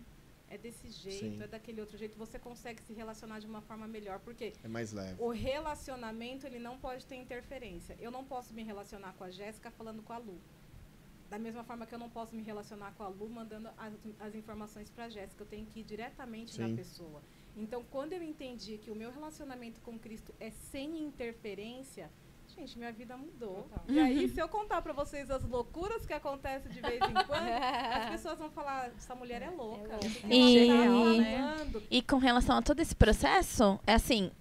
é desse jeito, Sim. é daquele outro jeito, você consegue se relacionar de uma forma melhor, porque É mais leve. o relacionamento ele não pode ter interferência. Eu não posso me relacionar com a Jéssica falando com a Lu. Da mesma forma que eu não posso me relacionar com a Lu mandando as, as informações para a Jéssica, eu tenho que ir diretamente Sim. na pessoa. Então, quando eu entendi que o meu relacionamento com Cristo é sem interferência, gente, minha vida mudou. E aí, se eu contar para vocês as loucuras que acontecem de vez em quando, as pessoas vão falar: essa mulher é louca. que que E, ela tá falando?" e com relação a todo esse processo, é assim,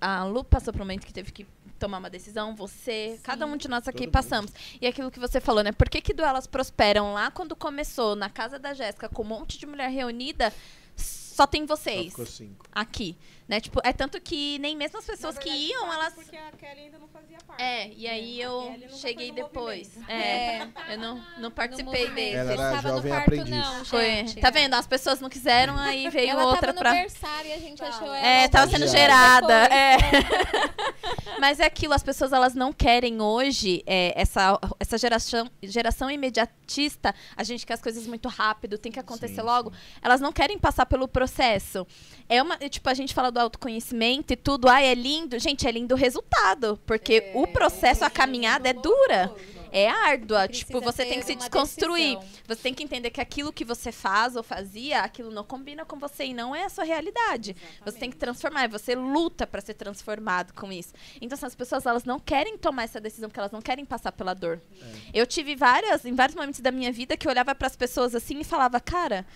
a Lu passou por um momento que teve que tomar uma decisão, você, cada um de nós aqui todo passamos. E aquilo que você falou, né? Por que, que do Elas Prosperam lá quando começou, na casa da Jéssica, com um monte de mulher reunida, só tem vocês ficou cinco. aqui, né? Tipo, é tanto que nem mesmo as pessoas que iam, elas Porque a Kelly ainda não fazia parte. é, e aí A eu cheguei no depois. movimento. É, eu não, não participei desse. Ela era Estava no jovem aprendiz. não, Foi. Tá vendo? As pessoas não quiseram, aí veio ela outra tava no pra. berçário e a gente achou ela. É, tava sendo depois. gerada. É. Mas é aquilo, as pessoas elas não querem hoje é, essa, essa geração, geração imediatista, a gente quer as coisas muito rápido, tem que acontecer Sim, logo. Elas não querem passar pelo processo. É uma, é, tipo, a gente fala do autoconhecimento e tudo, ai, é lindo. Gente, é lindo o resultado, porque o processo, a caminhada é dura. É árdua, Precisa tipo, você tem que se desconstruir. decisão. Você tem que entender que aquilo que você faz ou fazia, aquilo não combina com você e não é a sua realidade. Você tem que transformar, você luta para ser transformado com isso. Então, assim, as pessoas elas não querem tomar essa decisão porque elas não querem passar pela dor. Eu tive várias, em vários momentos da minha vida que eu olhava para as pessoas assim e falava, cara,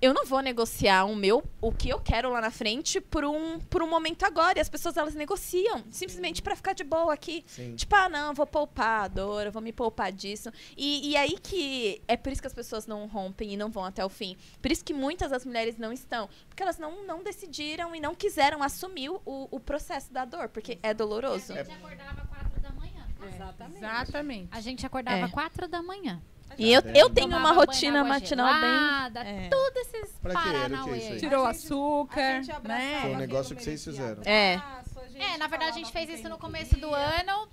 eu não vou negociar o meu, o que eu quero lá na frente por um, por um momento agora. E as pessoas elas negociam simplesmente para ficar de boa aqui. Sim. Tipo, ah, não, vou poupar a dor, eu vou me poupar disso. E, e aí que é por isso que as pessoas não rompem e não vão até o fim. Por isso que muitas das mulheres não estão. Porque elas não, não decidiram e não quiseram assumir o, o processo da dor, porque é doloroso. A gente acordava 4 da manhã. Exatamente. Exatamente. A gente acordava É. 4 da manhã. E eu, eu tenho Tomava uma rotina matinal gelada, bem. É. Tudo esses Pra quê? Era paranauê. isso aí? Tirou açúcar, né? Foi um negócio que vocês fizeram. É. É, na verdade a gente fez isso no começo do ano.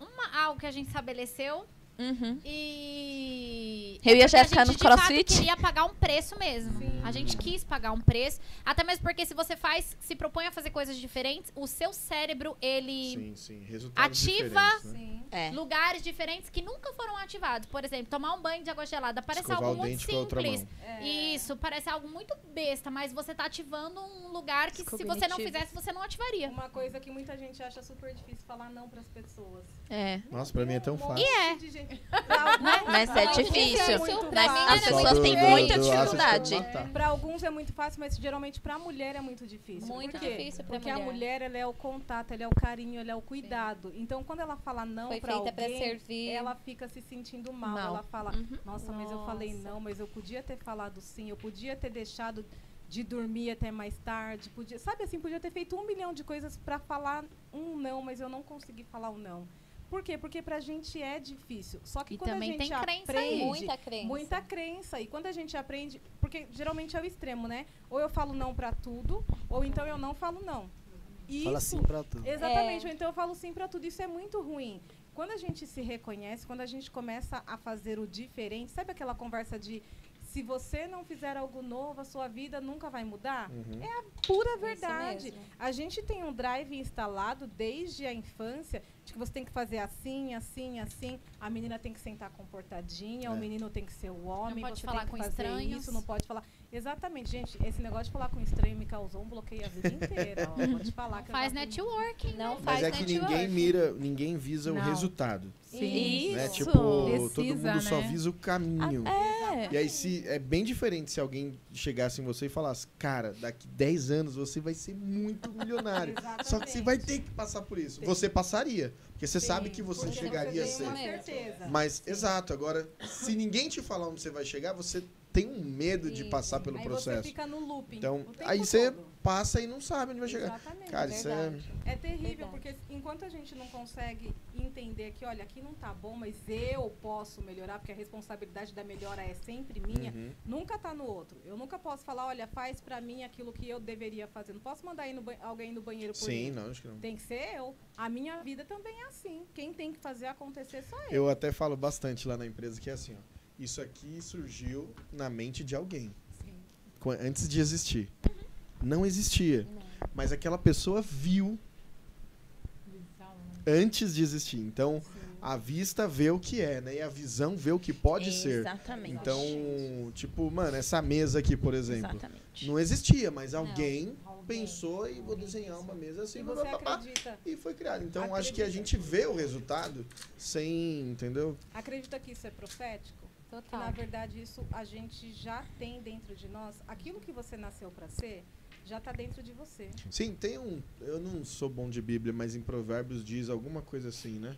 Uma, algo que a gente estabeleceu. Uhum. E. Eu e a Jéssica gente, no de fato, CrossFit. queria pagar um preço mesmo. A gente quis pagar um preço. Até mesmo porque se você faz, se propõe a fazer coisas diferentes, o seu cérebro, ele Sim, sim. Ativa diferentes, né? Sim. É. lugares diferentes que nunca foram ativados. Por exemplo, tomar um banho de água gelada. Parece Escovar algo muito a simples. mão. Isso, parece algo muito besta, mas você tá ativando um lugar que se você não fizesse, você não ativaria. Uma coisa que muita gente acha super difícil falar não para as pessoas. É. Nossa, pra mim é tão fácil. monte é. Alguns- Mas é alguns difícil. muito Mas fácil. as pessoas têm muita dificuldade. Para alguns é muito fácil, mas geralmente para a mulher é muito difícil. Muito Por quê? difícil pra Porque a mulher. mulher ela é o contato, ela é o carinho, ela é o cuidado. Então quando ela fala não para feita pra alguém, servir. ela fica se sentindo mal. Mal. Ela fala: Uhum. "Nossa, mas eu falei Nossa. não, mas eu podia ter falado sim, eu podia ter deixado de dormir até mais tarde, podia, sabe assim, podia ter feito um milhão de coisas para falar um não, mas eu não consegui falar um não. Por quê? Porque pra gente é difícil. Só que E quando também a gente tem crença aí. aprende, Muita crença. Muita crença. E quando a gente aprende, porque geralmente é o extremo, né? Ou eu falo não pra tudo, ou então eu não falo não. Isso, Fala sim pra tudo. Exatamente, É. ou então eu falo sim pra tudo. Isso é muito ruim. Quando a gente se reconhece, quando a gente começa a fazer o diferente, sabe aquela conversa de se você não fizer algo novo, a sua vida nunca vai mudar? Uhum. É a pura verdade. A gente tem um drive instalado desde a infância de que você tem que fazer assim, assim, assim. A menina tem que sentar comportadinha, É. o menino tem que ser o homem. pode você falar tem que com fazer estranhos. isso, não pode falar. Exatamente, gente. Esse negócio de falar com estranho me causou um bloqueio a vida inteira. ó. Vou te falar que eu Faz networking. Não Mas faz é que ninguém mira, ninguém visa o Não. resultado. Sim. Né? Isso. Tipo, todo Precisa, mundo só né? visa o caminho. É, É. E aí se é bem diferente se alguém chegasse em você e falasse, cara, daqui 10 anos você vai ser muito milionário. Só que você vai ter que passar por isso. Você passaria. Porque você sabe que você chegaria a ser. uma certeza. Mas, exato, agora, se ninguém te falar onde você vai chegar, você tem um medo de Isso. passar pelo aí processo. Você fica no looping. Então, aí você todo. Passa e não sabe onde vai chegar. Exatamente, Cara, isso é. verdade. É terrível, porque enquanto a gente não consegue entender que, olha, aqui não tá bom, mas eu posso melhorar, porque a responsabilidade da melhora é sempre minha, Uhum. nunca tá no outro. Eu nunca posso falar, olha, faz pra mim aquilo que eu deveria fazer. Não posso mandar ir no alguém no banheiro por Sim, mim. não, acho que não. Tem que ser eu. A minha vida também é assim. Quem tem que fazer acontecer sou eu. Eu até falo bastante lá na empresa que é assim, ó. Isso aqui surgiu na mente de alguém. Qu- Antes de existir. Não existia. Mas aquela pessoa viu antes de existir. Então, a vista vê o que é, né? E a visão vê o que pode ser. Exatamente. Então, tipo, mano, essa mesa aqui, por exemplo, Exatamente. não existia, mas alguém pensou e vou desenhar uma mesa assim, E blá, blá, blá, blá, acredita? e foi criado. Então, acho que a gente vê o resultado sem, entendeu? Acredita que isso é profético? Que Total. na verdade isso a gente já tem dentro de nós. Aquilo que você nasceu para ser já tá dentro de você. Sim, tem um. Eu não sou bom de Bíblia, mas em Provérbios diz alguma coisa assim, né?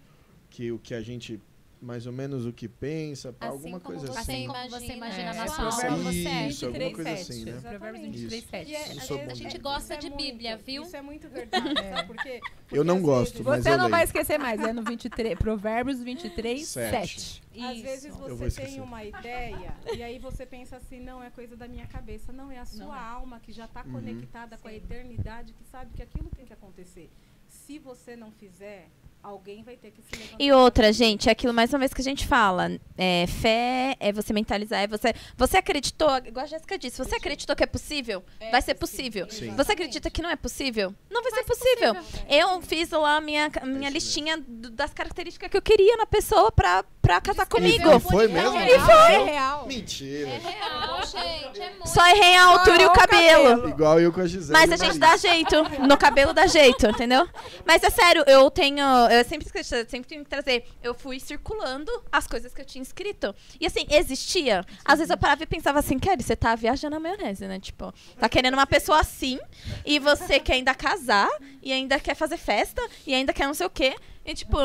Que o que a gente. Mais ou menos o que pensa, pá, Assim alguma como coisa você assim. imagina, você imagina é, na é sua assim é. Isso, alguma coisa assim, né? Provérbios Isso. 23, 7. É- às vezes A gente gosta é de Bíblia, muito- viu? Isso é muito verdade, sabe por quê? Eu Porque não às gosto, vezes- mas Você eu não leio. vai esquecer mais, é no 23, Provérbios 23, Sete. 7. Às Isso. vezes Eu vou você tem uma ideia e aí você pensa assim, não, é coisa da minha cabeça. Não, é a sua Não é. alma que já está Uhum. conectada com a eternidade, que sabe que aquilo tem que acontecer. Se você não fizer, alguém vai ter que se levantar. E outra, gente, é aquilo mais uma vez que a gente fala. É, fé é você mentalizar, é você. Você acreditou, igual a Jéssica disse, você acreditou que é possível? vai ser possível. Sim. Você acredita que não é possível? Não vai ser possível. Eu fiz lá a minha, minha listinha do- das características que eu queria na pessoa pra, pra casar comigo. E foi mesmo? É real, é real. Mentira. É real, gente. É muito. Só errei a altura e o cabelo. cabelo. Igual eu com a Gisele. Mas e a o gente dá jeito. No cabelo dá jeito, entendeu? Mas é sério, eu tenho. Eu sempre esqueci, sempre tenho que trazer. Eu fui circulando as coisas que eu tinha escrito. E assim, existia. Às vezes eu parava e pensava assim, Kelly, você tá viajando na maionese, né? Tipo, tá querendo uma pessoa assim, e você quer ainda casar, e ainda quer fazer festa, e ainda quer não sei o quê. E tipo,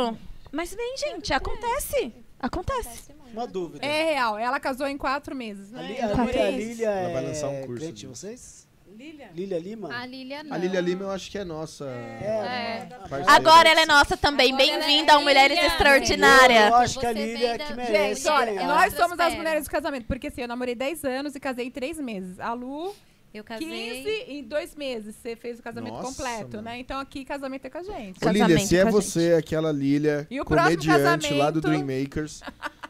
mas vem, gente, acontece. Acontece. Uma dúvida. É real, ela casou em quatro meses, A, né? Li- a, Quatro Lília, a meses. Lília Ela vai é lançar um curso crente de disso. vocês? Lília? Lília Lima? A Lília não. A Lília Lima eu acho que é nossa. É, parceira. Agora ela é nossa também. Bem-vinda é ao Mulheres Lília. Eu Extraordinárias. acho que a Lília é que merece. Gente, olha, ganhar. nós somos as mulheres do casamento, porque assim, eu namorei 10 anos e casei em 3 meses. A Lu, Eu casei. 15 em 2 meses. Você fez o casamento Nossa, completo, mano. né? Então aqui, casamento é com a gente. Ô, Lília, Casamento se é a você, aquela Lília, E o comediante lá do Dreammakers,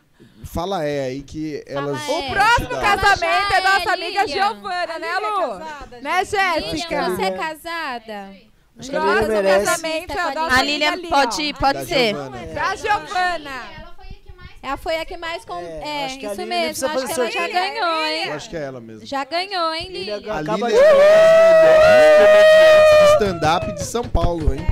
fala é aí que elas. é. O próximo casamento é É, nossa amiga Lilian. Giovana, né, é Lu? casada, Né? Lilian, Jéssica? você é casada? Acho que a Próximo merece. casamento é a A nossa A amiga Lilian ali, pode, ó. pode Da ser. Giovana. Da Giovana. Ela foi a que mais com. É, É, acho que a isso Lilian mesmo. Acho que ela já ganhou, Eu hein? acho que é ela mesmo. Já ganhou, hein, Lilian? A de... é stand-up de São Paulo, hein?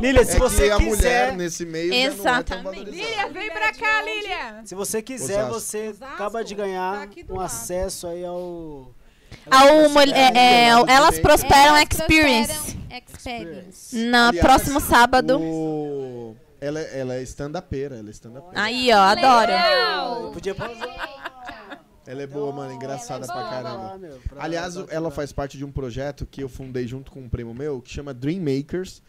Lília, se é você que a mulher quiser, nesse meio já não é tão Exatamente. valorizada. Lilian, vem pra cá, Lilian. se você quiser, Osasco. você Osasco? acaba de Tá ganhar do um lado. acesso aí ao Ao é, é, Elas prosperam Elas experience. Experience. No Aliás, próximo sábado. o- Ela, ela é stand-upera, ela é stand-upera. Aí, ó, adoro. Eu podia. Ela é boa, mano, engraçada pra caramba. Ah, meu, pra- Aliás, ela faz parte de um projeto que eu fundei junto com um primo meu, que chama Dreammakers,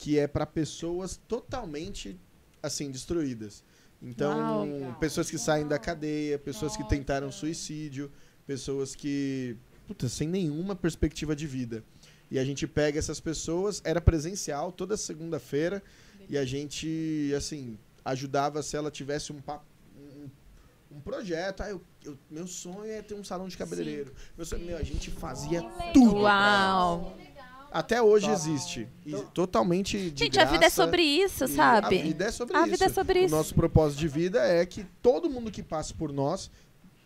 que é pra pessoas totalmente, assim, destruídas. Então, Uau. pessoas que saem da cadeia, pessoas que tentaram suicídio, pessoas que, puta, sem nenhuma perspectiva de vida. E a gente pega essas pessoas, era presencial toda segunda-feira, e a gente, assim, ajudava se ela tivesse um papo um, projeto. Ah, eu, eu- meu sonho é ter um salão de cabeleireiro. Meu sonho, meu, a gente fazia tudo. Uau. Até hoje existe. E totalmente de Gente, a vida é graça. sobre isso, sabe? A vida é sobre A isso. vida é sobre O isso. nosso propósito de vida é que todo mundo que passa por nós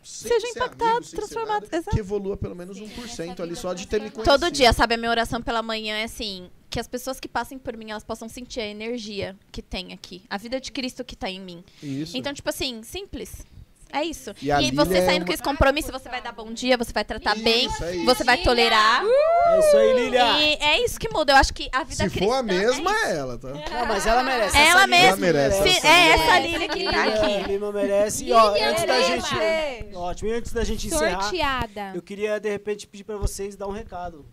Seja impactado, amigo, transformado, nada, exato. que evolua pelo menos 1% ali só de ter me conhecido. Todo dia, sabe? A minha oração pela manhã é assim: que as pessoas que passem por mim, elas possam sentir a energia que tem aqui. A vida de Cristo que tá em mim. Isso. Então, tipo assim, simples. É isso. E E, a você é saindo uma- com esse compromisso, você vai dar bom dia, você vai tratar bem, Isso, é isso. você vai tolerar. É isso aí, Lilia. E é isso que muda. Eu acho que a vida Se cristã for a é mesma, isso. é ela, tá? Não, mas ela merece. Ela essa Lília mesma. merece, merece. Se- é essa Lília que tá aqui. Lima merece. E, ó, antes da Lima. gente. Ótimo. E antes da gente encerrar, Sorteada. eu queria, de repente, pedir pra vocês dar um recado.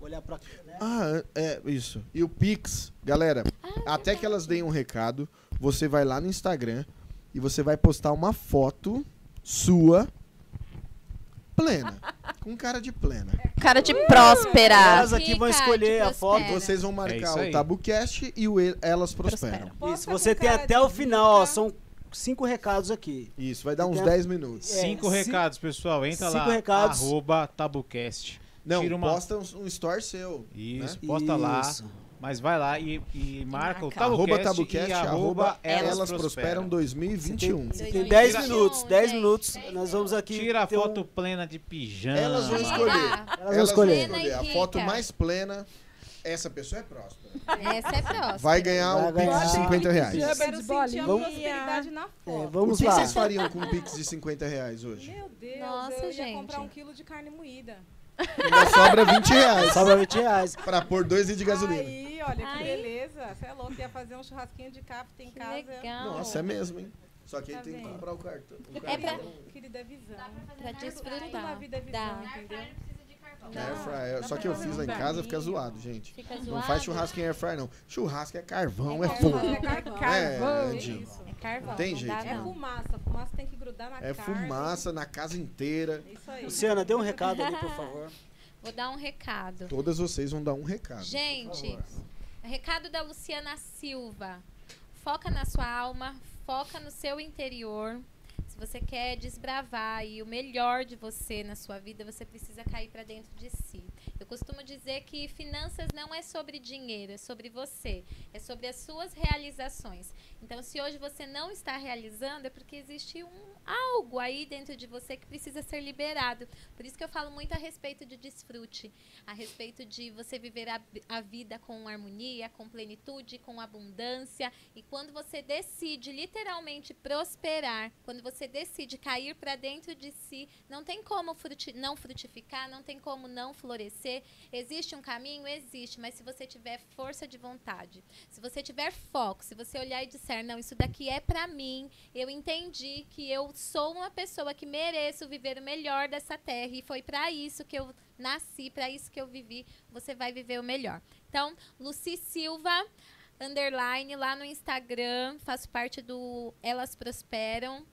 Olhar pra. Né? Ah, é isso. E o Pix, galera, até que elas deem um recado, você vai lá no Instagram e você vai postar uma foto sua plena. Com cara de plena. Cara de próspera. Elas aqui vão escolher a foto. Vocês vão É marcar isso o. TabuCast e o Elas Prosperam. Isso, você tem até o final, ó. São cinco recados aqui. Isso, vai dar uns Tem- 10 minutos. É, Cinco ci- recados, pessoal. Entra cinco lá. recados. Arroba Tabucast. Não, uma- posta um, um story seu. Isso, né? posta lá. Mas vai lá e, e marca o marca. Tabucast, Arroba Tabucast, e arroba Elas, Elas Prosperam 2021. Você tem 10 Tira- minutos, 10 gente. minutos. Nós vamos aqui. Tira a ter um- foto plena de pijama. Elas vão escolher. Elas Elas vão escolher. Plena A foto mais plena, essa pessoa é próspera. Essa é próxima. Vai ganhar Vai um Pix de 50 reais. Eu O quero sentir a prosperidade na É, foto. vamos que lá. vocês fariam com um Pix de 50 reais hoje? Meu Deus, Nossa, eu ia gente. comprar um quilo de carne moída. Ainda sobra 20 reais. Sobra 20 reais. Pra pôr dois litros de gasolina. Aí, olha que Ai. beleza. Você é louco, ia fazer um churrasquinho de capta em Que casa. legal. Nossa, é mesmo, hein? Só que aí Tá tem que comprar o cartão. o É pra- cartão. Querida é visão. Pra Tudo na desfrutar. vida é visão, Dá. entendeu? Air fryer. Só que eu fiz lá em casa, fica zoado, gente. Fica Não zoado. faz churrasco em air fryer, não. Churrasco é carvão, é, É fogo. carvão. É carvão. É, É isso. É carvão. Tem não jeito, dá, É não. fumaça. Fumaça tem que grudar na É carne. fumaça na casa inteira. Isso aí. Luciana, dê um recado ali, por favor. Vou dar um recado. Todas vocês vão dar um recado. Gente, recado da Luciana Silva. Foca na sua alma, foca no seu interior. Se você quer desbravar aí o melhor de você na sua vida, você precisa cair para dentro de si. Eu costumo dizer que finanças não é sobre dinheiro, é sobre você, é sobre as suas realizações. Então, se hoje você não está realizando, é porque existe um algo aí dentro de você que precisa ser liberado. Por isso que eu falo muito a respeito de desfrute, a respeito de você viver a, a vida com harmonia, com plenitude, com abundância. E quando você decide literalmente prosperar, quando você decide cair para dentro de si, não tem como fruti não frutificar, não tem como não florescer. Existe um caminho? Existe, mas se você tiver força de vontade, se você tiver foco, se você olhar e disser, não, isso daqui é para mim, eu entendi que eu sou uma pessoa que mereço viver o melhor dessa terra e foi para isso que eu nasci, para isso que eu vivi, você vai viver o melhor. Então, Luci Silva, underline, lá no Instagram, faço parte do Elas Prosperam.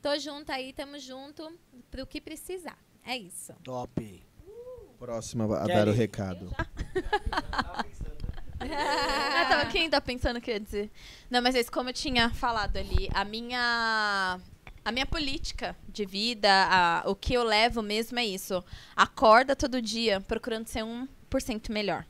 Tô junto aí, tamo junto pro que precisar. É isso. Top. Próxima a dar o recado. Ah, tava quem tá pensando o que ia dizer. Não, mas é isso, como eu tinha falado ali, a minha a minha política de vida, a- o que eu levo mesmo é isso. Acorda todo dia procurando ser 1% melhor.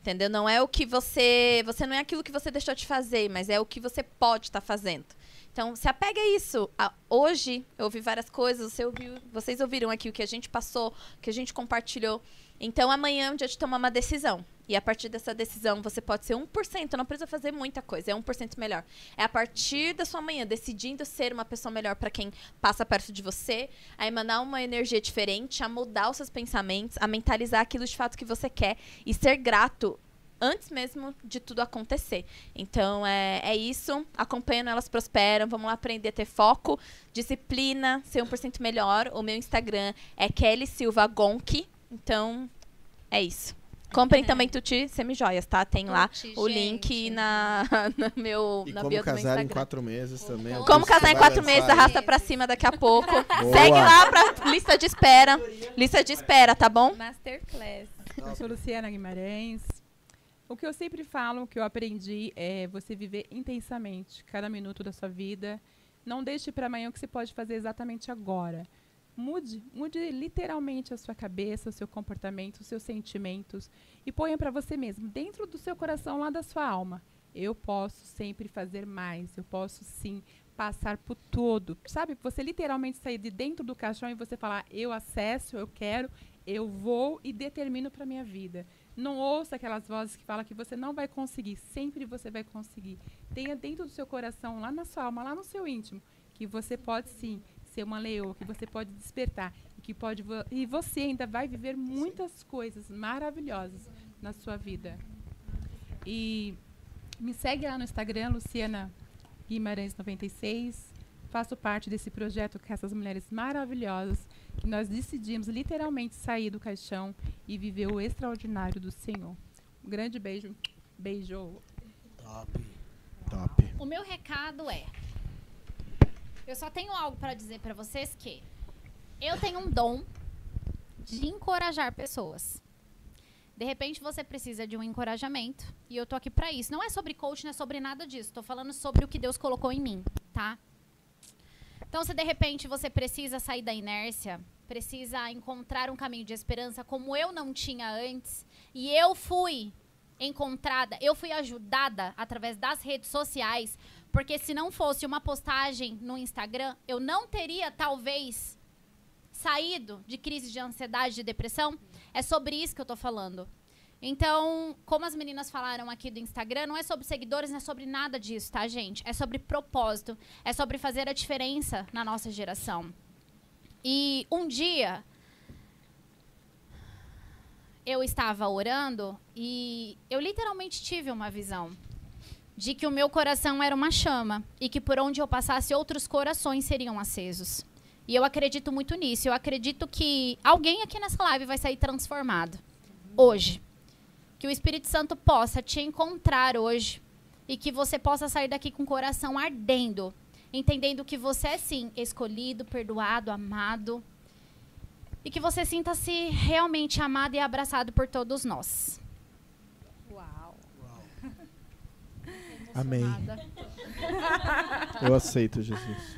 Entendeu? Não é o que você, você não é aquilo que você deixou de fazer, mas é o que você pode estar fazendo. Então, se apega a isso. A- hoje, eu ouvi várias coisas, você ouviu, vocês ouviram aqui o que a gente passou, o que a gente compartilhou. Então, amanhã é um dia de tomar uma decisão. E a partir dessa decisão, você pode ser 1%, não precisa fazer muita coisa, é 1% melhor. É a partir da sua manhã, decidindo ser uma pessoa melhor para quem passa perto de você, a emanar uma energia diferente, a mudar os seus pensamentos, a mentalizar aquilo de fato que você quer e ser grato antes mesmo de tudo acontecer. Então, é, é isso. Acompanhando Elas Prosperam. Vamos lá aprender a ter foco, disciplina, ser 1% melhor. O meu Instagram é Kelly Silva Gonk. Então, é isso. Comprem também Tuti Semijoias, tá? Tem lá Tuti, o link na, no meu, E na como bio do meu casar em Instagram. quatro meses também. é Como que casar em quatro meses, arrasta pra cima daqui a pouco. Segue lá pra lista de espera. Lista de espera, tá bom? Masterclass. Eu sou Luciana Guimarães. O que eu sempre falo, o que eu aprendi é você viver intensamente cada minuto da sua vida. Não deixe para amanhã o que você pode fazer exatamente agora. Mude, mude literalmente a sua cabeça, o seu comportamento, os seus sentimentos e ponha para você mesmo, dentro do seu coração, lá da sua alma. Eu posso sempre fazer mais, eu posso sim passar por tudo. Sabe, você literalmente sair de dentro do caixão e você falar, eu acesso, eu quero, eu vou e determino para minha vida. Não ouça aquelas vozes que falam que você não vai conseguir, sempre você vai conseguir. Tenha dentro do seu coração, lá na sua alma, lá no seu íntimo, que você pode sim ser uma leoa, que você pode despertar e que pode vo- e você ainda vai viver muitas coisas maravilhosas na sua vida. E me segue lá no Instagram, Luciana Guimarães 96. Faço parte desse projeto com essas mulheres maravilhosas que nós decidimos literalmente sair do caixão e viver o extraordinário do Senhor. Um grande beijo. Beijo. Top. O meu recado é: eu só tenho algo pra dizer pra vocês que eu tenho um dom de encorajar pessoas. De repente você precisa de um encorajamento e eu tô aqui pra isso. Não é sobre coach, não é sobre nada disso. Tô falando sobre o que Deus colocou em mim, tá? Então, se de repente você precisa sair da inércia, precisa encontrar um caminho de esperança como eu não tinha antes, e eu fui encontrada, eu fui ajudada através das redes sociais, porque se não fosse uma postagem no Instagram, eu não teria talvez saído de crise de ansiedade, de depressão. É sobre isso que eu tô falando. Então, como as meninas falaram aqui do Instagram, não é sobre seguidores, não é sobre nada disso, tá, gente? É sobre propósito, é sobre fazer a diferença na nossa geração. E um dia eu estava orando e eu literalmente tive uma visão de que o meu coração era uma chama e que por onde eu passasse outros corações seriam acesos. E eu acredito muito nisso. Eu acredito que alguém aqui nessa live vai sair transformado hoje. Que o Espírito Santo possa te encontrar hoje e que você possa sair daqui com o coração ardendo, entendendo que você é sim escolhido, perdoado, amado e que você sinta-se realmente amado e abraçado por todos nós. Uau. Amém. Eu aceito, Jesus.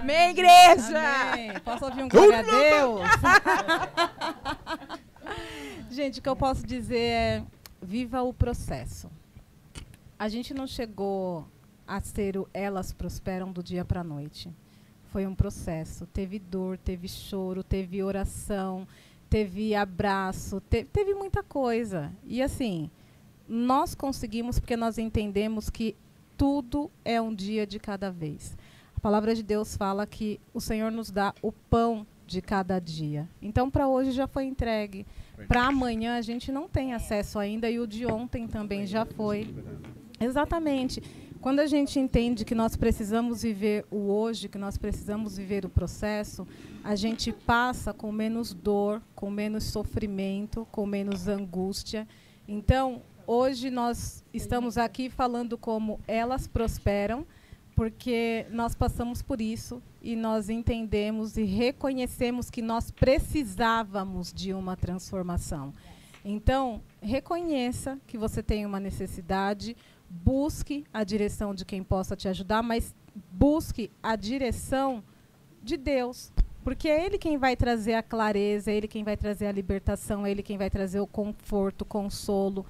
Amém, igreja! Amém. Posso ouvir um glória a Deus? Gente, o que eu posso dizer é: viva o processo. A gente não chegou a ser o elas prosperam do dia para a noite. Foi um processo. Teve dor, teve choro, teve oração, teve abraço, te- teve muita coisa. E assim, nós conseguimos porque nós entendemos que tudo é um dia de cada vez. A palavra de Deus fala que o Senhor nos dá o pão de cada dia. Então, para hoje já foi entregue. Para amanhã a gente não tem acesso ainda e o de ontem também já foi. Exatamente. Quando a gente entende que nós precisamos viver o hoje, que nós precisamos viver o processo, a gente passa com menos dor, com menos sofrimento, com menos angústia. Então, hoje nós estamos aqui falando como elas prosperam, porque nós passamos por isso e nós entendemos e reconhecemos que nós precisávamos de uma transformação. Então, reconheça que você tem uma necessidade, busque a direção de quem possa te ajudar, mas busque a direção de Deus. Porque é Ele quem vai trazer a clareza, é Ele quem vai trazer a libertação, é Ele quem vai trazer o conforto, o consolo.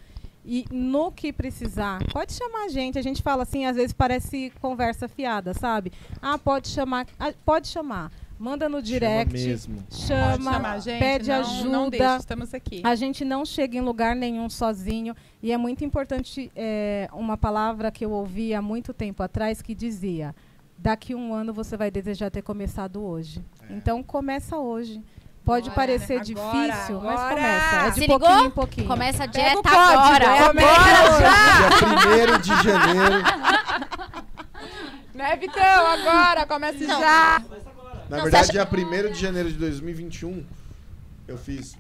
E no que precisar, pode chamar a gente. A gente fala assim, às vezes parece conversa fiada, sabe? Ah, pode chamar, ah, pode chamar. Manda no direct, mesmo. chama, Pode chamar a gente, pede não- ajuda. não deixe, estamos aqui. A gente não chega em lugar nenhum sozinho. E é muito importante é, uma palavra que eu ouvi há muito tempo atrás que dizia: daqui um ano você vai desejar ter começado hoje. Então começa hoje. Pode Agora, parecer né? difícil, mas Agora. começa. É de Se pouquinho ligou? em pouquinho. Começa a Pega dieta o código, agora. é Agora agora. Dia 1 de janeiro. Né, Vitão? Agora, comece Não. já. Na Não, verdade, dia 1 de janeiro de 2021, eu fiz.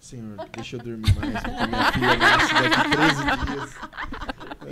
Senhor, deixa eu dormir mais, porque minha filha nasce daqui 13 dias.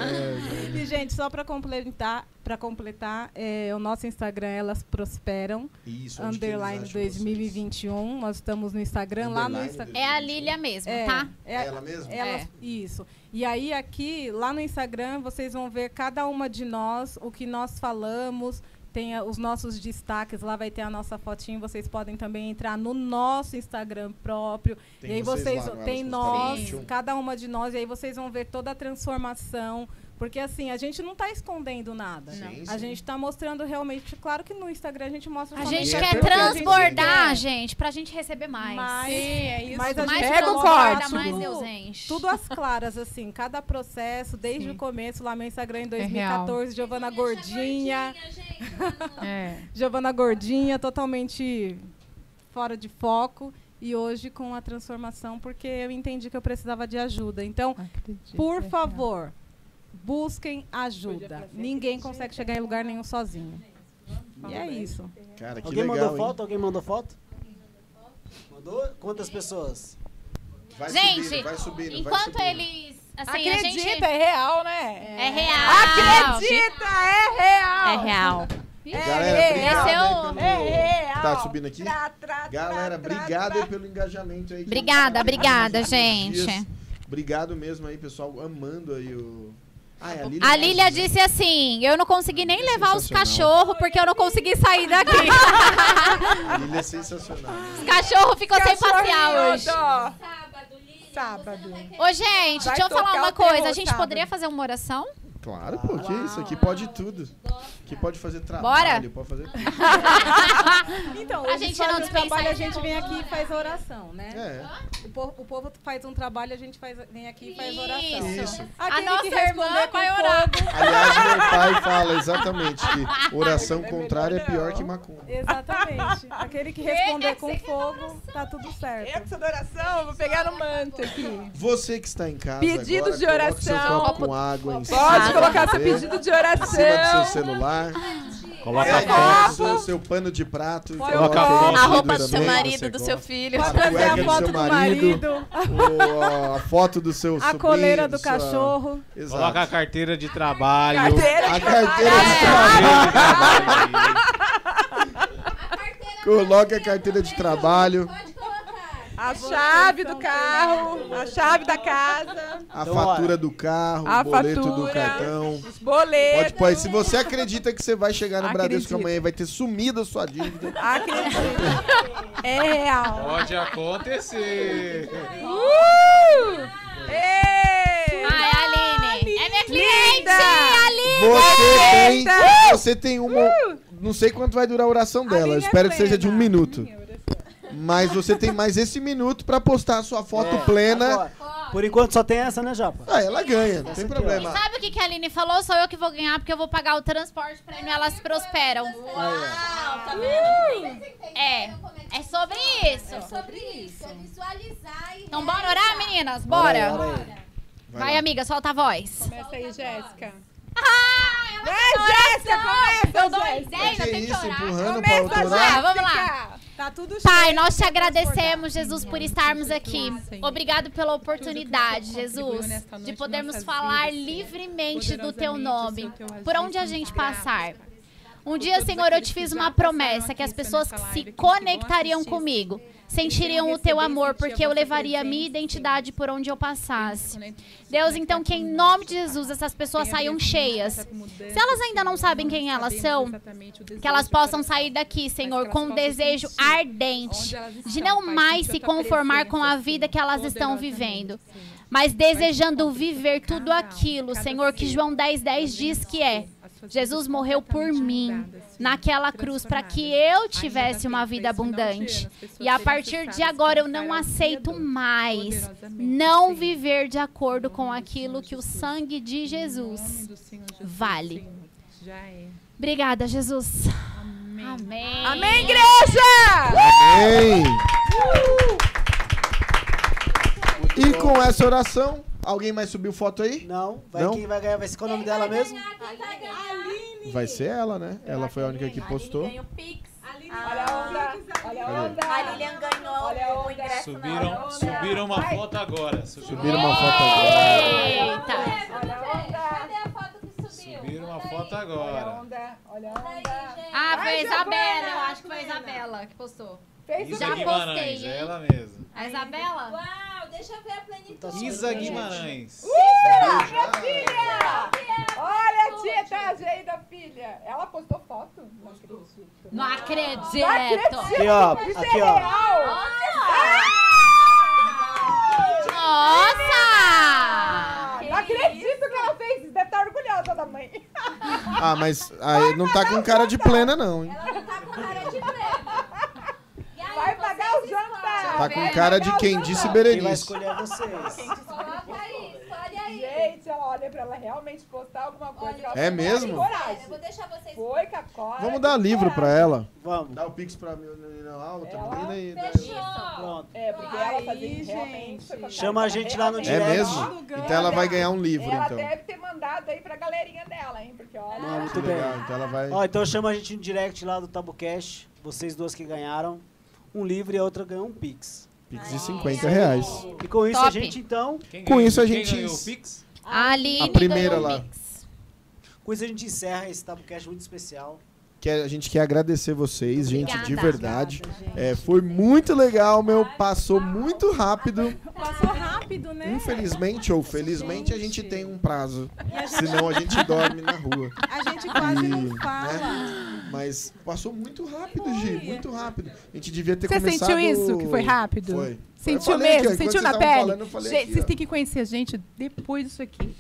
É. E, gente, só para completar, para completar é, o nosso Instagram, elas prosperam. Isso, underline acham 2021. Nós estamos no Instagram, lá no Underline Instagram. É a Lília mesmo, tá? É ela mesma? Elas- É. Isso. E aí aqui, lá no Instagram, vocês vão ver cada uma de nós, o que nós falamos, tem os nossos destaques, lá vai ter a nossa fotinho, vocês podem também entrar no nosso Instagram próprio. Tem e aí vocês vocês, lá tem nós, Prosperam 21. cada uma de nós, e aí vocês vão ver toda a transformação, Porque assim, a gente não tá escondendo nada. Sim, A sim. gente tá mostrando realmente, claro que no Instagram a gente mostra A gente quer que a gente transbordar, quer. gente, pra gente receber mais. Mas, Sim, é isso. mas a mais gente pega o corte. mais Tudo- Deus enche. Tudo às claras, assim, cada processo, desde o começo, lá meu Instagram em 2014, Giovana Gordinha. É. Giovana Gordinha, totalmente fora de foco. E hoje com a transformação, porque eu entendi que eu precisava de ajuda. Então, por é favor, busquem ajuda. Ninguém consegue chegar em lugar nenhum sozinho. E é isso. Cara, que Alguém legal, mandou hein? foto? Alguém mandou foto? Mandou? Quantas pessoas? Vai gente, subindo, vai subindo, vai enquanto subindo. eles. Assim, Acredita, a gente... é real, né? É real. Acredita, é real. É real. Galera, obrigado Esse é pelo... É real. Tá subindo aqui? Tra, tra, Galera, tra, obrigado pelo engajamento aí. Obrigada, obrigada, gente. dias. Obrigado mesmo aí, pessoal, amando aí o... Ah, é a Lília. A Lília disse assim: eu não consegui nem levar os cachorros porque eu não consegui sair daqui. A Lília é sensacional. Os cachorros ficou sem passear hoje. Ó, Sábado. Ô, gente, Vai deixa eu falar uma coisa. A gente sábado. poderia fazer uma oração? Claro, pô, que isso? Aqui pode tudo. Aqui pode fazer Bora? trabalho, pode fazer tudo. Então, A gente não faz o dispensa trabalho, a isso. gente vem aqui e faz oração, né? É. O povo, o povo faz um trabalho, a gente faz, vem aqui e faz oração. Isso. A Aquele nossa que irmã responder com vai orar. fogo- Aliás, meu pai fala exatamente que oração contrária é pior que macumba. Exatamente. Aquele que responder com fogo, tá tudo certo. Essa da oração, eu vou pegar no manto aqui. Você que está em casa Pedido agora, de coloque seu oração. copo com água em Pode colocar seu pedido de Em cima do oração. seu celular. Coloca a o seu, seu pano de prato. e coloca a foto A roupa do seu marido, do seu filho. A Pode trazer a do foto do marido. a foto do seu A coleira do cachorro. Coloca a carteira de trabalho. Carteira A de carteira de trabalho. trabalho. Coloca a carteira de trabalho. A chave do carro, a chave da casa, A Então, fatura olha, do carro, a o boleto do fatura, cartão. os boletos. Pode aí. Se você acredita que você vai chegar no Bradesco Acredito. amanhã e vai ter sumido a sua dívida. Acredita. É real. Pode acontecer. Uh! Ei! Ai, Aline. É minha cliente, Linda! Aline. Você tem, Eita! você tem uma. Não sei quanto vai durar a oração dela. Eu linha espero que seja de um minuto. Mas você tem mais esse minuto pra postar a sua foto É, plena. agora. Por enquanto só tem essa, né, Japa? Ah, ela ganha, não tem problema. Sabe o que, que a Aline falou? Sou eu que vou ganhar porque eu vou pagar o transporte prêmio elas prosperam. É, é sobre isso. Sobre isso. É visualizar e. Então bora orar, meninas? Bora. Bora aí, bora aí. Vai, lá. amiga, solta a voz. Começa aí, Jéssica. Ah, Vai, Jéssica, começa, Eu dou Jéssica. ideia, Que tem que isso, orar. empurrando pra Começa, outro lado. Vamos lá. Tá tudo Pai, nós te agradecemos, Jesus, por estarmos aqui. Obrigado pela oportunidade, Jesus, de podermos falar livremente do teu nome, por onde a gente passar. Um dia, Senhor, eu te fiz uma promessa que as pessoas que se conectariam comigo sentiriam o teu amor, porque eu levaria a minha identidade por onde eu passasse. Deus, então, que em nome de Jesus essas pessoas saiam cheias. Se elas ainda não sabem quem elas são, que elas possam sair daqui, Senhor, com um desejo ardente de não mais se conformar com a vida que elas estão vivendo, mas desejando viver tudo aquilo, Senhor, que João 10, 10 diz que é. Jesus morreu por mim naquela cruz para que eu tivesse uma vida abundante. E a partir de agora eu não aceito mais não viver de acordo com aquilo que o sangue de Jesus vale. É. Obrigada, Jesus. Amém. Amém, igreja! Amém. E com essa oração, alguém mais subiu foto aí? Não, vai, Não? quem vai ganhar vai ser qual o nome dela mesmo? Vai ser ela, né? Ela foi a única que postou. Ganhou Pix. Olha a onda, olha a onda. A Lilian ganhou o ingresso Subiram, subiram uma foto agora. Subiram uma foto agora. Eita. Olha a onda. Cadê a foto que subiu? Subiram uma foto Olha a agora. onda, olha a onda. Ah, foi a Isabela, eu acho que foi a Isabela que postou. Fez Isa Já Guimarães, postei, é ela mesma. A Isabela? Uau, deixa eu ver a plenitude. Isa Guimarães. Minha filha! Olha a tia Tajeida, filha. Ela postou foto? Não acredito. Não acredito. Não acredito. Aqui, ó. Isso Aqui, é ó. real. Nossa! Não acredito que ela fez. Deve estar Ah, mas aí não tá com cara de plena, não, hein? Vai pagar o jantar. Tá com cara de quem disse Quem vai Berenice. escolher é vocês. Gente, ela olha pra ela realmente postar alguma coisa. ela É mesmo? coragem. Eu vou deixar vocês. Foi, Cacora. Vamos dar livro pra ela. Vamos. Dá o pix pra menina lá, outra Ela menina e... Pronto. É, porque ela fazia Aí, realmente. foi pra Chama a gente lá no É direct. mesmo? Então ela vai ganhar um livro, Ela então. deve ter mandado aí pra galerinha dela, hein? Porque olha. Não, muito Que bem. legal, então ela vai... Ó, então chama a gente no direct lá do TabuCast. Vocês duas que ganharam um livro e a outra ganhou um Pix. Pix de 50 reais. E com isso a Top. gente, então, Quem Com ganhou- isso a quem gente- ganhou o Pix? A Aline A primeira ganhou um lá. Pix. com isso a gente encerra esse TabuCast muito especial. Que a gente quer agradecer vocês, gente, de Obrigada. verdade. É, foi muito legal, meu. Passou muito rápido. Passou rápido, né? Infelizmente ou felizmente, a gente tem um prazo. Senão a gente dorme na rua. A gente quase E, não fala. né? Mas passou muito rápido, Gi. Muito rápido. A gente devia ter Você começado... sentiu isso? Que foi rápido? Foi. Sentiu mesmo? aqui, sentiu na pele? falando, gente, aqui, vocês têm que conhecer a gente depois disso aqui.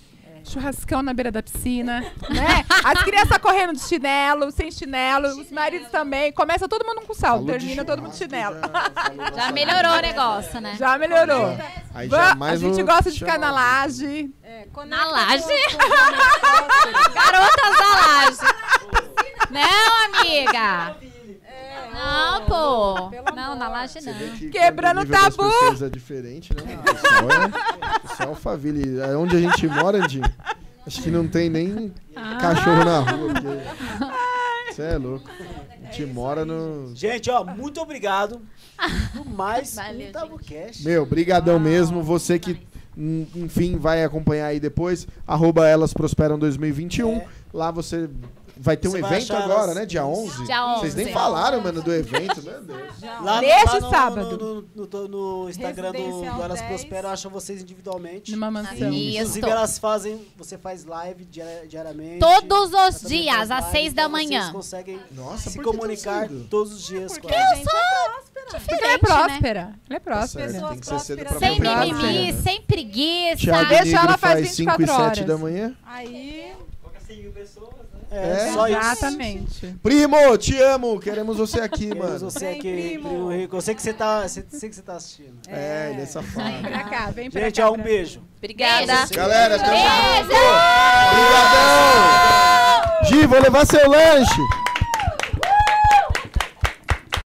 Churrascão na beira da piscina, né? As crianças correndo de chinelo, sem chinelo, os maridos também. Começa todo mundo com Falou de termina todo mundo de chinelo. Já melhorou o negócio, né? Já melhorou. Aí já a gente gosta de ficar na laje. É, Na laje? Garotas da laje. Não, amiga. Não, pô. Pelo Não, amor. na laje não. que Quebrando o tabu. é diferente, né? O pessoal é, o pessoal é alfaville. É Onde a gente mora, Andinho, acho que não tem nem cachorro na rua. Você é louco. A gente mora no... Gente, ó, muito obrigado por mais Valeu, um TabuCast. Meu, brigadão mesmo. Você que, hum, enfim, vai acompanhar aí depois. Arroba Elas Prosperam 2021. É. Lá você vai ter um evento agora, né? Dia 11. Dia Vocês nem 11. falaram, mano, do evento, meu Deus. Lá, Neste lá no, sábado. No, no- no- no Instagram do, Elas 10. Prosperam, acham vocês individualmente. Numa mansão. Isso. Inclusive, elas fazem, você faz live diari- diariamente. Todos Ela os dias, às seis da então Vocês manhã. conseguem Nossa, se comunicar todos os dias com Porque ela. a gente é próspera. Porque ela é né? próspera. Ela é Tá tem que ser cedo pra Sem mimimi, né? sem preguiça. Thiago Deixa ela faz faz 5 e 24 7 da manhã. Aí, Poucas 100 mil pessoas, né? É, É? só isso. Exatamente. Primo, te amo. Queremos você aqui, Queremos mano. você aqui, primo. primo rico. Eu sei que você tá, sei, sei que você tá assistindo. É, ele é safado. Vem pra cá, vem pra Gente, cá. ó, um beijo. Obrigada. Beijo. Galera, tamo Beijo! junto. Obrigadão. Gi, vou levar seu lanche.